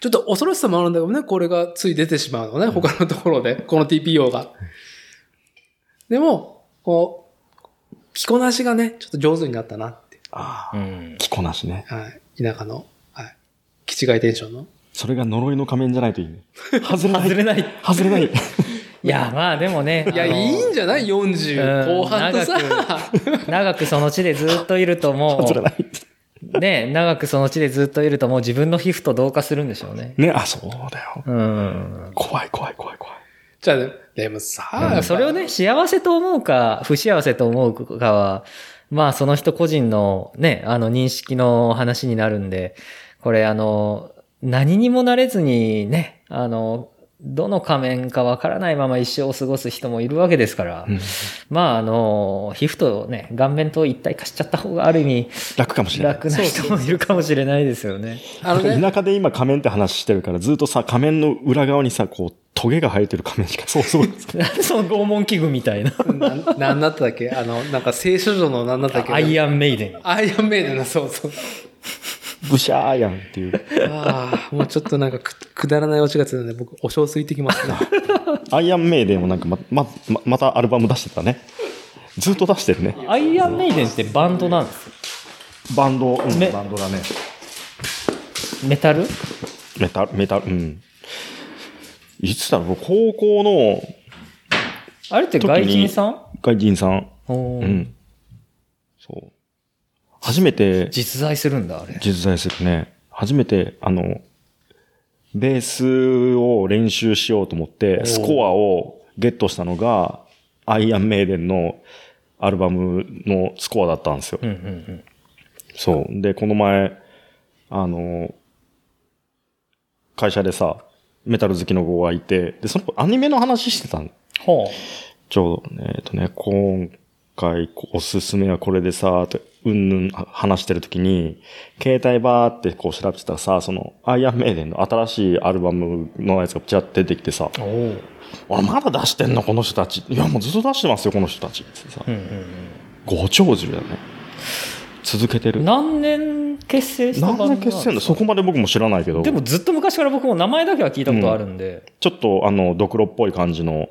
ちょっと恐ろしさもあるんだけどね、これがつい出てしまうのね、他のところで、この TPO が。でも、こう、着こなしがね、ちょっと上手になったなって。ああ、うん。着こなしね。はい。田舎の、はい。気違いテンションの？それが呪いの仮面じゃないといいね。外れない。外れない。外れない。いや、まあでもね。いや、いいんじゃない ?40 うん後半とさ。長く 長くその地でずっといるとも外れない。う、ね、長くその地でずっといるともう自分の皮膚と同化するんでしょうね。ね、あ、そうだよ。うん。怖い怖い怖い怖い。じゃあ、でもさ、やっぱそれをね、幸せと思うか、不幸せと思うかは、まあその人個人のね、あの認識の話になるんで、これあの、何にもなれずにね、あの、どの仮面かわからないまま一生を過ごす人もいるわけですから、うんまああの、皮膚とね、顔面と一体化しちゃった方がある意味楽かもしれない。楽な人もいるかもしれないですよね。あのね、田舎で今仮面って話してるから、ずっとさ、仮面の裏側にさ、こう、トゲが生えてる仮面しか想像つかない なんでその拷問器具みたいな。なん、なんだったっけ？あの、なんか聖書女のなんだったっけ？アイアンメイデン。アイアンメイデンの、そうそう。ブシャーやんっていう。ああ、もうちょっとなんかくくだらないオチがついたんで、僕、お小水いてきますね。アイアンメイデンもなんかま、ま、ままたアルバム出してたね。ずっと出してるね。アイアンメイデンってバンドなんですよバンド、うん、めバンドだね。メタル？メタル、メタル、うん。いつだろう、高校のあれって外人さん？外人さん。うん。そう。初めて実在するんだ、あれ。実在するね。初めて、あの、ベースを練習しようと思って、スコアをゲットしたのが、アイアンメイデンのアルバムのスコアだったんですよ。うんうんうん。そう。で、この前、あの、会社でさ、メタル好きの子がいて、で、その子アニメの話してたの。ほちょうどね、えっとね、今回おすすめはこれでさ、って、うんぬん話してる時に、携帯バーってこう調べてたらさ、その、アイアンメイデンの新しいアルバムのやつがピチャって出てきてさ、う。おお。あ、まだ出してんのこの人たち。いや、もうずっと出してますよ、この人たち。ってさう、んうんご長寿だよね。続けてうん。る。何年結成した何年結成のそこまで僕も知らないけど。でもずっと昔から僕も名前だけは聞いたことあるんで。ちょっとあの、ドクロっぽい感じの、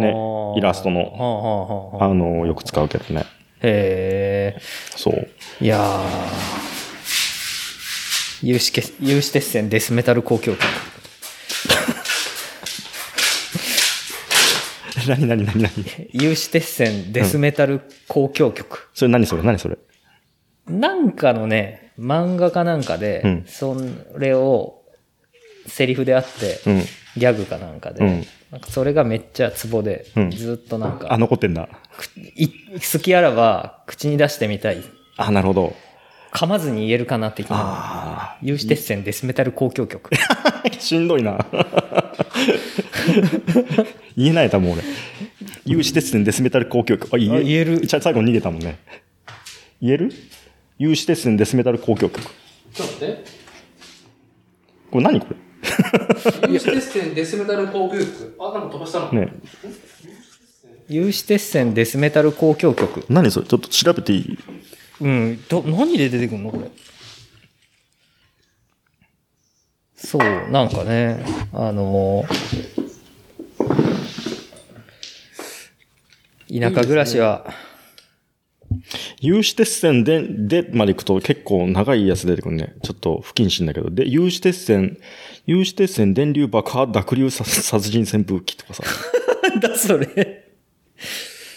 ねイラストのあの、よく使うけどね。へえ。そう。いやー。有刺け有刺鉄線デスメタル交響曲。何何何何？有刺鉄線デスメタル交響曲。それ何それ何それ？なんかのね、漫画かなんかで、うんそれをセリフであって、うん。ギャグかなんかで、うんなんかそれがめっちゃツボで、うんずっとなんか、あ、残ってんだ。い好きあらば口に出してみたい。あ、なるほど。噛まずに言えるかな的な。あ有刺鉄線デスメタル交響曲。あ。しんどいな。言えない多分俺。有刺鉄線デスメタル交響曲。あ、言えあ言えるちゃ最後逃げたもんね。言える？有刺鉄線デスメタル交響曲。ちょっと待って。これ何こ有刺鉄線デスメタル交響曲。あ、なんか飛ばしたの？れね有刺鉄線デスメタル交響曲。何それ？ちょっと調べていい？うん。ど、何で出てくるの？これ。そう、なんかね、あの田舎暮らしは、有刺鉄線で、でまで行くと結構長いやつ出てくるね。ちょっと不謹慎だけど。で、有刺鉄線、有刺鉄線電流爆破濁流殺殺人扇風機とかさ。だそれ。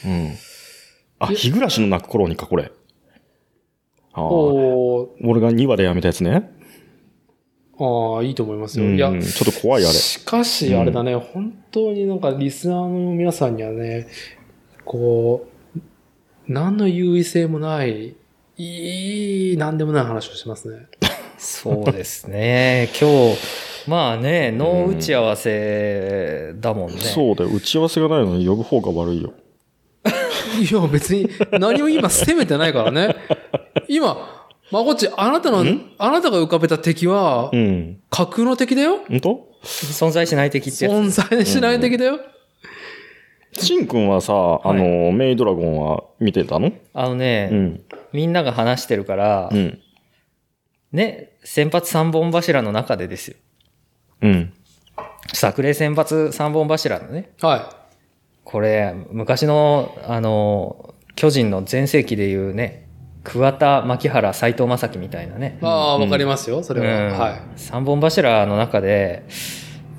うん。あ、日暮らしの泣く頃にか、これ。ああ。俺が2話でやめたやつね。ああ、いいと思いますよ。うん、いや、ちょっと怖いあれ。しかし、あれだね、本当になんかリスナーの皆さんにはね、こう、何の優位性もない、いい、何でもない話をしますね。そうですね。今日、まあね、脳打ち合わせだもんね。そうだよ。打ち合わせがないのに呼ぶ方が悪いよ。いや、別に何も今責めてないからね。今、まこっち、あなたの、あなたが浮かべた敵はう、ん。架空の敵だよ。ほんと存在しない敵ってやつ。存在しない敵だよ。しんくんはさ、あの、メイドラゴンは見てたの？あのね、うん。みんなが話してるから、うん。ね、先発三本柱の中でですよ。うん。作例先発三本柱のね、はこれ、昔の、あの、巨人の全盛期でいうね、桑田、牧原、斎藤正樹みたいなねい。。ああ、わかりますよ、それは。うんはい。三本柱の中で、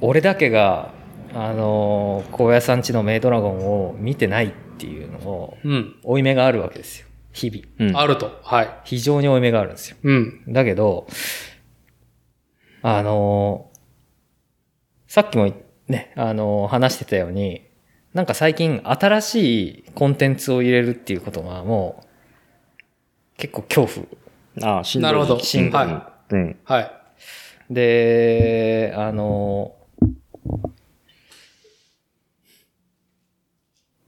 俺だけが、あの、高野山地のメイドラゴンを見てないっていうのを、うん。負い目があるわけですよ。日々。うん。あると。はい。非常に負い目があるんですよ。うん。だけど、あの、さっきもね、あの、話してたように、なんか最近新しいコンテンツを入れるっていうことがもう、結構恐怖。ああ、しんどい。なるほどしんどい。はうん。はい。で、あの、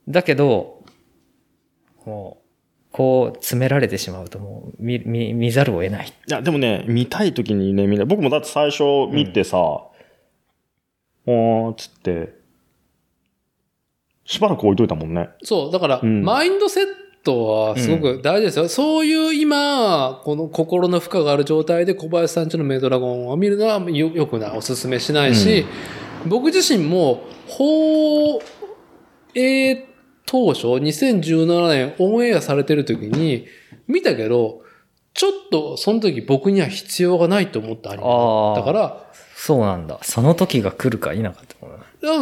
だけど、もう、こう詰められてしまうともう見、見、見ざるを得ない。いや、でもね、見たいときにね、みんな、僕もだって最初見てさ、おーっつって、しばらく置いといたもんね。そう、だから、うんマインドセットはすごく大事ですよ。そういう今、この心の負荷がある状態で小林さんちのメイドラゴンを見るのはよよくない。おすすめしないし、僕自身も、放映当初、2017年オンエアされてる時に見たけど、ちょっとその時僕には必要がないと思ったアニメだから、そうなんだ。その時が来るか否かってこ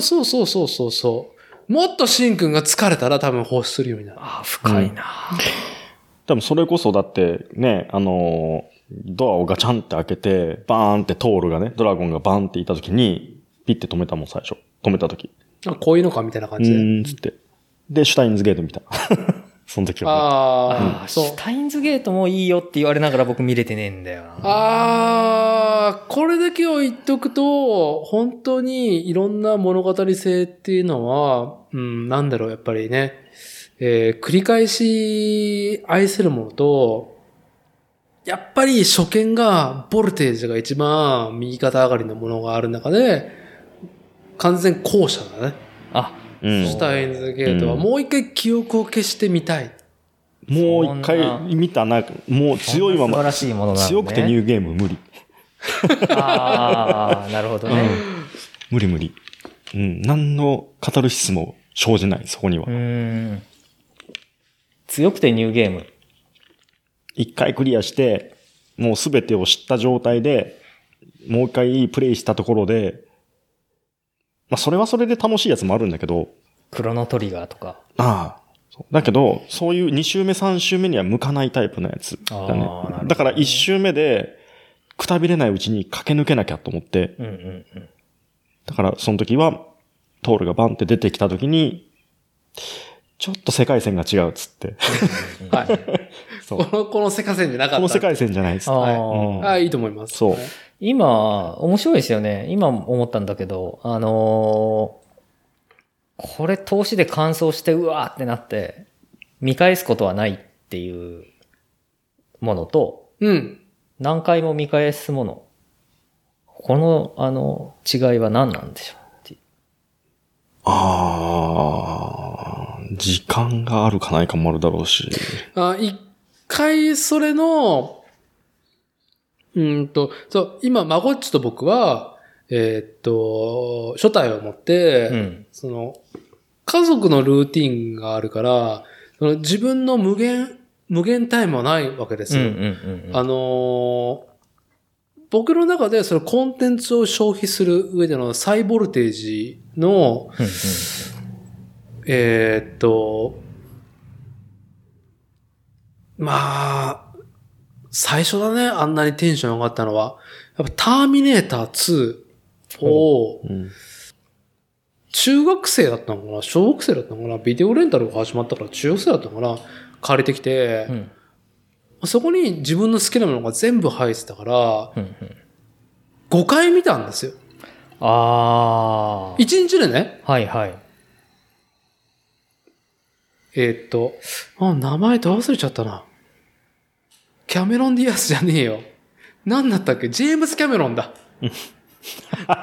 そうそうそうそうそう。もっとシンくんが疲れたら多分放出するようになる。ああ、深いな。多分それこそだってね、あのードアをガチャンって開けて、バーンってトールがね、ドラゴンがバーンっていた時に、ピッて止めたもん最初。止めた時。あこういうのかみたいな感うじで。ーん、つって。で、シュタインズゲート見た。その時は、ね。あああ、あ、そうシュ。タインズゲートもいいよって言われながら僕見れてねえんだよな。ああ、これだけを言っとくと、本当にいろんな物語性っていうのは、うん、なんだろう、やっぱりね、えー繰り返し愛せるものと、やっぱり初見が、ボルテージが一番右肩上がりのものがある中で、完全後者だね。あ、うんシュタインズゲートはうんもう一回記憶を消してみたい。もう一回見たな、もう強いまま、素晴らしいものなのね。強くてニューゲーム無理。ああ、なるほどね。無理無理。うん。何のカタルシスも生じない、そこにはう。ん。強くてニューゲーム。一回クリアして、もうすべてを知った状態で、もう一回プレイしたところで、まあそれはそれで楽しいやつもあるんだけど、クロノトリガーとか。ああ。だけど、そういう2周目3周目には向かないタイプのやつだねだから1周目で、くたびれないうちに駆け抜けなきゃと思って、うんうんうん。だからその時は、トールがバンって出てきた時に、ちょっと世界線が違うっつって。はい。この、この世界線じゃなかった。この世界線じゃないっつって。あはいーうんあいいと思います。そうはい今、面白いですよね。今思ったんだけど、あのーこれ投資で乾燥してうわーってなって、見返すことはないっていうものと、うん。何回も見返すもの。この、あの、違いは何なんでしょうっていうああ、時間があるかないかもあるだろうし。あ一回それの、うーんと、そう、今、マゴッチと僕は、えーっと、初代を持って、うん。その、家族のルーティンがあるから、その自分の無限、無限タイムはないわけですよ。んうんうん。あのー僕の中でそのコンテンツを消費する上でのサイボルテージの、うんうんえーっと、まあ、最初だね、あんなにテンション上がったのは。やっぱターミネーター2を、うん。中学生だったのかな？小学生だったのかな？ビデオレンタルが始まったから中学生だったのかな？借りてきて、うんそこに自分の好きなものが全部入ってたから、うんうん5回見たんですよ。ああ。1日でね。はいはい。えーっと、あ、名前ど忘れちゃったな。キャメロン・ディアスじゃねえよ。何だったっけ？ジェームズ・キャメロンだ。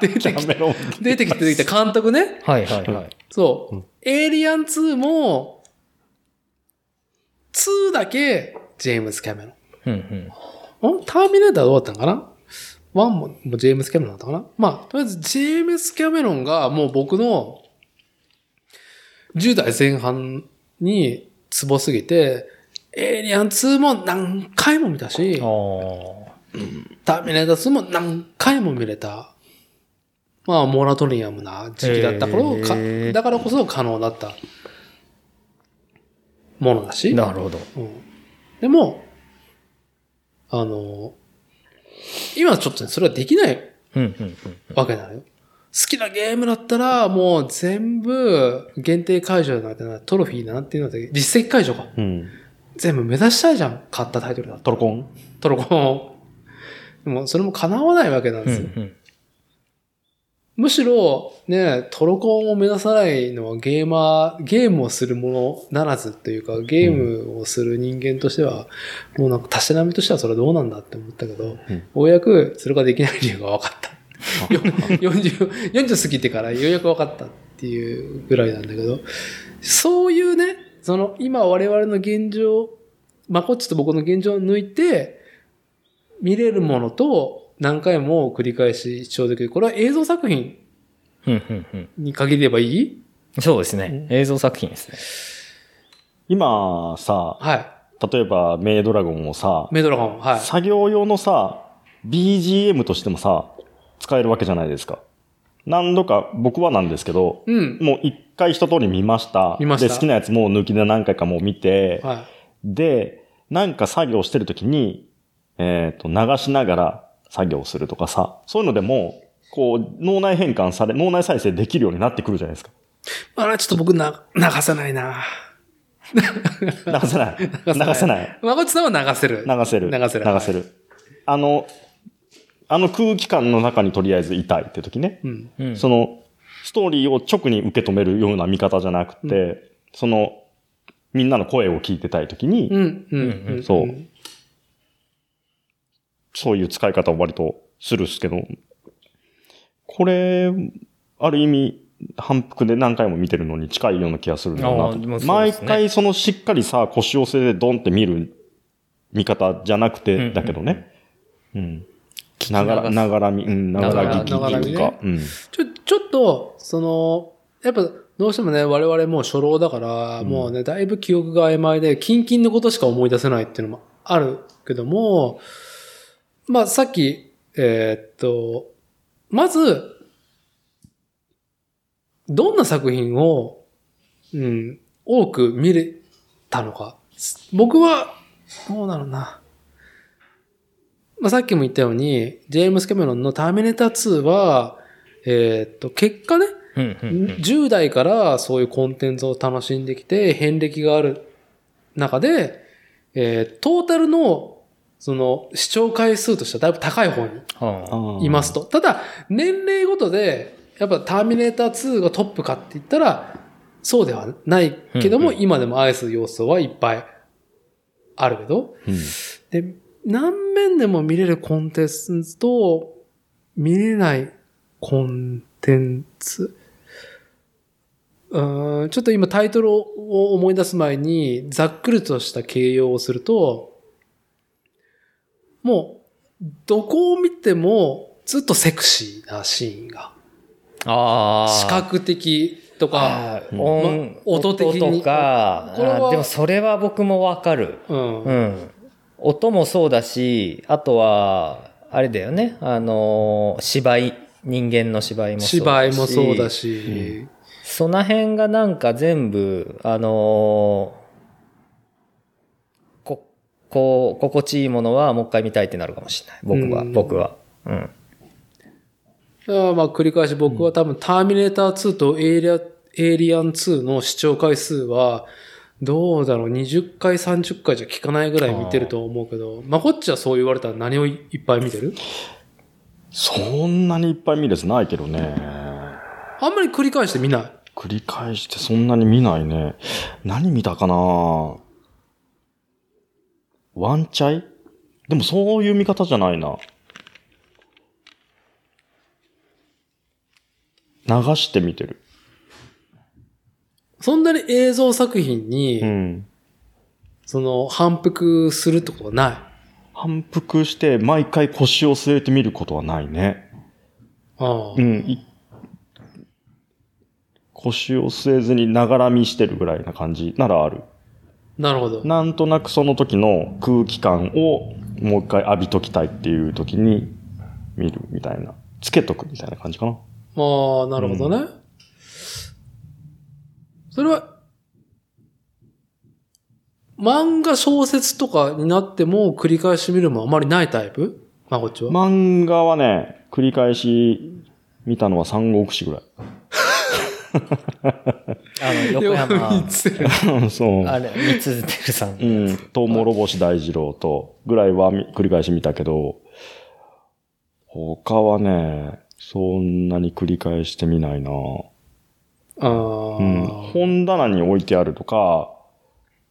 出てきた、メロン。出てきて出てきた監督ね。はいはいはい。そう。うんエイリアン2も、2だけ、ジェームズ・キャメロン。うんうん。んターミネーターどうだったのかな？ワンももうジェームズ・キャメロンだったかな？まあ、とりあえずジェームズ・キャメロンがもう僕の10代前半にツボすぎて、エイリアン2も何回も見たし、ああ。ターミネーター2も何回も見れた。まあ、モラトリアムな時期だった頃、かだからこそ可能だったものだし。なるほど。うんでも、あの、今ちょっとね、それはできないうんうんうん。わけなのよ。好きなゲームだったら、もう全部限定解除なんてな、トロフィーなんていうので、実績解除か。うん。全部目指したいじゃん。買ったタイトルだと。トロコン？トロコンを。でも、それも叶わないわけなんうんですよ。うん。むしろ、ね、トロコンを目指さないのはゲーマー、ゲームをするものならずというか、ゲームをする人間としては、もうなんか、たしなみとしてはそれはどうなんだって思ったけど、うんようやくそれができない理由が分かった。よ40、40過ぎてからようやく分かったっていうぐらいなんだけど、そういうね、その今我々の現状、まこっちと僕の現状を抜いて、見れるものと何回も繰り返し視聴できる。これは映像作品うんうんうん。に限ればいい？そうですね。映像作品ですね。今さ、は例えばメイドラゴンをさい。、メドラゴン。はい。作業用のさ、BGM としてもさ、使えるわけじゃないですか。何度か、僕はなんですけど、うん。もう一回一通り見ました。見ました？で、好きなやつもう抜きで何回かもう見て、はで、なんか作業してるときに、えっ、と、流しながら作業するとかさ、そういうのでも、こう、脳内変換され、脳内再生できるようになってくるじゃないですか。い。あら、ちょっと僕な、流せないな。流せ ない。流せない。まこっちさんは流せる。流せる。流せる。流せる。あの、あの空気感の中にとりあえずいたいって時ね。うん。うん。その、ストーリーを直に受け止めるような見方じゃなくて、その、みんなの声を聞いてたい時に、うん。うん。うんうん。そうそういう使い方を割とするっすけど、これ、ある意味、反復で何回も見てるのに近いような気がするんだよなあーでもと。毎回そのしっかりさ、腰を据えてドンって見る見方じゃなくて、うんうんだけどね。うん。きながら、ながらみ、うん、ながら聞きながらっていうか、なうん。ちょ、ちょっと、その、やっぱ、どうしてもね、我々もう初老だから、うんもうね、だいぶ記憶が曖昧で、キンキンのことしか思い出せないっていうのもあるけども、まあ、さっき、えーっと、まず、どんな作品を、うん、多く見れたのか。僕は、どうだろうな。まあ、さっきも言ったように、ジェームス・キャメロンのターミネーター2は、えーっと、結果ね、うんうんうん10代からそういうコンテンツを楽しんできて、遍歴がある中で、えートータルの、その、視聴回数としてはだいぶ高い方にはいますと。ただ、年齢ごとで、やっぱターミネーター2がトップかって言ったら、そうではないけども、うんうん今でも愛す要素はいっぱいあるけど、うん。で、何面でも見れるコンテンツと、見れないコンテンツ。うーんちょっと今タイトルを思い出す前に、ざっくりとした形容をすると、もう、どこを見ても、ずっとセクシーなシーンが。ああ。視覚的とか、音、ま音的にとか、これはあーでもそれは僕もわかる。うん。うん。音もそうだし、あとは、あれだよね。あのー芝居。人間の芝居もそうだし。芝居もそうだし、その辺がなんか全部、あのーこ、こう、心地いいものはもう一回見たいってなるかもしれない。僕は、うん僕は。うん。まあ繰り返し僕は多分ターミネーター2とエイリアエイリアン2の視聴回数は、どうだろう、20回、30回じゃ聞かないぐらい見てると思うけど、まあこっちはそう言われたら何をいっぱい見てる？そんなにいっぱい見るやつないけどね。あんまり繰り返して見ない？繰り返してそんなに見ないね。何見たかな？ワンチャイ？でもそういう見方じゃないな。流して見てる。そんなに映像作品に、うん。その反復するってことはない。反復して毎回腰を据えて見ることはないね。ああうん。い腰を据えずにながら見してるぐらいな感じならある。なるほど。なんとなくその時の空気感をもう一回浴びときたいっていう時に見るみたいな。つけとくみたいな感じかな。ああ、なるほどね。それは、漫画小説とかになっても繰り返し見るもあまりないタイプ？まあこっちは。漫画はね、繰り返し見たのは三国志ぐらい。あの、横山、そう。あれ、三つてるさん。うん。トウモロコシ大二郎とぐらいはみ繰り返し見たけど、他はね、そんなに繰り返して見ないなうん。本棚に置いてあるとか、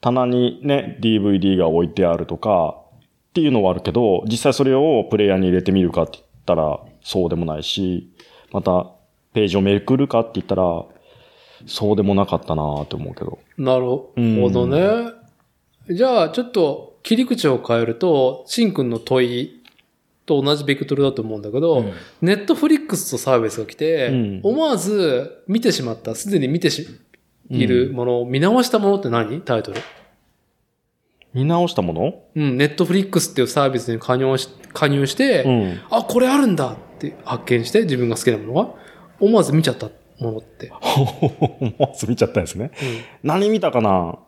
棚にね、DVD が置いてあるとか、っていうのはあるけど、実際それをプレイヤーに入れてみるかって言ったら、そうでもないし、また、ページをめくるかって言ったら、そうでもなかったなって思うけど。なるほどね。じゃあ、ちょっと切り口を変えると、しんくんの問いと同じベクトルだと思うんだけど、うんネットフリックスとサービスが来て、うん思わず見てしまった、すでに見てし、いるものを見直したものって何？タイトル。見直したもの？うん、ネットフリックスっていうサービスに加入し加入して、うん。あ、これあるんだって発見して、自分が好きなものが、思わず見ちゃったものって。思わず見ちゃったんですね。何見たかな？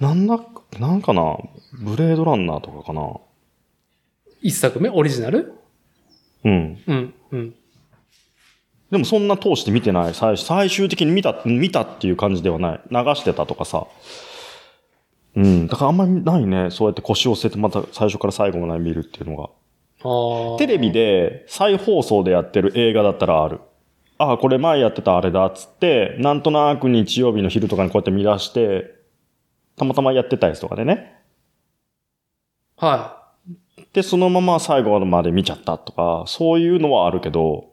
なんだ、なんかなブレードランナーとかかな一作目？オリジナル？うん。うん、うん。でもそんな通して見てない。最最終的に見た、見たっていう感じではない。流してたとかさ。うん。だからあんまりないね。そうやって腰を据えてまた最初から最後まで見るっていうのが。ああ。テレビで再放送でやってる映画だったらある。ああ、これ前やってたあれだっつって、なんとなく日曜日の昼とかにこうやって見出して、たまたまやってたやつとかでね。はで、そのまま最後まで見ちゃったとか、そういうのはあるけど、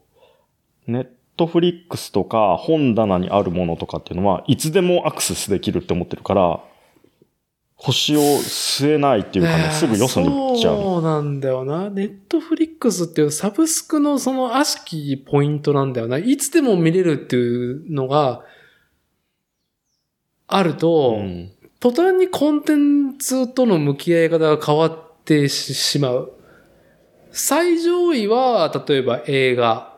ネットフリックスとか本棚にあるものとかっていうのは、いつでもアクセスできるって思ってるから、星を据えないっていうかね、すぐよそに行っちゃう。そうなんだよな。ネットフリックスっていうサブスクのその悪しきポイントなんだよな。いつでも見れるっていうのがあると、うん途端にコンテンツとの向き合い方が変わってししまう。最上位は、例えば映画、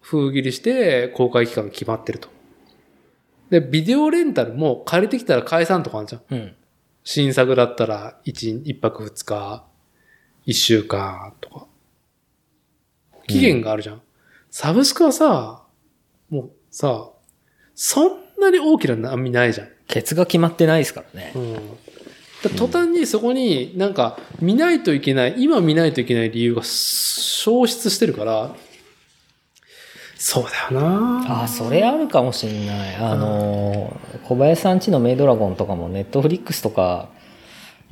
封切りして公開期間が決まってると。で、ビデオレンタルも借りてきたら解散とかあるじゃん。うん。新作だったら1、一泊二日、一週間とか。期限があるじゃん。サブスクはさ、もうさ、そんなに大きな波ないじゃん。ケツが決まってないですからね。うん。だ途端にそこになんか見ないといけない、今見ないといけない理由が消失してるから、そうだよなああ、それあるかもしんない。あのー、小林さんちのメイドラゴンとかもネットフリックスとか、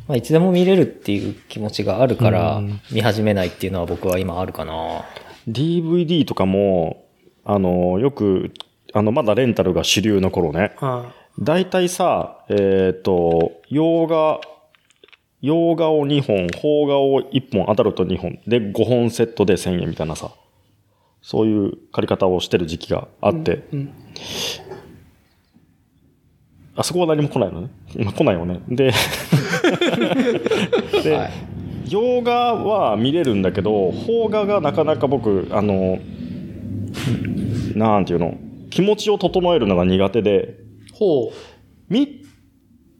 まあ、いつでも見れるっていう気持ちがあるからうん、見始めないっていうのは僕は今あるかな。DVD とかも、あの、よく、あの、まだレンタルが主流の頃ね。あ大体さ、えっ、と、洋画、洋画を2本、邦画を1本、アダルト2本、で5本セットで1000円みたいなさ、そういう借り方をしてる時期があって、うん。あそこは何も来ないのね。今来ないよね。で、で、はい。洋画は見れるんだけど、邦画がなかなか僕、あの、なんていうの、気持ちを整えるのが苦手で、ほう。見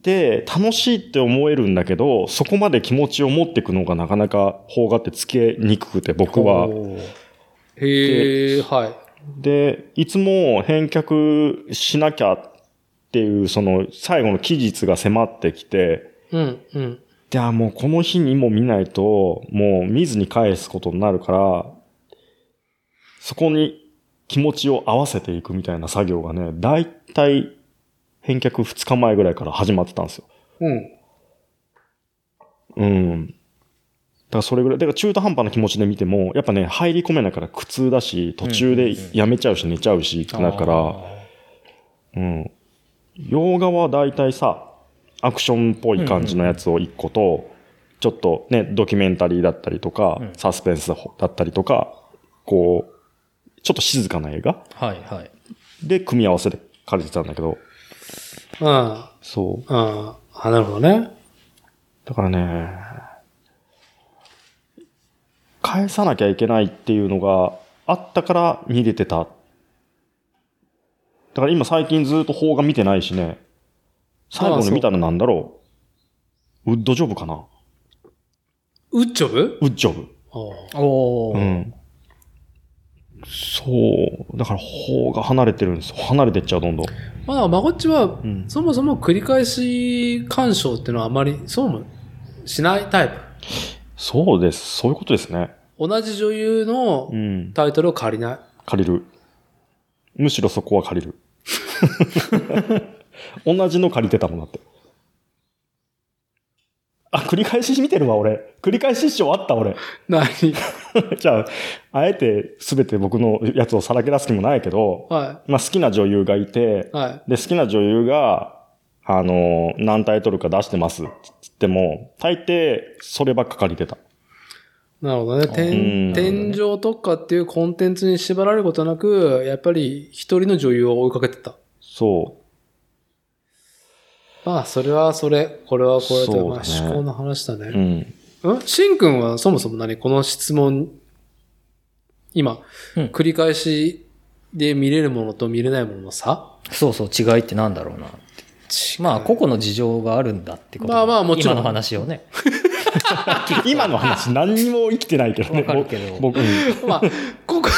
て楽しいって思えるんだけど、そこまで気持ちを持っていくのがなかなか邦画ってつけにくくて、僕は。へえ、はい。で、いつも返却しなきゃっていう、その最後の期日が迫ってきて、うん、うん。で、あ、もうこの日にも見ないと、もう見ずに返すことになるから、そこに気持ちを合わせていくみたいな作業がね、だいたい返却2日前ぐらいから始まってたんですよ。うん。うん。だからそれぐらい、だから中途半端な気持ちで見ても、やっぱね、入り込めないから苦痛だし、途中でやめちゃうし寝ちゃうし、ってなるから、うん。洋画は大体さ、アクションっぽい感じのやつを1個と、ちょっとね、ドキュメンタリーだったりとか、うんサスペンスだったりとか、こう、ちょっと静かな映画？はいはい。で組み合わせで借りてたんだけど、うん。そう。うん。あ、なるほどね。だからね、返さなきゃいけないっていうのがあったから見れてた。だから今最近ずっと邦画見てないしね。最後に見たのなんだろう？ウッドジョブかな？ウッジョブ？ウッジョブ。あおーうん。そう。だから邦画離れてるんです。離れてっちゃう、どんどん。まあ、まこっちは、そもそも繰り返し鑑賞っていうのはあまり、そうもしないタイプ。そうです。そういうことですね。同じ女優の。タイトルを借りない。借りる。むしろそこは借りる。同じの借りてたもんだって。あ、繰り返し見てるわ、俺。繰り返し視聴あった、俺。何？じゃあ、あえて全て僕のやつをさらけ出す気もないけど、はまあ好きな女優がいてい。、はい。で、好きな女優が、あの、何タイトルか出してますって言っても、大抵そればっか借りてた。なるほどね。う天ん天井特化っていうコンテンツに縛られることなく、やっぱり一人の女優を追いかけてた。そまあ、それはそれ、これはこれで、まあ、思考の話だう。うね。ん。ん？しんくんはそもそも何？この質問、今、うん繰り返しで見れるものと見れないものの差？そうそう、違いってなんだろうなって。まあ、個々の事情があるんだってこと。まあまあもちろん今の話をね。今の話何にも生きてないけどね。わかるけどぼ僕、うんまあ、ここ、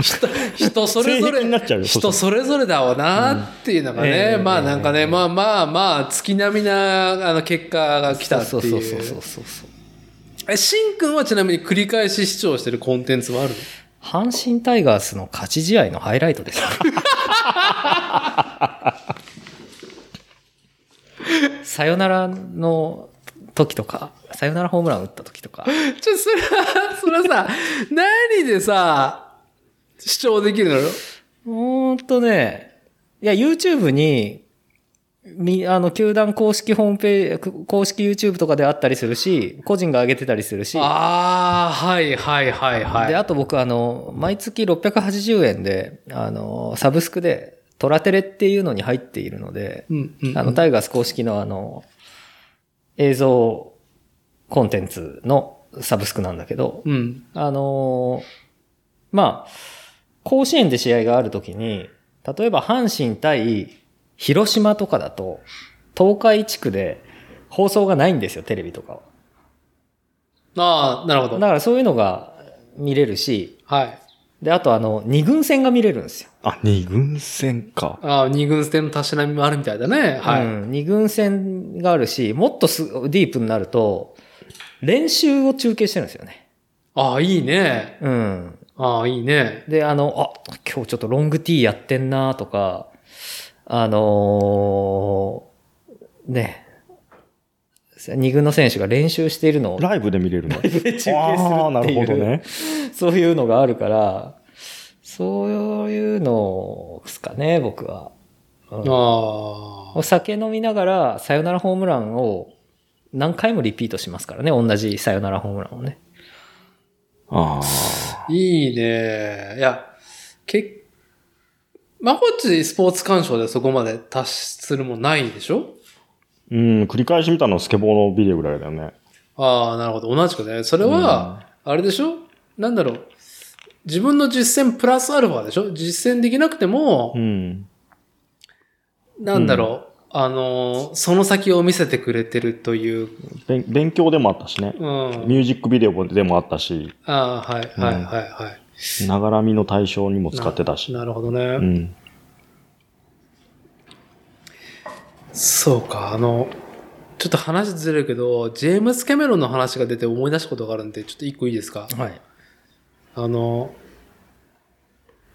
人、人それぞ性癖になっちゃうれ、よ人それぞれだわなっていうのがね、ええまあなんかね、まあまあまあ、月並みな、あの、結果が来たってそういう。そうそうそうそうそう。え、しんくんはちなみに繰り返し視聴してるコンテンツはある阪神タイガースの勝ち試合のハイライトですね。さよならの時とか、さよならホームラン打った時とか。ちょ、それは、それはさ、何でさ、主張できるのほんとね、いや、YouTube に、み、あの、球団公式ホームページ、公式 YouTube とかであったりするし、個人が上げてたりするし、ああ、はいはいはいはい。で、あと僕、あの、毎月680円で、あの、サブスクで、トラテレっていうのに入っているので、うんうん、あの、タイガース公式のあの、映像コンテンツのサブスクなんだけど、うん。あのーまあ、甲子園で試合があるときに、例えば阪神対広島とかだと、東海地区で放送がないんですよ、テレビとかは。ああ、なるほど。だからそういうのが見れるし、はい。で、あとあの、二軍戦が見れるんですよ。あ、二軍戦か。ああ、二軍戦のたしなみもあるみたいだね。はい。うん、二軍戦があるし、もっとすディープになると、練習を中継してるんですよね。ああ、いいね。うん。ああ、いいね。で、あの、あ、今日ちょっとロングティーやってんなとか、あのーね、二軍の選手が練習しているのをライブで見れるの？で中継するああ、なっていう、るほどね。そういうのがあるから、そういうのですかね、僕は。うんあお酒飲みながら、サヨナラホームランを何回もリピートしますからね、同じサヨナラホームランをね。ああ、いいね。いや、けまこっちスポーツ鑑賞でそこまで達するもんないでしょ？うん、繰り返し見たのはスケボーのビデオぐらいだよね。ああ、なるほど。同じくね。それは、あれでしょ？なんだろう。自分の実践プラスアルファでしょ？実践できなくてもう、ん。なんだろう。あの、その先を見せてくれてるという、勉勉強でもあったしね。うん。ミュージックビデオでもあったし、ああ、はい、はい、はい、はい。ながらみの対象にも使ってたし。なるほどね。うん。そうか、あの、ちょっと話ずれるけど、ジェームス・キャメロンの話が出て思い出したことがあるんで、ちょっと一個いいですか？はい。あの、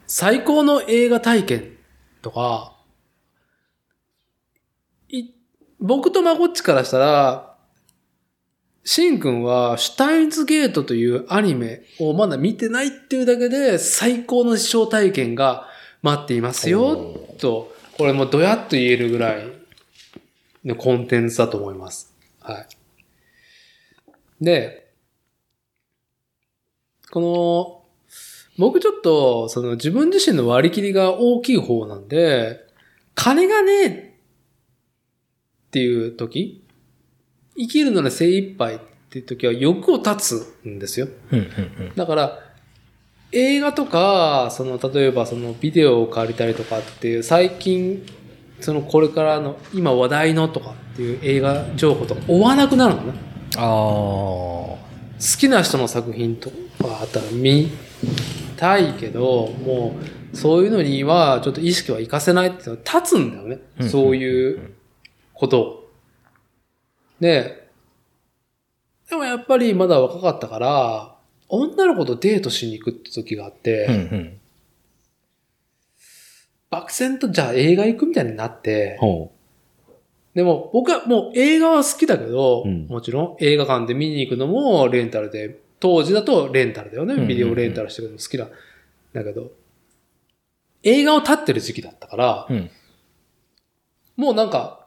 最高の映画体験とか、い僕とまこっちからしたら、シンくんはシュタインズゲートというアニメをまだ見てないっていうだけで最高の視聴体験が待っていますよ、と、これもどやっと言えるぐらいのコンテンツだと思います。はい。で、この、僕ちょっと、その自分自身の割り切りが大きい方なんで、金がねえっていう時、生きるのに精一杯っていう時は欲を立つんですよ。だから、映画とか、その、例えばそのビデオを借りたりとかっていう、最近、そのこれからの、今話題のとかっていう映画情報とか追わなくなるのね。あ好きな人の作品とかあったら見たいけど、もう、そういうのにはちょっと意識は活かせないっていうのは立つんだよね。うんそういうことを。で、でもやっぱりまだ若かったから、女の子とデートしに行くって時があって、あ。うんうん。漠然とじゃあ映画行くみたいになって、ほでも僕はもう映画は好きだけど、うんもちろん映画館で見に行くのもレンタルで、当時だとレンタルだよね。ビデオレンタルしてるの好きなんだけど、映画を立ってる時期だったから、うん。もうなんか、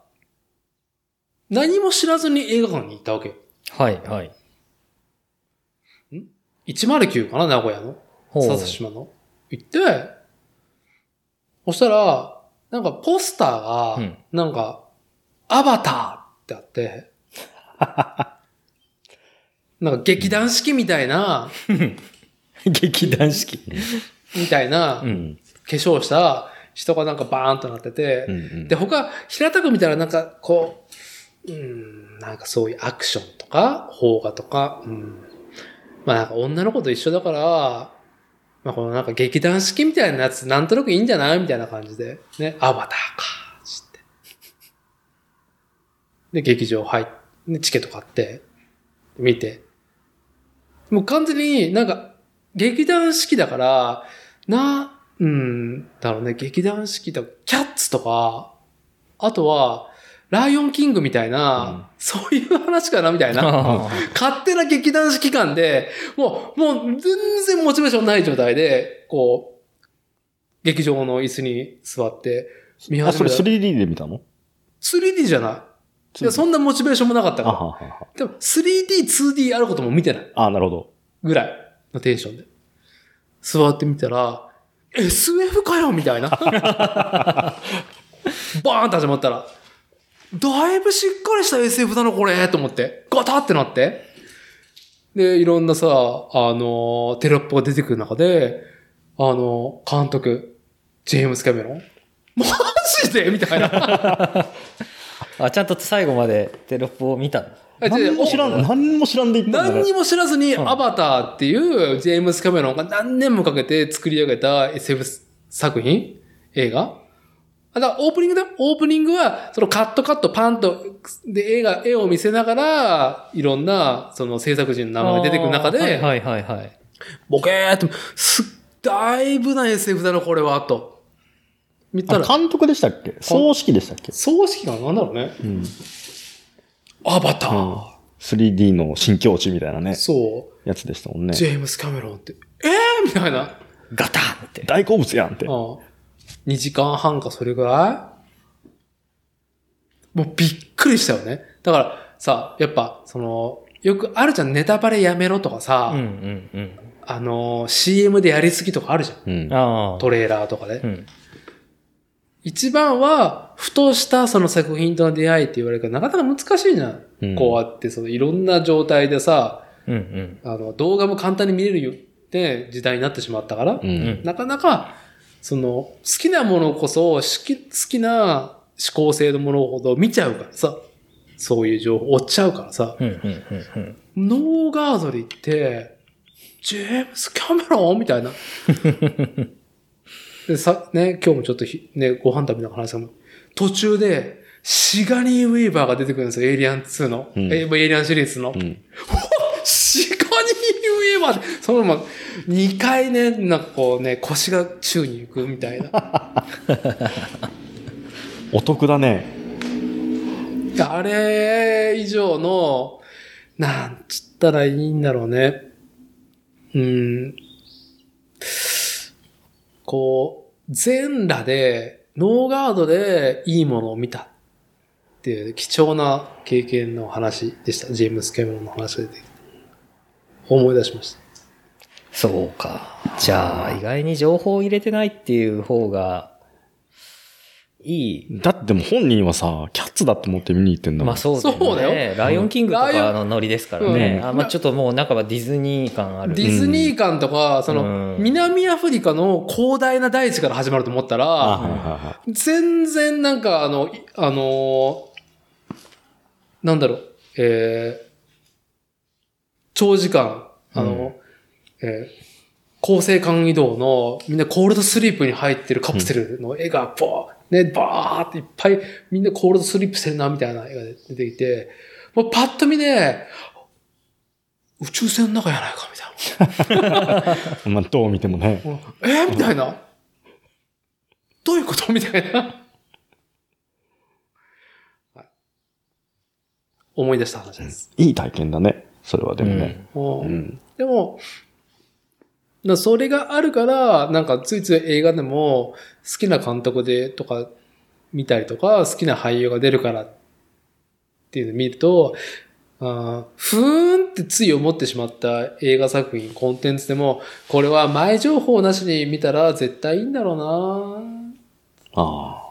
何も知らずに映画館に行ったわけ？よ。はいはい。109かな名古屋の？ほう笹島の？行って、そしたら、なんかポスターがうん、なんか、アバターってあって、なんか劇団四季みたいな、劇団四季。みたいな、化うん。粧した人がなんかバーンとなっててう。う、んうんで、他、平たく見たらなんかこう、うん、なんかそういうアクションとか、邦画とか、うん。まあなんか女の子と一緒だから、まあこのなんか劇団四季みたいなやつなんとなくいいんじゃないみたいな感じで、ね、アバターか、つって。で、劇場入って、チケット買って、見て。もう完全になんか、劇団四季だから、な、うん、だろうね、劇団四季とか、キャッツとか、あとは、ライオンキングみたいな、そういう話かなみたいな。あ勝手な劇団四季間で、もう、もう全然モチベーションない状態で、こう、劇場の椅子に座って見あ、それ始めた。3D で見たの？3D じゃない。いや、そんなモチベーションもなかったかははら。でも 3D、2D あることも見てないあ、なるほど。ぐらいのテンションで。座ってみたら、SF かよみたいな。バーンと始まったら、だいぶしっかりした SF だな、これと思って。ガタってなって。で、いろんなさ、あの、テロップが出てくる中で、あの、監督、ジェームス・キャメロン。マジで？みたいな。あ、ちゃんと最後までテロップを見たの？何も知らん、何も知らんで言った何にも知らずに、ん。アバターっていうジェームス・キャメロンが何年もかけて作り上げた SF 作品？映画？あだからオープニングだよオープニングは、そのカットカットパンと、で、映画、絵を見せながら、いろんな、その制作人の名前が出てくる中で、はいはいはいはい。ボケーっと、すっ、だいぶな SF だな、これは、と。見たあら、監督でしたっけ？葬式でしたっけ？葬式がなんだろうね。うん。アバター。うん 3D の新境地みたいなね、そう。やつでしたもんね。ジェームス・キャメロンって、えーみたいな。ガタンって。大好物やんって。うん。2時間半かそれぐらい？もうびっくりしたよね。だからさ、やっぱ、その、よくあるじゃん、ネタバレやめろとかさ、うんうんうん。あの、CM でやりすぎとかあるじゃん。うん。ああ。トレーラーとかで。うん。一番は、ふとしたその作品との出会いって言われるから、なかなか難しいじゃん。うんこうやって、そのいろんな状態でさ、うんうん。あの、動画も簡単に見れるよって時代になってしまったから、う。うんん。なかなか、その、好きなものこそ、好き、好きな嗜好性のものほど見ちゃうからさ、そういう情報追っちゃうからさ、うんうんうんうん。ノーガードリーって、ジェームス・キャメロン？みたいな。で、さ、ね、今日もちょっとひ、ね、ご飯食べながら話したの。途中で、シガニー・ウィーバーが出てくるんですよ、エイリアン2の。うんえエイリアンシリーズの。うん。シガニー・ウィーバーって、そのまま、2回ね、なんかこうね、腰が宙に行くみたいな。お得だね。あれ以上の、なんつったらいいんだろうね。うん。こう、全裸で、ノーガードでいいものを見たっていう貴重な経験の話でした。ジェームス・キャメロンの話が出てきて。思い出しました。そうか。じゃあ、意外に情報を入れてないっていう方が、いい。だってもう本人はさ、キャッツだって思って見に行ってんだもん。まあそうだよね。そうだよライオンキングとかのノリですからね。うんあまあちょっともう半ばディズニー感ある。ディズニー感とか、その、うん南アフリカの広大な大地から始まると思ったあら、全然なんかあの、いあのーなんだろう、えー、長時間、あの、えー、構成間移動のみんなコールドスリープに入ってるカプセルの絵がボー、ね、バーっていっぱいみんなコールドスリープしてるなみたいな絵が出てきて、もうパッと見ね、宇宙船の中やないかみたいな。い。まあどう見てもね。えーみたいな。どういうこと？みたいな。はい思い出した話です。いい体験だね。それはでもね。うんうん。でも、なそれがあるから、なんかついつい映画でも好きな監督でとか見たりとか、好きな俳優が出るからっていうのを見ると、あーふーんってつい思ってしまった映画作品、コンテンツでも、これは前情報なしに見たら絶対いいんだろうなああ。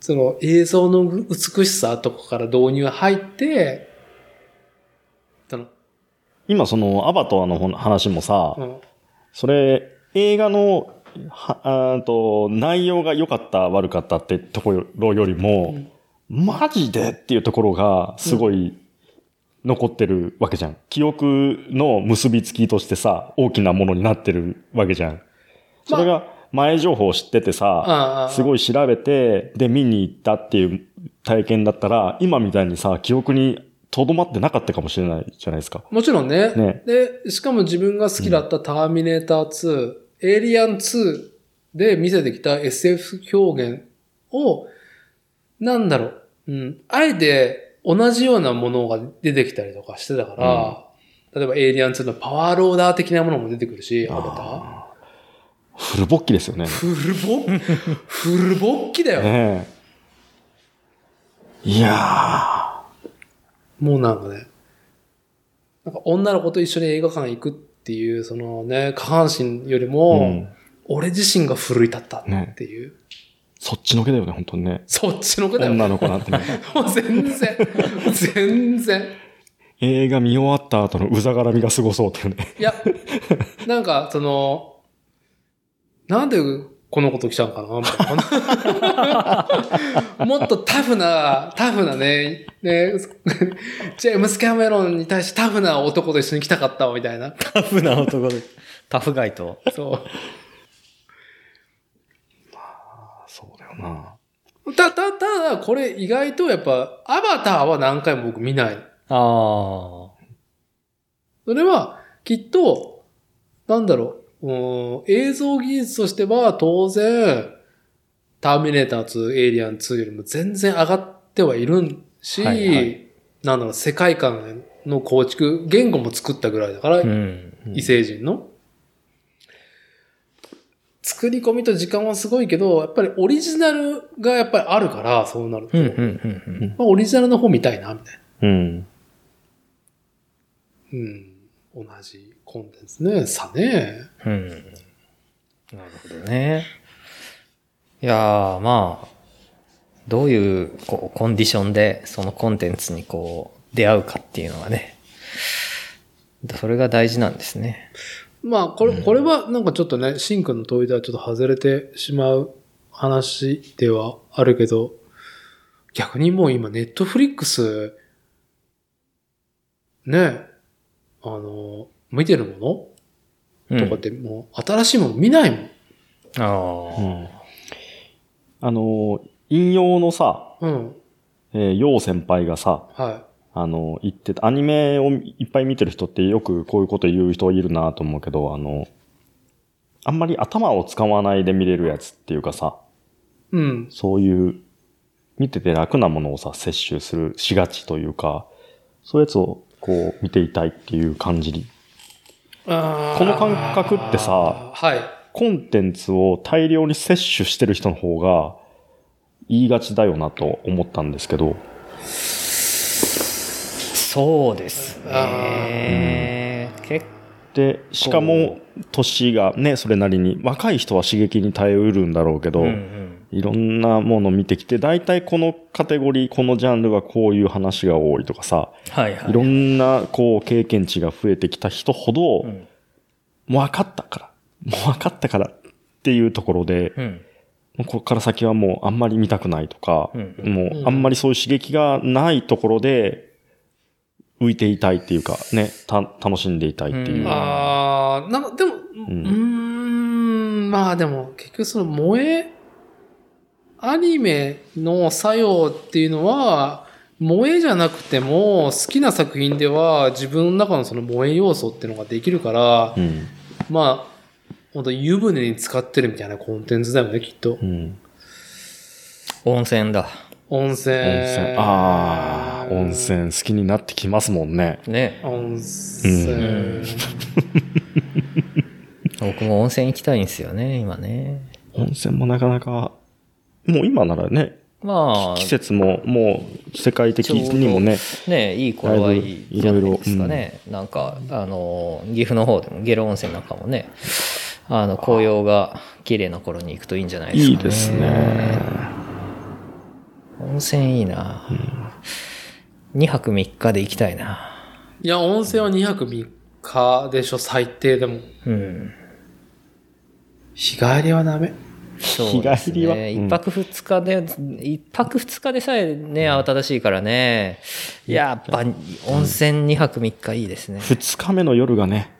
その映像の美しさとかから導入入って、今そのアバターの話もさ、うん、それ映画のはあーと内容が良かった悪かったってところよりも、マジでっていうところがすごい残ってるわけじゃん。記憶の結びつきとしてさ、大きなものになってるわけじゃん。それが前情報を知っててさ、すい。ごい調べて、で見に行ったっていう体験だったら、今みたいにさ、記憶に留まってなかったかもしれないじゃないですか。もちろんね。ねで、しかも自分が好きだったターミネーター2、エイリアン2で見せてきた SF 表現を、なんだろう、うん、あえて同じようなものが出てきたりとかしてたから、例えばエイリアン2のパワーローダー的なものも出てくるし、アバター。フル勃起ですよね。フルボッ、フルボッキだよ。ねえ。いやもうなんかね、なんか女の子と一緒に映画館行くっていう、そのね、下半身よりー、も、うん。俺自身が奮い立ったっていう。そっちのけだよね、本当にね。そっちの子だよ。女の子なんてね。もう全然、全然。映画見終わった後のうざがらみがすごそうっていうね。いや、なんか、その、なんでこのこと来ちゃうのかなみたいな。もっとタフな、タフなね、ね、ジェームス・キャメロンに対してタフな男と一緒に来たかったわ、みたいな。タフな男で。タフガイと。そう。そうだよな。た、た、ただ、これ意外とやっぱ、アバターは何回も僕見ない。ああ。それは、きっと、なんだろう、うん映像技術としては当然、ターミネーター2、エイリアン2よりも全然上がってはいるし、はいはいなんだろう、世界観の構築、言語も作ったぐらいだから、うん。異星人の。作り込みと時間はすごいけど、やっぱりオリジナルがやっぱりあるから、そうなると。うん、うん、うん、まあ、オリジナルの方見たいな、みたいな。うん。うん。同じコンテンツね、さね。うん。なるほどね。いやー、まあ、どういうこうコンディションでそのコンテンツにこう出会うかっていうのがね、それが大事なんですね。まあ、これ、これはなんかちょっとね、シンクの問いではちょっと外れてしまう話ではあるけど、逆にもう今、ネットフリックス、ね、あの、見てるものとかってもう新しいもの見ないもん。ああ、うん。あの、引用のさ、うん。えー、ヨウ先輩がさ、はあの、言ってた、アニメをいっぱい見てる人ってよくこういうこと言う人いるなと思うけど、あの、あんまり頭を使わないで見れるやつっていうかさ、い。うん。そういう、見てて楽なものをさ、摂取する、しがちというか、そういうやつをこう見ていたいっていう感じこの感覚ってさはい。コンテンツを大量に摂取してる人の方が言いがちだよなと思ったんですけど、そうですね。結で、しかも年がね、それなりに、若い人は刺激に耐えうるんだろうけど、構、うんうんいろんなものを見てきて、大体このカテゴリー、このジャンルはこういう話が多いとかさ、はいはい。いろんなこう経験値が増えてきた人ほど、うんもう分かったから、もう分かったからっていうところで、うん。ここから先はもうあんまり見たくないとか、うんもうあんまりそういう刺激がないところで浮いていたいっていうか、ね、た楽しんでいたいっていう。うんああ、なんかでも、うーん、まあでも結局その萌え、アニメの作用っていうのは、萌えじゃなくても好きな作品では自分の中のその萌え要素っていうのができるから、うん。まあ、本当湯船に使ってるみたいなコンテンツだよね、きっとう。ん。温泉だ。温泉。温泉。ああ、温。泉好きになってきますもんね。ね。温泉。うん僕も温泉行きたいんですよね、今ね。温泉もなかなか、もう今ならね、まあ、季節ももう世界的にもね、ね、いい頃はいいじゃないですかいろいね。なんか、あの、岐阜の方でも、ゲロ温泉なんかもね、あの、紅葉が綺麗な頃に行くといいんじゃないですかね。いいですね。温泉いいな、2泊3日で行きたいな。いや、温泉は2泊3日でしょ、最低でも。うん。日帰りはダメ。そうです日帰りはね。泊二日で、一泊二日でさえね、慌ただしいからね。やっぱ、温泉二泊三日いいですね。二日目の夜がね、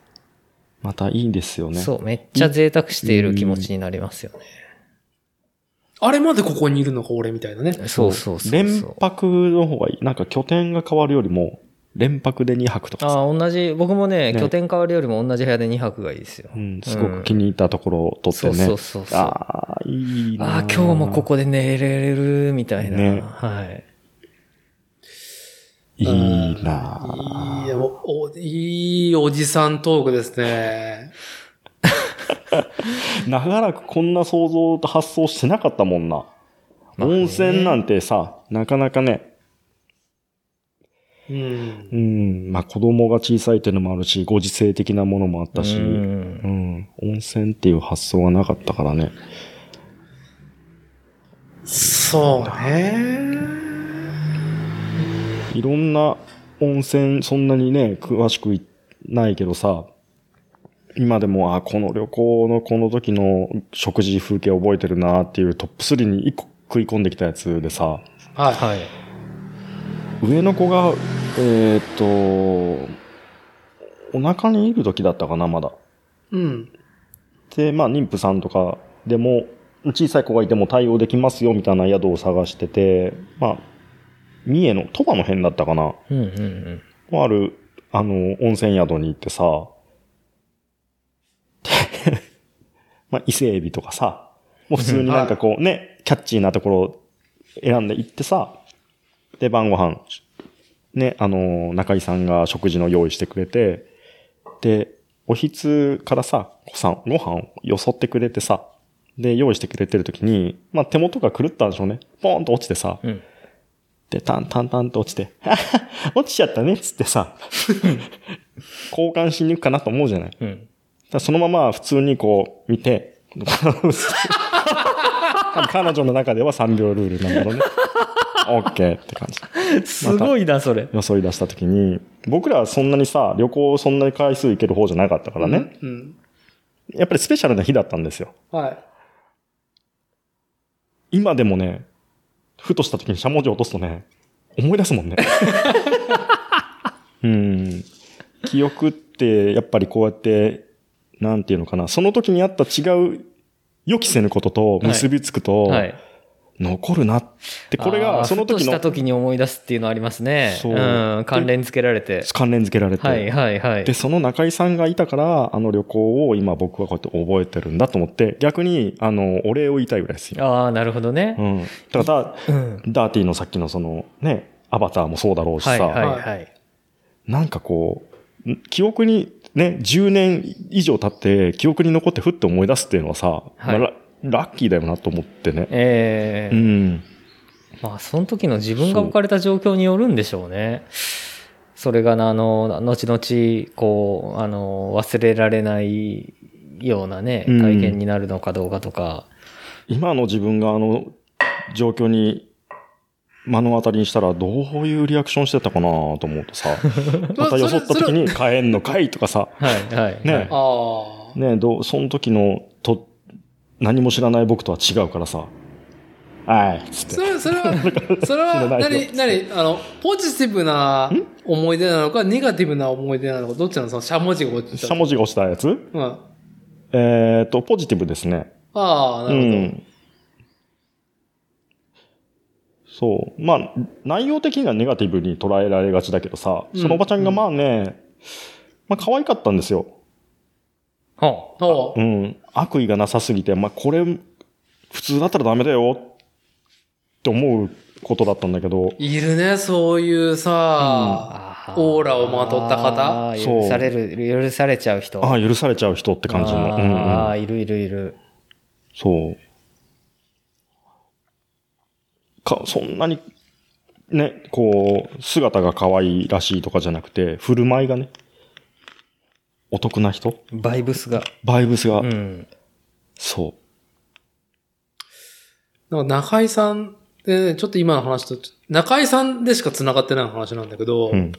またいいんですよね。そう、めっちゃ贅沢している気持ちになりますよね。あれまでここにいるのか、俺みたいなね。そうそうそう。連泊の方がいい。なんか拠点が変わるよりも、連泊で2泊とかさ、ああ、同じ、僕もね、ね拠点変わるよりも同じ部屋で2泊がいいですよ。うん、すごく気に入ったところを取ってね。そうそうそうそうああ、いいなああ、今日もここで寝れる、みたいな。ねはい。いいなぁいいやおおいいおじさんトークですね。長らくこんな想像と発想してなかったもんな。温泉なんてさ、なかなかね、うんう。ん、まあ子供が小さいっていうのもあるし、ご時世的なものもあったし、ううんん、温泉っていう発想がなかったからね。そうね。いろんな温泉、そんなにね、詳しくいないけどさ、今でも、あ、この旅行のこの時の食事風景覚えてるなっていうトップ3に一個食い込んできたやつでさ、はい。はい。上の子が、えーっと、お腹にいる時だったかな、まだ。うん。で、まあ、妊婦さんとかでも、小さい子がいても対応できますよ、みたいな宿を探してて、まあ、三重の鳥羽の辺だったかな。うんうんうん。ある、あの、温泉宿に行ってさ、で まあ、伊勢エビとかさ、もう普通になんかこうね、キャッチーなところを選んで行ってさ、で、晩ご飯、ね、あの、中井さんが食事の用意してくれて、で、おひつからさ、ごさん、ご飯をよそってくれてさ、で、用意してくれてる時に、まあ、手元が狂ったんでしょうね。ポーンと落ちてさ、うん。で、タンタンタンと落ちて、落ちちゃったねっつってさ、交換しに行くかなと思うじゃない。うん。らそのまま普通にこう見て、彼女の中では3秒ルールなんだろうね。オッケーって感じ。すごいな、それ。よそい出した時に、僕らはそんなにさ、旅行そんなに回数行ける方じゃなかったからね。うん。やっぱりスペシャルな日だったんですよ。はい。今でもね、ふとした時にしゃもじを落とすとね、思い出すもんね。うん。記憶って、やっぱりこうやって、なんていうのかな、その時にあった違う予期せぬことと結びつくと、はい。残るなって、これあがーふとしたその時の時に思い出すっていうのありますね。そううん。関連付けられて。関連付けられて、はいはいはいで、。その中井さんがいたから、あの旅行を今僕はこうやって覚えてるんだと思って、逆に、あの、お礼を言いたいぐらいですよ。ああ、なるほどねう。ん。だから、うん。ダーティーのさっきのその、ね、アバターもそうだろうしさ、はいはいはい。なんかこう、ん記憶にね、10年以上経って記憶に残ってふって思い出すっていうのはさ、はいまあララッキーだよなと思ってね。ええうん。まあ、その時の自分が置かれた状況によるんでしょうね。それがな、あの、後々、こう、あの、忘れられないようなね、うん体験になるのかどうかとか。今の自分があの状況に目の当たりにしたらどういうリアクションしてたかなと思うとさ、またよそった時に帰んのかいとかさ、はいはい。ねはいああ。ねどう、その時のと、何も知らない僕とは違うからさ、はい、つってそ。れ、それは、それは、何、何、あの、ポジティブな思い出なのか、ネガティブな思い出なのか、どっちなの？その、しゃもじが落ちた。しゃもじが落ちたやつ？うん。あえっ、と、ポジティブですね。あ、なるほど。うん。そう。まあ、内容的にはネガティブに捉えられがちだけどさ、そのおばちゃんがまあね、まあ可愛かったんですよ。はほううん。悪意がなさすぎて、まあこれ、普通だったらダメだよって思うことだったんだけど、いるね、そういうさ、あオーラをまとった方許される、許されちゃう人。ああ、許されちゃう人って感じの。うんああ、うん、いるいるいる。そう。か、そんなに、ね、こう、姿が可愛らしいとかじゃなくて、振る舞いがね、お得な人？バイブスが。バイブスが、うん。そなんか中井さんでね、ちょっと今の話と、中井さんでしか繋がってない話なんだけど、う。うん。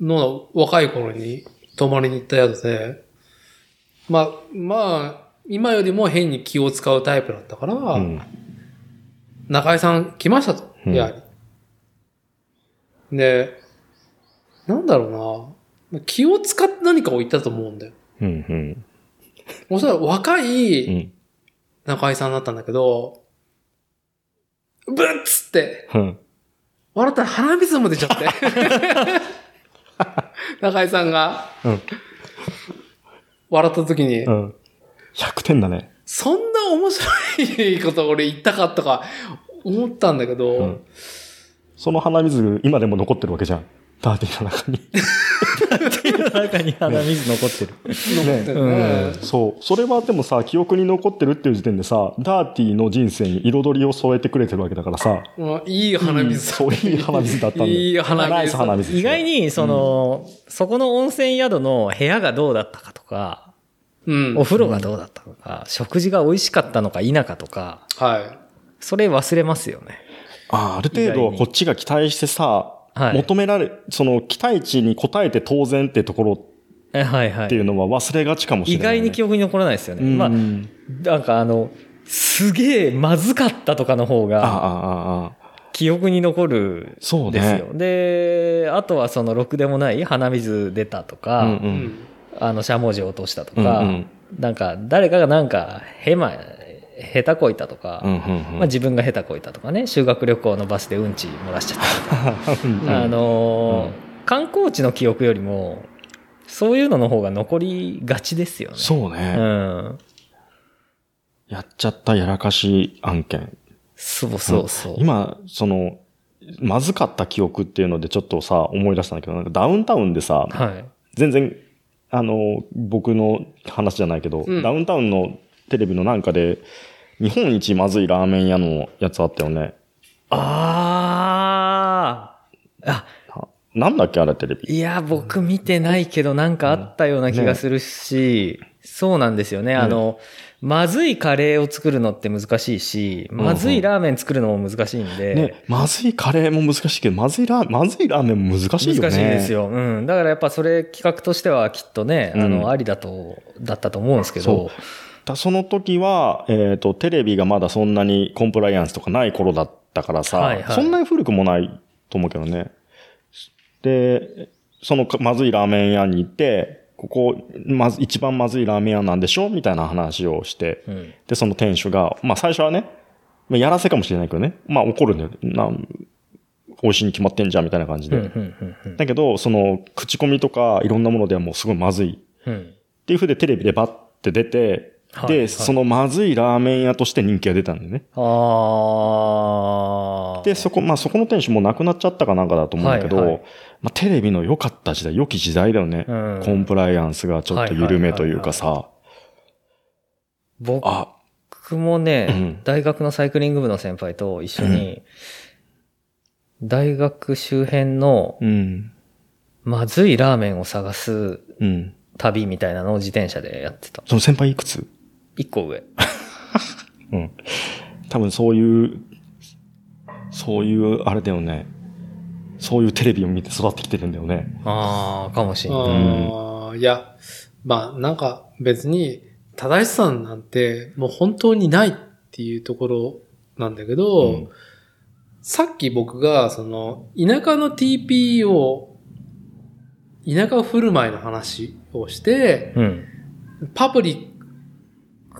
の若い頃に泊まりに行った宿で、まあ、まあ、今よりも変に気を使うタイプだったから、うん。中井さん来ましたと、うんやはり。で、なんだろうな、気を使って何かを言ったと思うんだよ。うん。うん。おそらく若ういん。中井さんだったんだけど、ブッつって、うん。笑ったら鼻水も出ちゃって。中井さんが、うん笑った時に、うん。100点だね。そんな面白いこと俺言ったかとか思ったんだけど、うんその鼻水、今でも残ってるわけじゃん。ダーティーの中に。手の中に鼻水残ってる。残ってるね。そう。それはでもさ、記憶に残ってるっていう時点でさ、ダーティーの人生に彩りを添えてくれてるわけだからさ、まあいい鼻水そういい鼻水だったんだよ。いい鼻水ナイス鼻水。意外に、その、そこの温泉宿の部屋がどうだったかとか、うん。お風呂がどうだったのか、食事が美味しかったのか否かとか、はそれ忘れますよね。あある程度はこっちが期待してさ、はい求められ、その期待値に応えて当然ってところえはいはい。っていうのは忘れがちかもしれ意ない、外に記憶に残らないですよね。うんまあ、なんかあの、すげえまずかったとかの方が。記憶に残るそうですよ。ね。で、あとはそのろくでもない鼻水出たとか、うんう。んん。あの、しゃもじ落としたとうんか、うんなんか誰かがなんかへま、下手こいたとか、うんうんうんまあ、自分が下手こいたとかね、修学旅行のバスでうんち漏らしちゃったとか、うんあのーうん観光地の記憶よりも、そういうのの方が残りがちですよね。そううね、ん。やっちゃったやらかし案件。そうそうそう。今、その、まずかった記憶っていうのでちょっとさ、思い出したんだけど、ダウンタウンでさ、はい。全然、あの、僕の話じゃないけど、うんダウンタウンのテレビのなんかで、日本一まずいラーメン屋のやつあったよね。ああ。あ、ななんだっけあれテレビ。いや、僕見てないけどなんかあったような気がするし、そうなんですよね。あの、まずいカレーを作るのって難しいし、まずいラーメン作るのも難しいんで、ね、まずいカレーも難しいけど、まずいラー、まずいラーメンも難しいよね。難しいですよ。うん。だからやっぱそれ企画としてはきっとね、あうんの、ありだと、だったと思うんですけそど、だその時は、えっ、と、テレビがまだそんなにコンプライアンスとかない頃だったからさ、はいはいそんなに古くもないと思うけどね。で、そのかまずいラーメン屋に行って、ここ、まず、一番まずいラーメン屋なんでしょみたいな話をして、うん。で、その店主が、まあ最初はね、まあやらせかもしれないけどね、まあ怒るんだよ。なん美味しいに決まってんじゃんみたいな感じで。だけど、その、口コミとかいろんなものではもうすごいまずいうん。っていう風でテレビでバッて出て、で、はいはいそのまずいラーメン屋として人気が出たんだよね。ああ。で、そこ、まあそこの店主もう亡くなっちゃったかなんかだと思うんだけど、はいはいまあテレビの良かった時代、良き時代だよね。うんコンプライアンスがちょっと緩めというかさ、僕あ、もね、うん大学のサイクリング部の先輩と一緒に、大学周辺のうん、まずいラーメンを探すうん。旅みたいなのを自転車でやってた。その先輩いくつ？一個上。うん。多分そういう、そういう、あれだよね。そういうテレビを見て育ってきてるんだよね。ああ、かもしれない。ああ、いや、まあなんか別に正しさなんてもう本当にないっていうところなんだけど、うんさっき僕がその田舎の TP を、田舎振る舞いの話をして、うん。パブリッ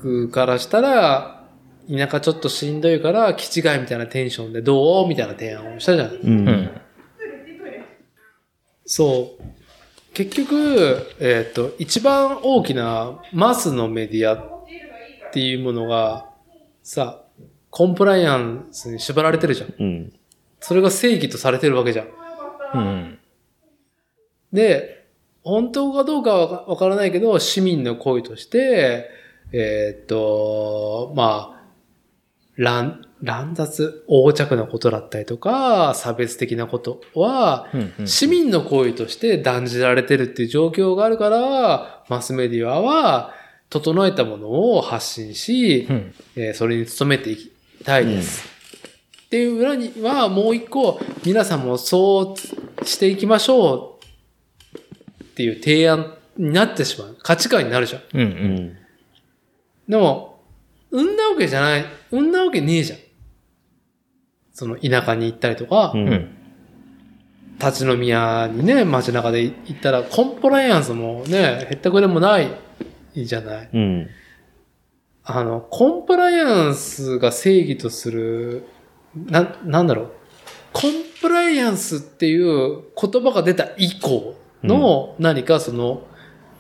クからしたら、田舎ちょっとしんどいから、気違いみたいなテンションでどう？みたいな提案をしたじゃん。うん。うん。そう。結局、えっ、と、一番大きなマスのメディアっていうものが、さ、コンプライアンスに縛られてるじゃん。うん。それが正義とされてるわけじゃん。うん。で、本当かどうかはわからないけど、市民の声として、えーっと、まあ、乱、乱雑、横着なことだったりとか、差別的なことは、うんうん市民の声として断じられてるっていう状況があるから、マスメディアは、整えたものを発信し、うん。えーそれに努めていきたいです。っていう裏にはもう一個、皆さんもそうしていきましょうっていう提案になってしまう。価値観になるじゃん。うん。う。うんん。でも、うんなわけじゃない、うんなわけねえじゃん。その田舎に行ったりとか、うんうん。立ち飲み屋にね、街中で行ったら、コンプライアンスもね、へったくれもないじゃない。うん。あの、コンプライアンスが正義とする、な、なんだろう。コンプライアンスっていう言葉が出た以降の何かその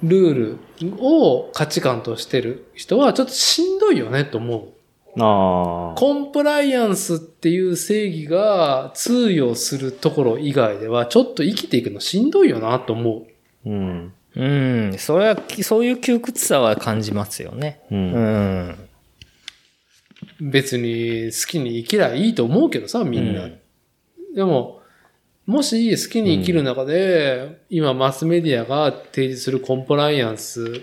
ルールを価値観としてる人はちょっとしんどいよねと思う。ああ。コンプライアンスっていう正義が通用するところ以外では、ちょっと生きていくのしんどいよなと思う。うん。うん。それは、そういう窮屈さは感じますよね。う。うんん。別に好きに生きりゃいいと思うけどさ、みんな。うんでも、もし好きに生きる中で、今マスメディアが提示するコンプライアンス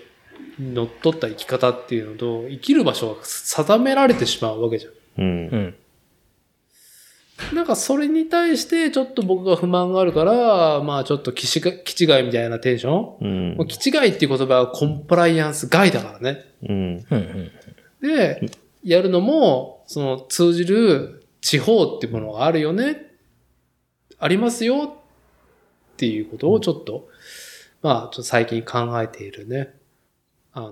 にのっとった生き方っていうのと、生きる場所が定められてしまうわけじゃん。うんう。ん。なんかそれに対してちょっと僕が不満があるから、まあちょっと気違いみたいなテンション？うん。気違いっていう言葉はコンプライアンス外だからね。うん。で、やるのも、その通じる地方っていうものがあるよね。ありますよっていうことをちょっと、まあちょっと最近考えているね。あの、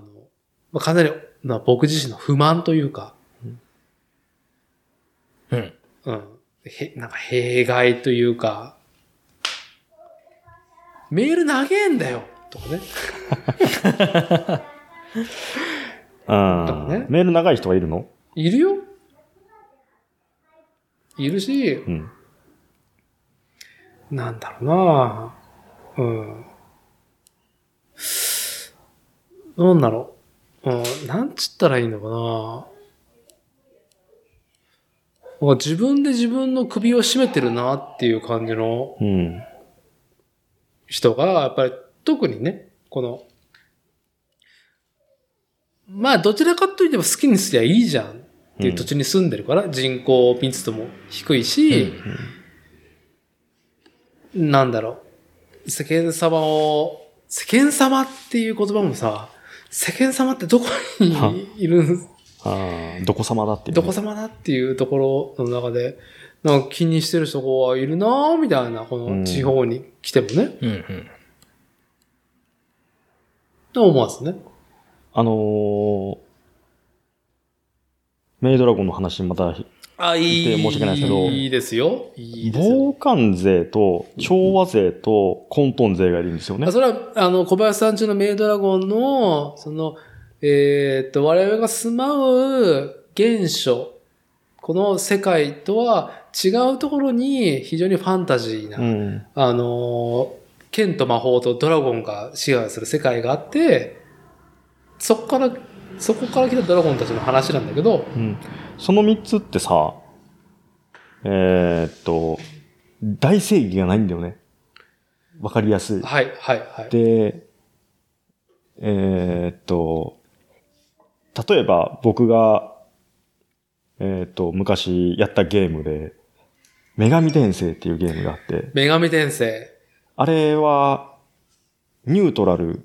まあ、かなり、まあ、僕自身の不満というか、うん。うん。へ、なんか弊害というか、メール長えんだよとかね。あとかねあ。メール長い人はいるの？いるよいるし、うん。なんだろうなうん。なんだろう。うん、なんつったらいいのかなもう自分で自分の首を絞めてるなっていう感じのうん。人が、やっぱり特にね、この、まあどちらかといえば好きにすりゃいいじゃんっていう土地に住んでるから、人口密度も低いし、なんだろう。世間様を、世間様っていう言葉もさ、世間様ってどこにいるんああ、どこ様だっていうね、どこ様だっていうところの中で、なんか気にしてる人がいるなぁ、みたいな、この地方に来てもね、うん。うん。と思わずね。あのー、メイドラゴンの話また、あ、いで申し訳ないですけどいいですよ。いいですよ。防寒税と調和税と混沌税がいるんですよねあ。それは、あの、小林さん中のメイドラゴンの、その、えーっと、我々が住まう現象、この世界とは違うところに非常にファンタジーな、うん。あの、剣と魔法とドラゴンが支配する世界があって、そこから、そこから来たドラゴンたちの話なんだけど、うん。その三つってさ、えーっと、大正義がないんだよね。わかりやすい。はい、はい、はい。で、えーっと、例えば僕が、えーっと、昔やったゲームで、女神転生っていうゲームがあって、女神転生。あれは、ニュートラル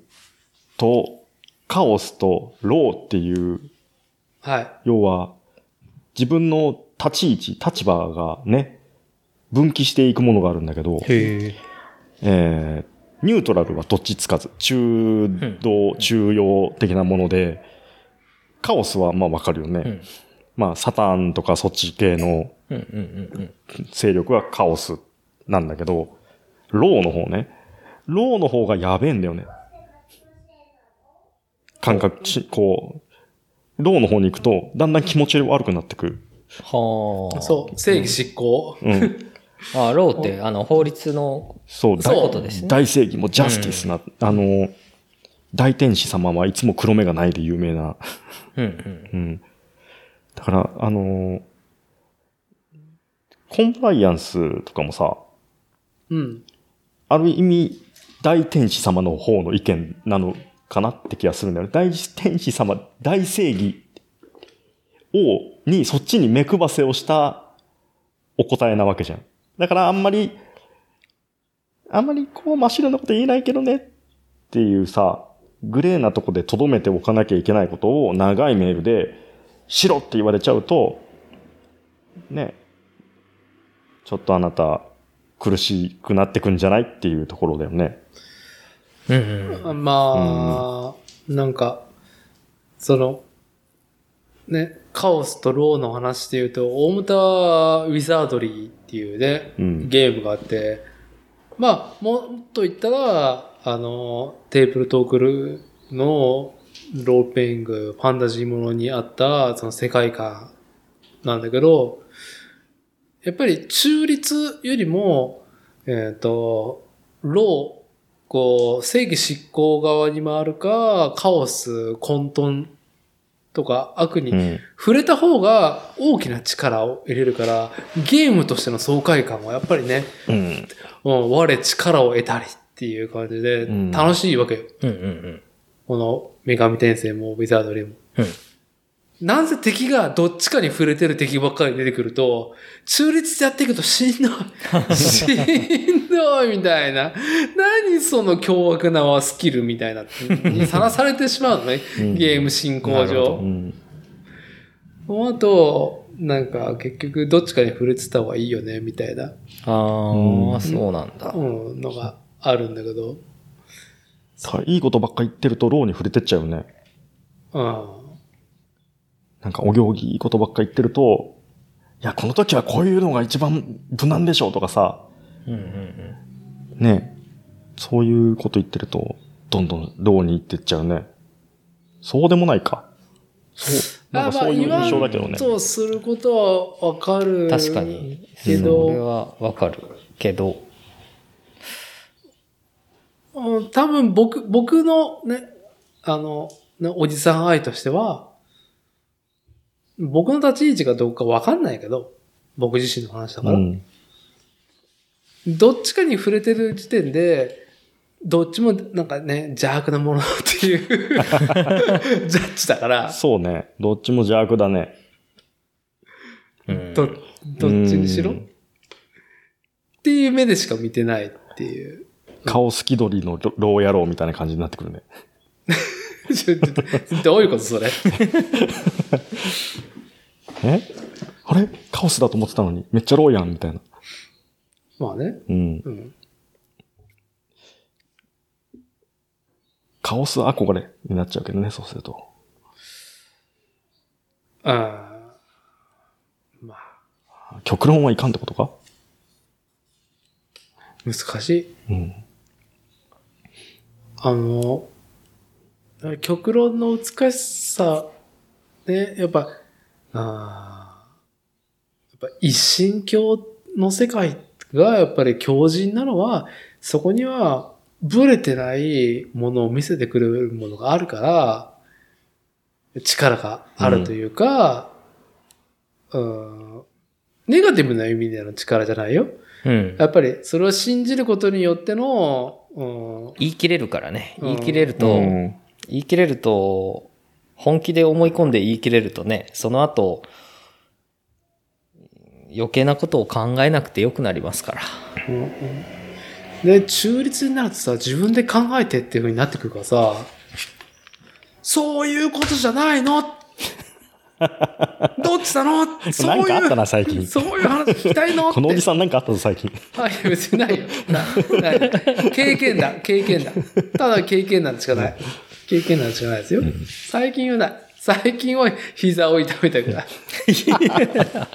とカオスとローっていう、はい。要は、自分の立ち位置、立場がね、分岐していくものがあるんだけど、へえ。えーニュートラルはどっちつかず、中道、中庸的なもので、カオスはまあわかるよね。うんまあ、サタンとかそっち系の勢力はカオスなんだけど、law の方ね。 law の方がやべえんだよね。感覚、ちこう、 law の方に行くと、だんだん気持ち悪くなってくる。はあ。そう、正義執行。うん。あ、 law って、あの、法律の、そう、そうですね。大正義も justiceな、あの、大天使様はいつも黒目がないで有名な、うんうん。うん。だから、あの、コンプライアンスとかもさ、うん。ある意味、大天使様の方の意見なのかなって気がするんだよね。大天使様、大正義を、に、そっちに目配せをしたお答えなわけじゃん。だからあんまり、あんまりこう真っ白なこと言えないけどねっていうさ、グレーなとこで留めておかなきゃいけないことを長いメールで、白って言われちゃうと、ね、ちょっとあなた苦しくなってくんじゃないっていうところだよね。うんうん。まあ、なんか、その、ね、カオスとローの話で言うと、大牟田ウィザードリーっていうね、うん。ゲームがあって、まあ、もっと言ったら、あの、テーブルトークルのロールプレイング、ファンタジーものにあった、その世界観なんだけど、やっぱり中立よりも、えっ、と、ロー、こう、正義執行側に回るか、カオス、混沌とか悪にうん。触れた方が大きな力を入れるから、ゲームとしての爽快感はやっぱりね、うん。うん、我力を得たりっていう感じでうん楽しいわけよ。うんうんこの女神転生もウィザードリーも。うん。なんせ敵がどっちかに触れてる敵ばっかり出てくると、中立でやっていくとしんどい。しんどいみたいな。何その凶悪なスキルみたいな、にさらされてしまうのね。うんゲーム進行上う。ん。あと、なんか結局どっちかに触れてた方がいいよね、みたいな、ああ、うんそうなんだ。うん、のがあるんだけど。さいいことばっか言ってると、ローに触れてっちゃうよね。うん。なんか、お行儀いいことばっか言ってると、いや、この時はこういうのが一番無難でしょうとかさ、うんうんうん。ね。そういうこと言ってると、どんどんローに行ってっちゃうね。そうでもないか。そう。なんかそういう印象だけどね。言わんとすることはわかる。確かに。けそれど、はわかるけど。うん多分僕、僕のね、あの、ねおじさん愛としては、僕の立ち位置がどうかわかんないけど、僕自身の話だから、うん。どっちかに触れてる時点で、どっちもなんかね、邪悪なものっていう ジャッジだから、そうね。どっちも邪悪だね。うんど、どっちにしろ？っうんていう目でしか見てないっていう。顔好き鳥のロロー野郎みたいな感じになってくるね。どういうことそれ？え？あれ？カオスだと思ってたのに、めっちゃローやんみたいな。まあね。うん。うん。カオス憧れになっちゃうけどね、そうすると。あーまあ、極論はいかんってことか？難しい。うん。あの、極論の美しさ、ね、やっぱ、あーやっぱ一神教の世界がやっぱり強靭なのは、そこにはブレてないものを見せてくれるものがあるから、力があるというか、うん、ネガティブな意味での力じゃないよ。うん。やっぱりそれを信じることによっての、うん、言い切れるからね。うん言い切れると、うん言い切れると、本気で思い込んで言い切れるとね、その後、余計なことを考えなくてよくなりますから。うんうんで、中立になるとさ、自分で考えてっていう風になってくるからさ、そういうことじゃないの？どっちなの？そういう。なんかあったな、最近。そういう話聞きたいの？このおじさんなんかあったぞ、最近。はい、別にないよ。なない経験だ、経験だ。ただ経験なんしかない。経験なんしかないですよ。最近はない。最近は膝を痛めたから。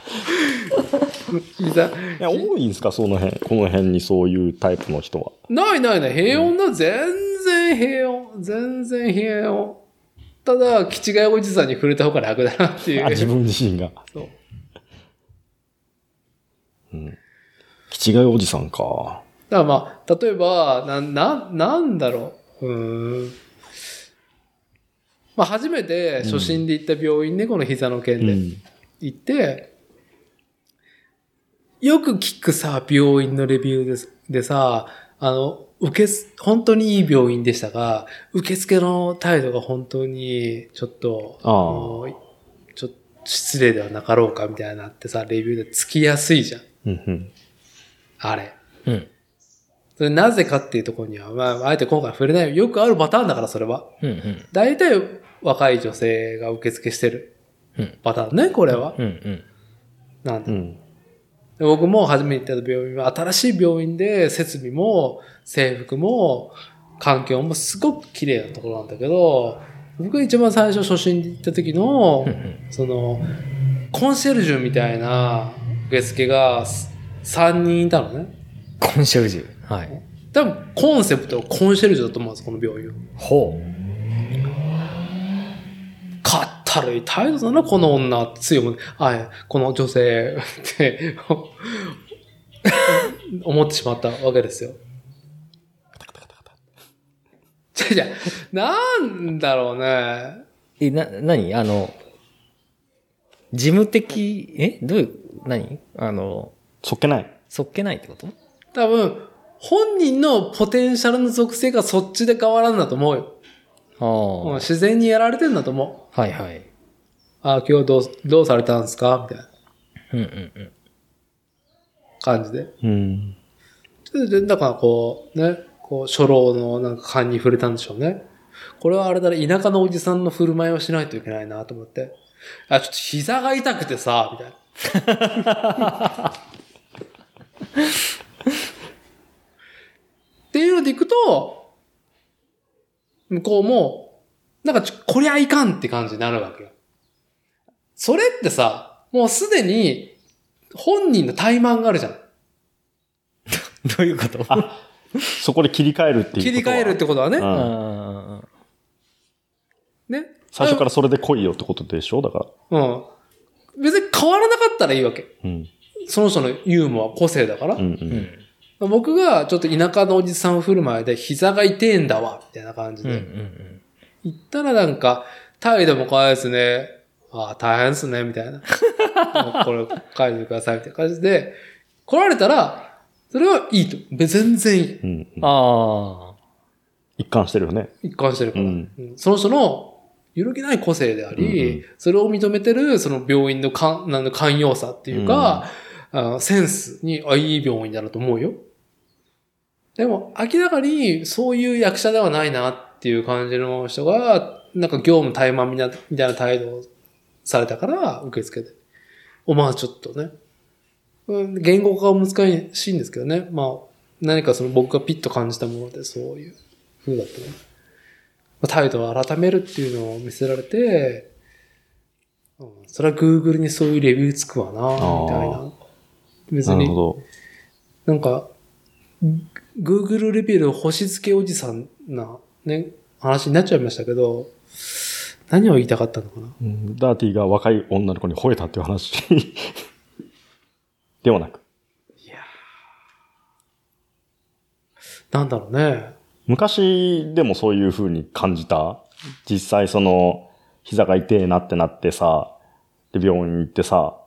膝。いや、多いんですか、その辺。この辺にそういうタイプの人は。ないないない。平穏だ。全然平穏。全然平穏。ただ、気違いおじさんに触れた方が楽だなっていう。あ、自分自身が。そう。気違いおじさんか。だからまあ、例えば、な、な、なんだろう。うーん。まあ、初めて初診で行った病院で、この膝の件でうん。行って、よく聞くさ、病院のレビューですでさ、あの、受けす、本当にいい病院でしたが、受付の態度が本当に、ちょっと、ああのちょっと失礼ではなかろうかみたいなってさ、レビューでつきやすいじゃん。うんうん。あれ。うん。それなぜかっていうところには、まあ、あえて今回触れないよ。よくあるパターンだから、それは。うんうん。大体、若い女性が受付してるうんパターンね、これは。うんうん。なんだう僕も初めて行った病院は、新しい病院で、設備も、制服も、環境もすごく綺麗なところなんだけど、僕が一番最初初診で行った時のその、コンシェルジュみたいな受付が3人いたのね。コンシェルジュ。はい。多分コンセプトはコンシェルジュだと思うんです、この病院は。ほかっ軽い態度だな、この女って強い、あ、この女性って 思ってしまったわけですよ。じゃじゃなんだろうね。え、な、何？あの、事務的、え？どういう、何？あの、そっけない。そっけないってこと？多分、本人のポテンシャルの属性がそっちで変わらんだと思うよ。ああ、うん自然にやられてんだと思う。はいはい。あ、今日どう、どうされたんですか？みたいなうんうんうん。感じで。うん。で、だからこう、ね、こう、初老のなんか勘に触れたんでしょうね。これはあれだね、田舎のおじさんの振る舞いをしないといけないなと思って。あ、ちょっと膝が痛くてさ、みたいな。っていうのでいくと、向こうも、なんかちょ、こりゃいかんって感じになるわけよ。それってさ、もうすでに本人の怠慢があるじゃん。どういうこと？そこで切り替えるっていうことは？切り替えるってことはね。うんあね？最初からそれで来いよってことでしょ？だから。うん。別に変わらなかったらいいわけ。うん。その人のユーモア、個性だから。うんう。ん。僕がちょっと田舎のおじさん振る舞いで膝が痛えんだわ、みたいな感じうんうんうで。ん。言ったらなんか、態度も可愛いですね。ああ、大変ですね、みたいな。これ書いてください、みたいな感じで、来られたら、それはいいと。別全然いい。うんうん。あ一貫してるよね。一貫してるから。うんうんその人の揺るぎない個性であり、うんうんそれを認めてる、その病院のかんなんだ寛容さっていうか、あセンスに、あ、いい病院だなと思うよ。でも、明らかにそういう役者ではないなっていう感じの人が、なんか業務怠慢みたいな態度をされたから、受付で。おまあちょっとね。うん言語化は難しいんですけどね。まあ、何かその僕がピッと感じたもので、そういう風だったね。まあ態度を改めるっていうのを見せられて、うんそれは Google にそういうレビューつくわな、みたいな。別になるほ、ど。なんか、Google レビューの星付けおじさんな、ね、話になっちゃいましたけど、何を言いたかったのかな？うんダーティが若い女の子に吠えたっていう話 ではなく。なんだろうね。昔でもそういう風に感じた？実際その、膝が痛えなってなってさ、で、病院行ってさ、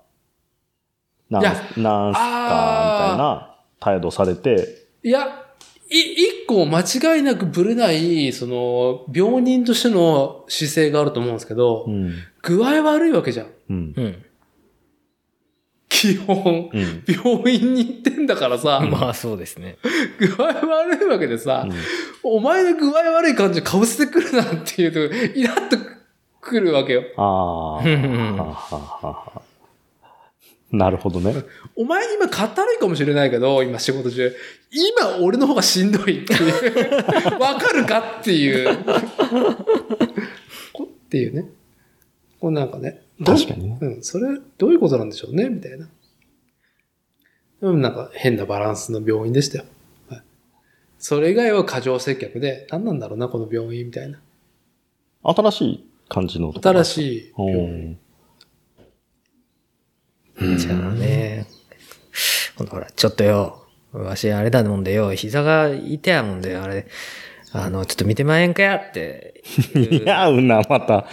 なんいやなんすかみたいあな態度されて、いや、い、一個間違いなくぶれない、その、病人としての姿勢があると思うんですけど、うん。具合悪いわけじゃん。うんあ。。うん。基本、うん。病院に行ってんだからさ、まあそうですね。具合悪いわけでさ、お前の具合悪い感じかぶせてくるなっていうと、イラッとくるわけよ。ああ。なるほどね。お前今かったるいかもしれないけど、今仕事中。今俺の方がしんどいっていう。わかるかっていう。こっていうね。こうなんかね。ど確かにね。うん、それ、どういうことなんでしょうね？みたいな。でもなんか変なバランスの病院でしたよ。はい、それ以外は過剰接客で、何なんだろうな、この病院みたいな。新しい感じの新い。しいお病院。ーじゃあね、ほら、ちょっとよ、わしあれだもんでよ、膝が痛やもんでよ、あれ、あの、ちょっと見てまえんかやっていう、いや、うんな、また。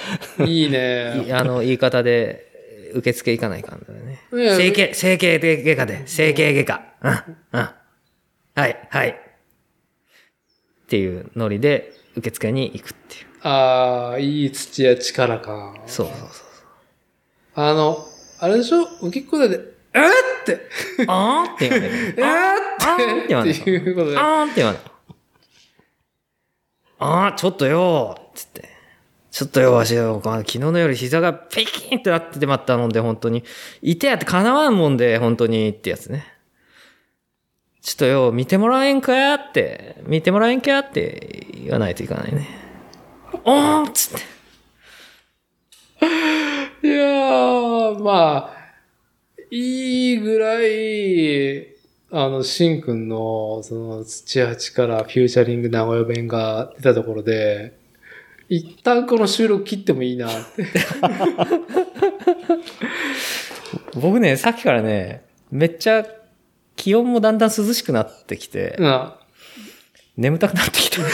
いいねい。あの、言い方で、受付行かないかんだよね。整形、整形外科で、整形外科。うん、うん。はい、はい。っていうノリで、受付に行くっていう。ああ、いい土や力か。そうそうそう。あの、あれでしょ？受けっこで、えーって、あーんって言われる。えーあーんって言わって、ないっていうことで。あーんって言わない。あー、ちょっとよーつって。ちょっとよ、わしよ、昨日の夜膝がペキーンってなっててまったもんで、本当に。いてやって叶わんもんで、本当にってやつね。ちょっとよ、見てもらえんかやって、見てもらえんかやって言わないといかないね。おーんつって。いやー、まあ、いいぐらい、あの、しんくんの、その、土八からフューチャリング名古屋弁が出たところで、一旦この収録切ってもいいなって。僕ね、さっきからね、めっちゃ気温もだんだん涼しくなってきて、うん。眠たくなってきた。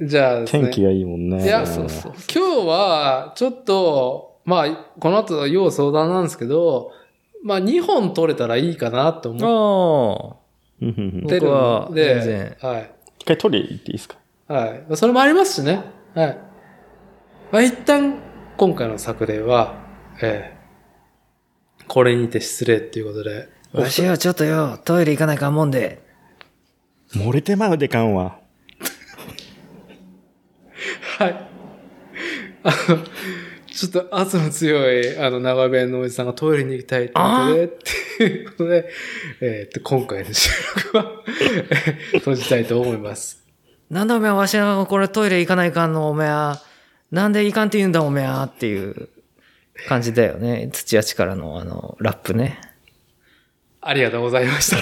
じゃあですね、天気がいいもんね。いやそうそう。今日は、ちょっと、まあ、この後、要相談なんですけど、まあ、2本取れたらいいかなと思ああ。うんうんうんってるので、全然はい。一回取り行っていいですか？はい。それもありますしね。はい。まあ、一旦、今回の作例は、えーこれにて失礼っていうことで、わしはちょっとよ、トイレ行かないかんもんで。漏れてまうでかんわ。はい。あの、ちょっと圧の強い、あの、長弁のおじさんがトイレに行きたいってことで、っていうことで、えーっと、今回の収録は、えー閉じたいと思います。なんだおめえわしはこれトイレ行かないかんのおめえは。なんで行かんって言うんだおめえはっていう感じだよね。土屋力のあの、ラップね。ありがとうございました。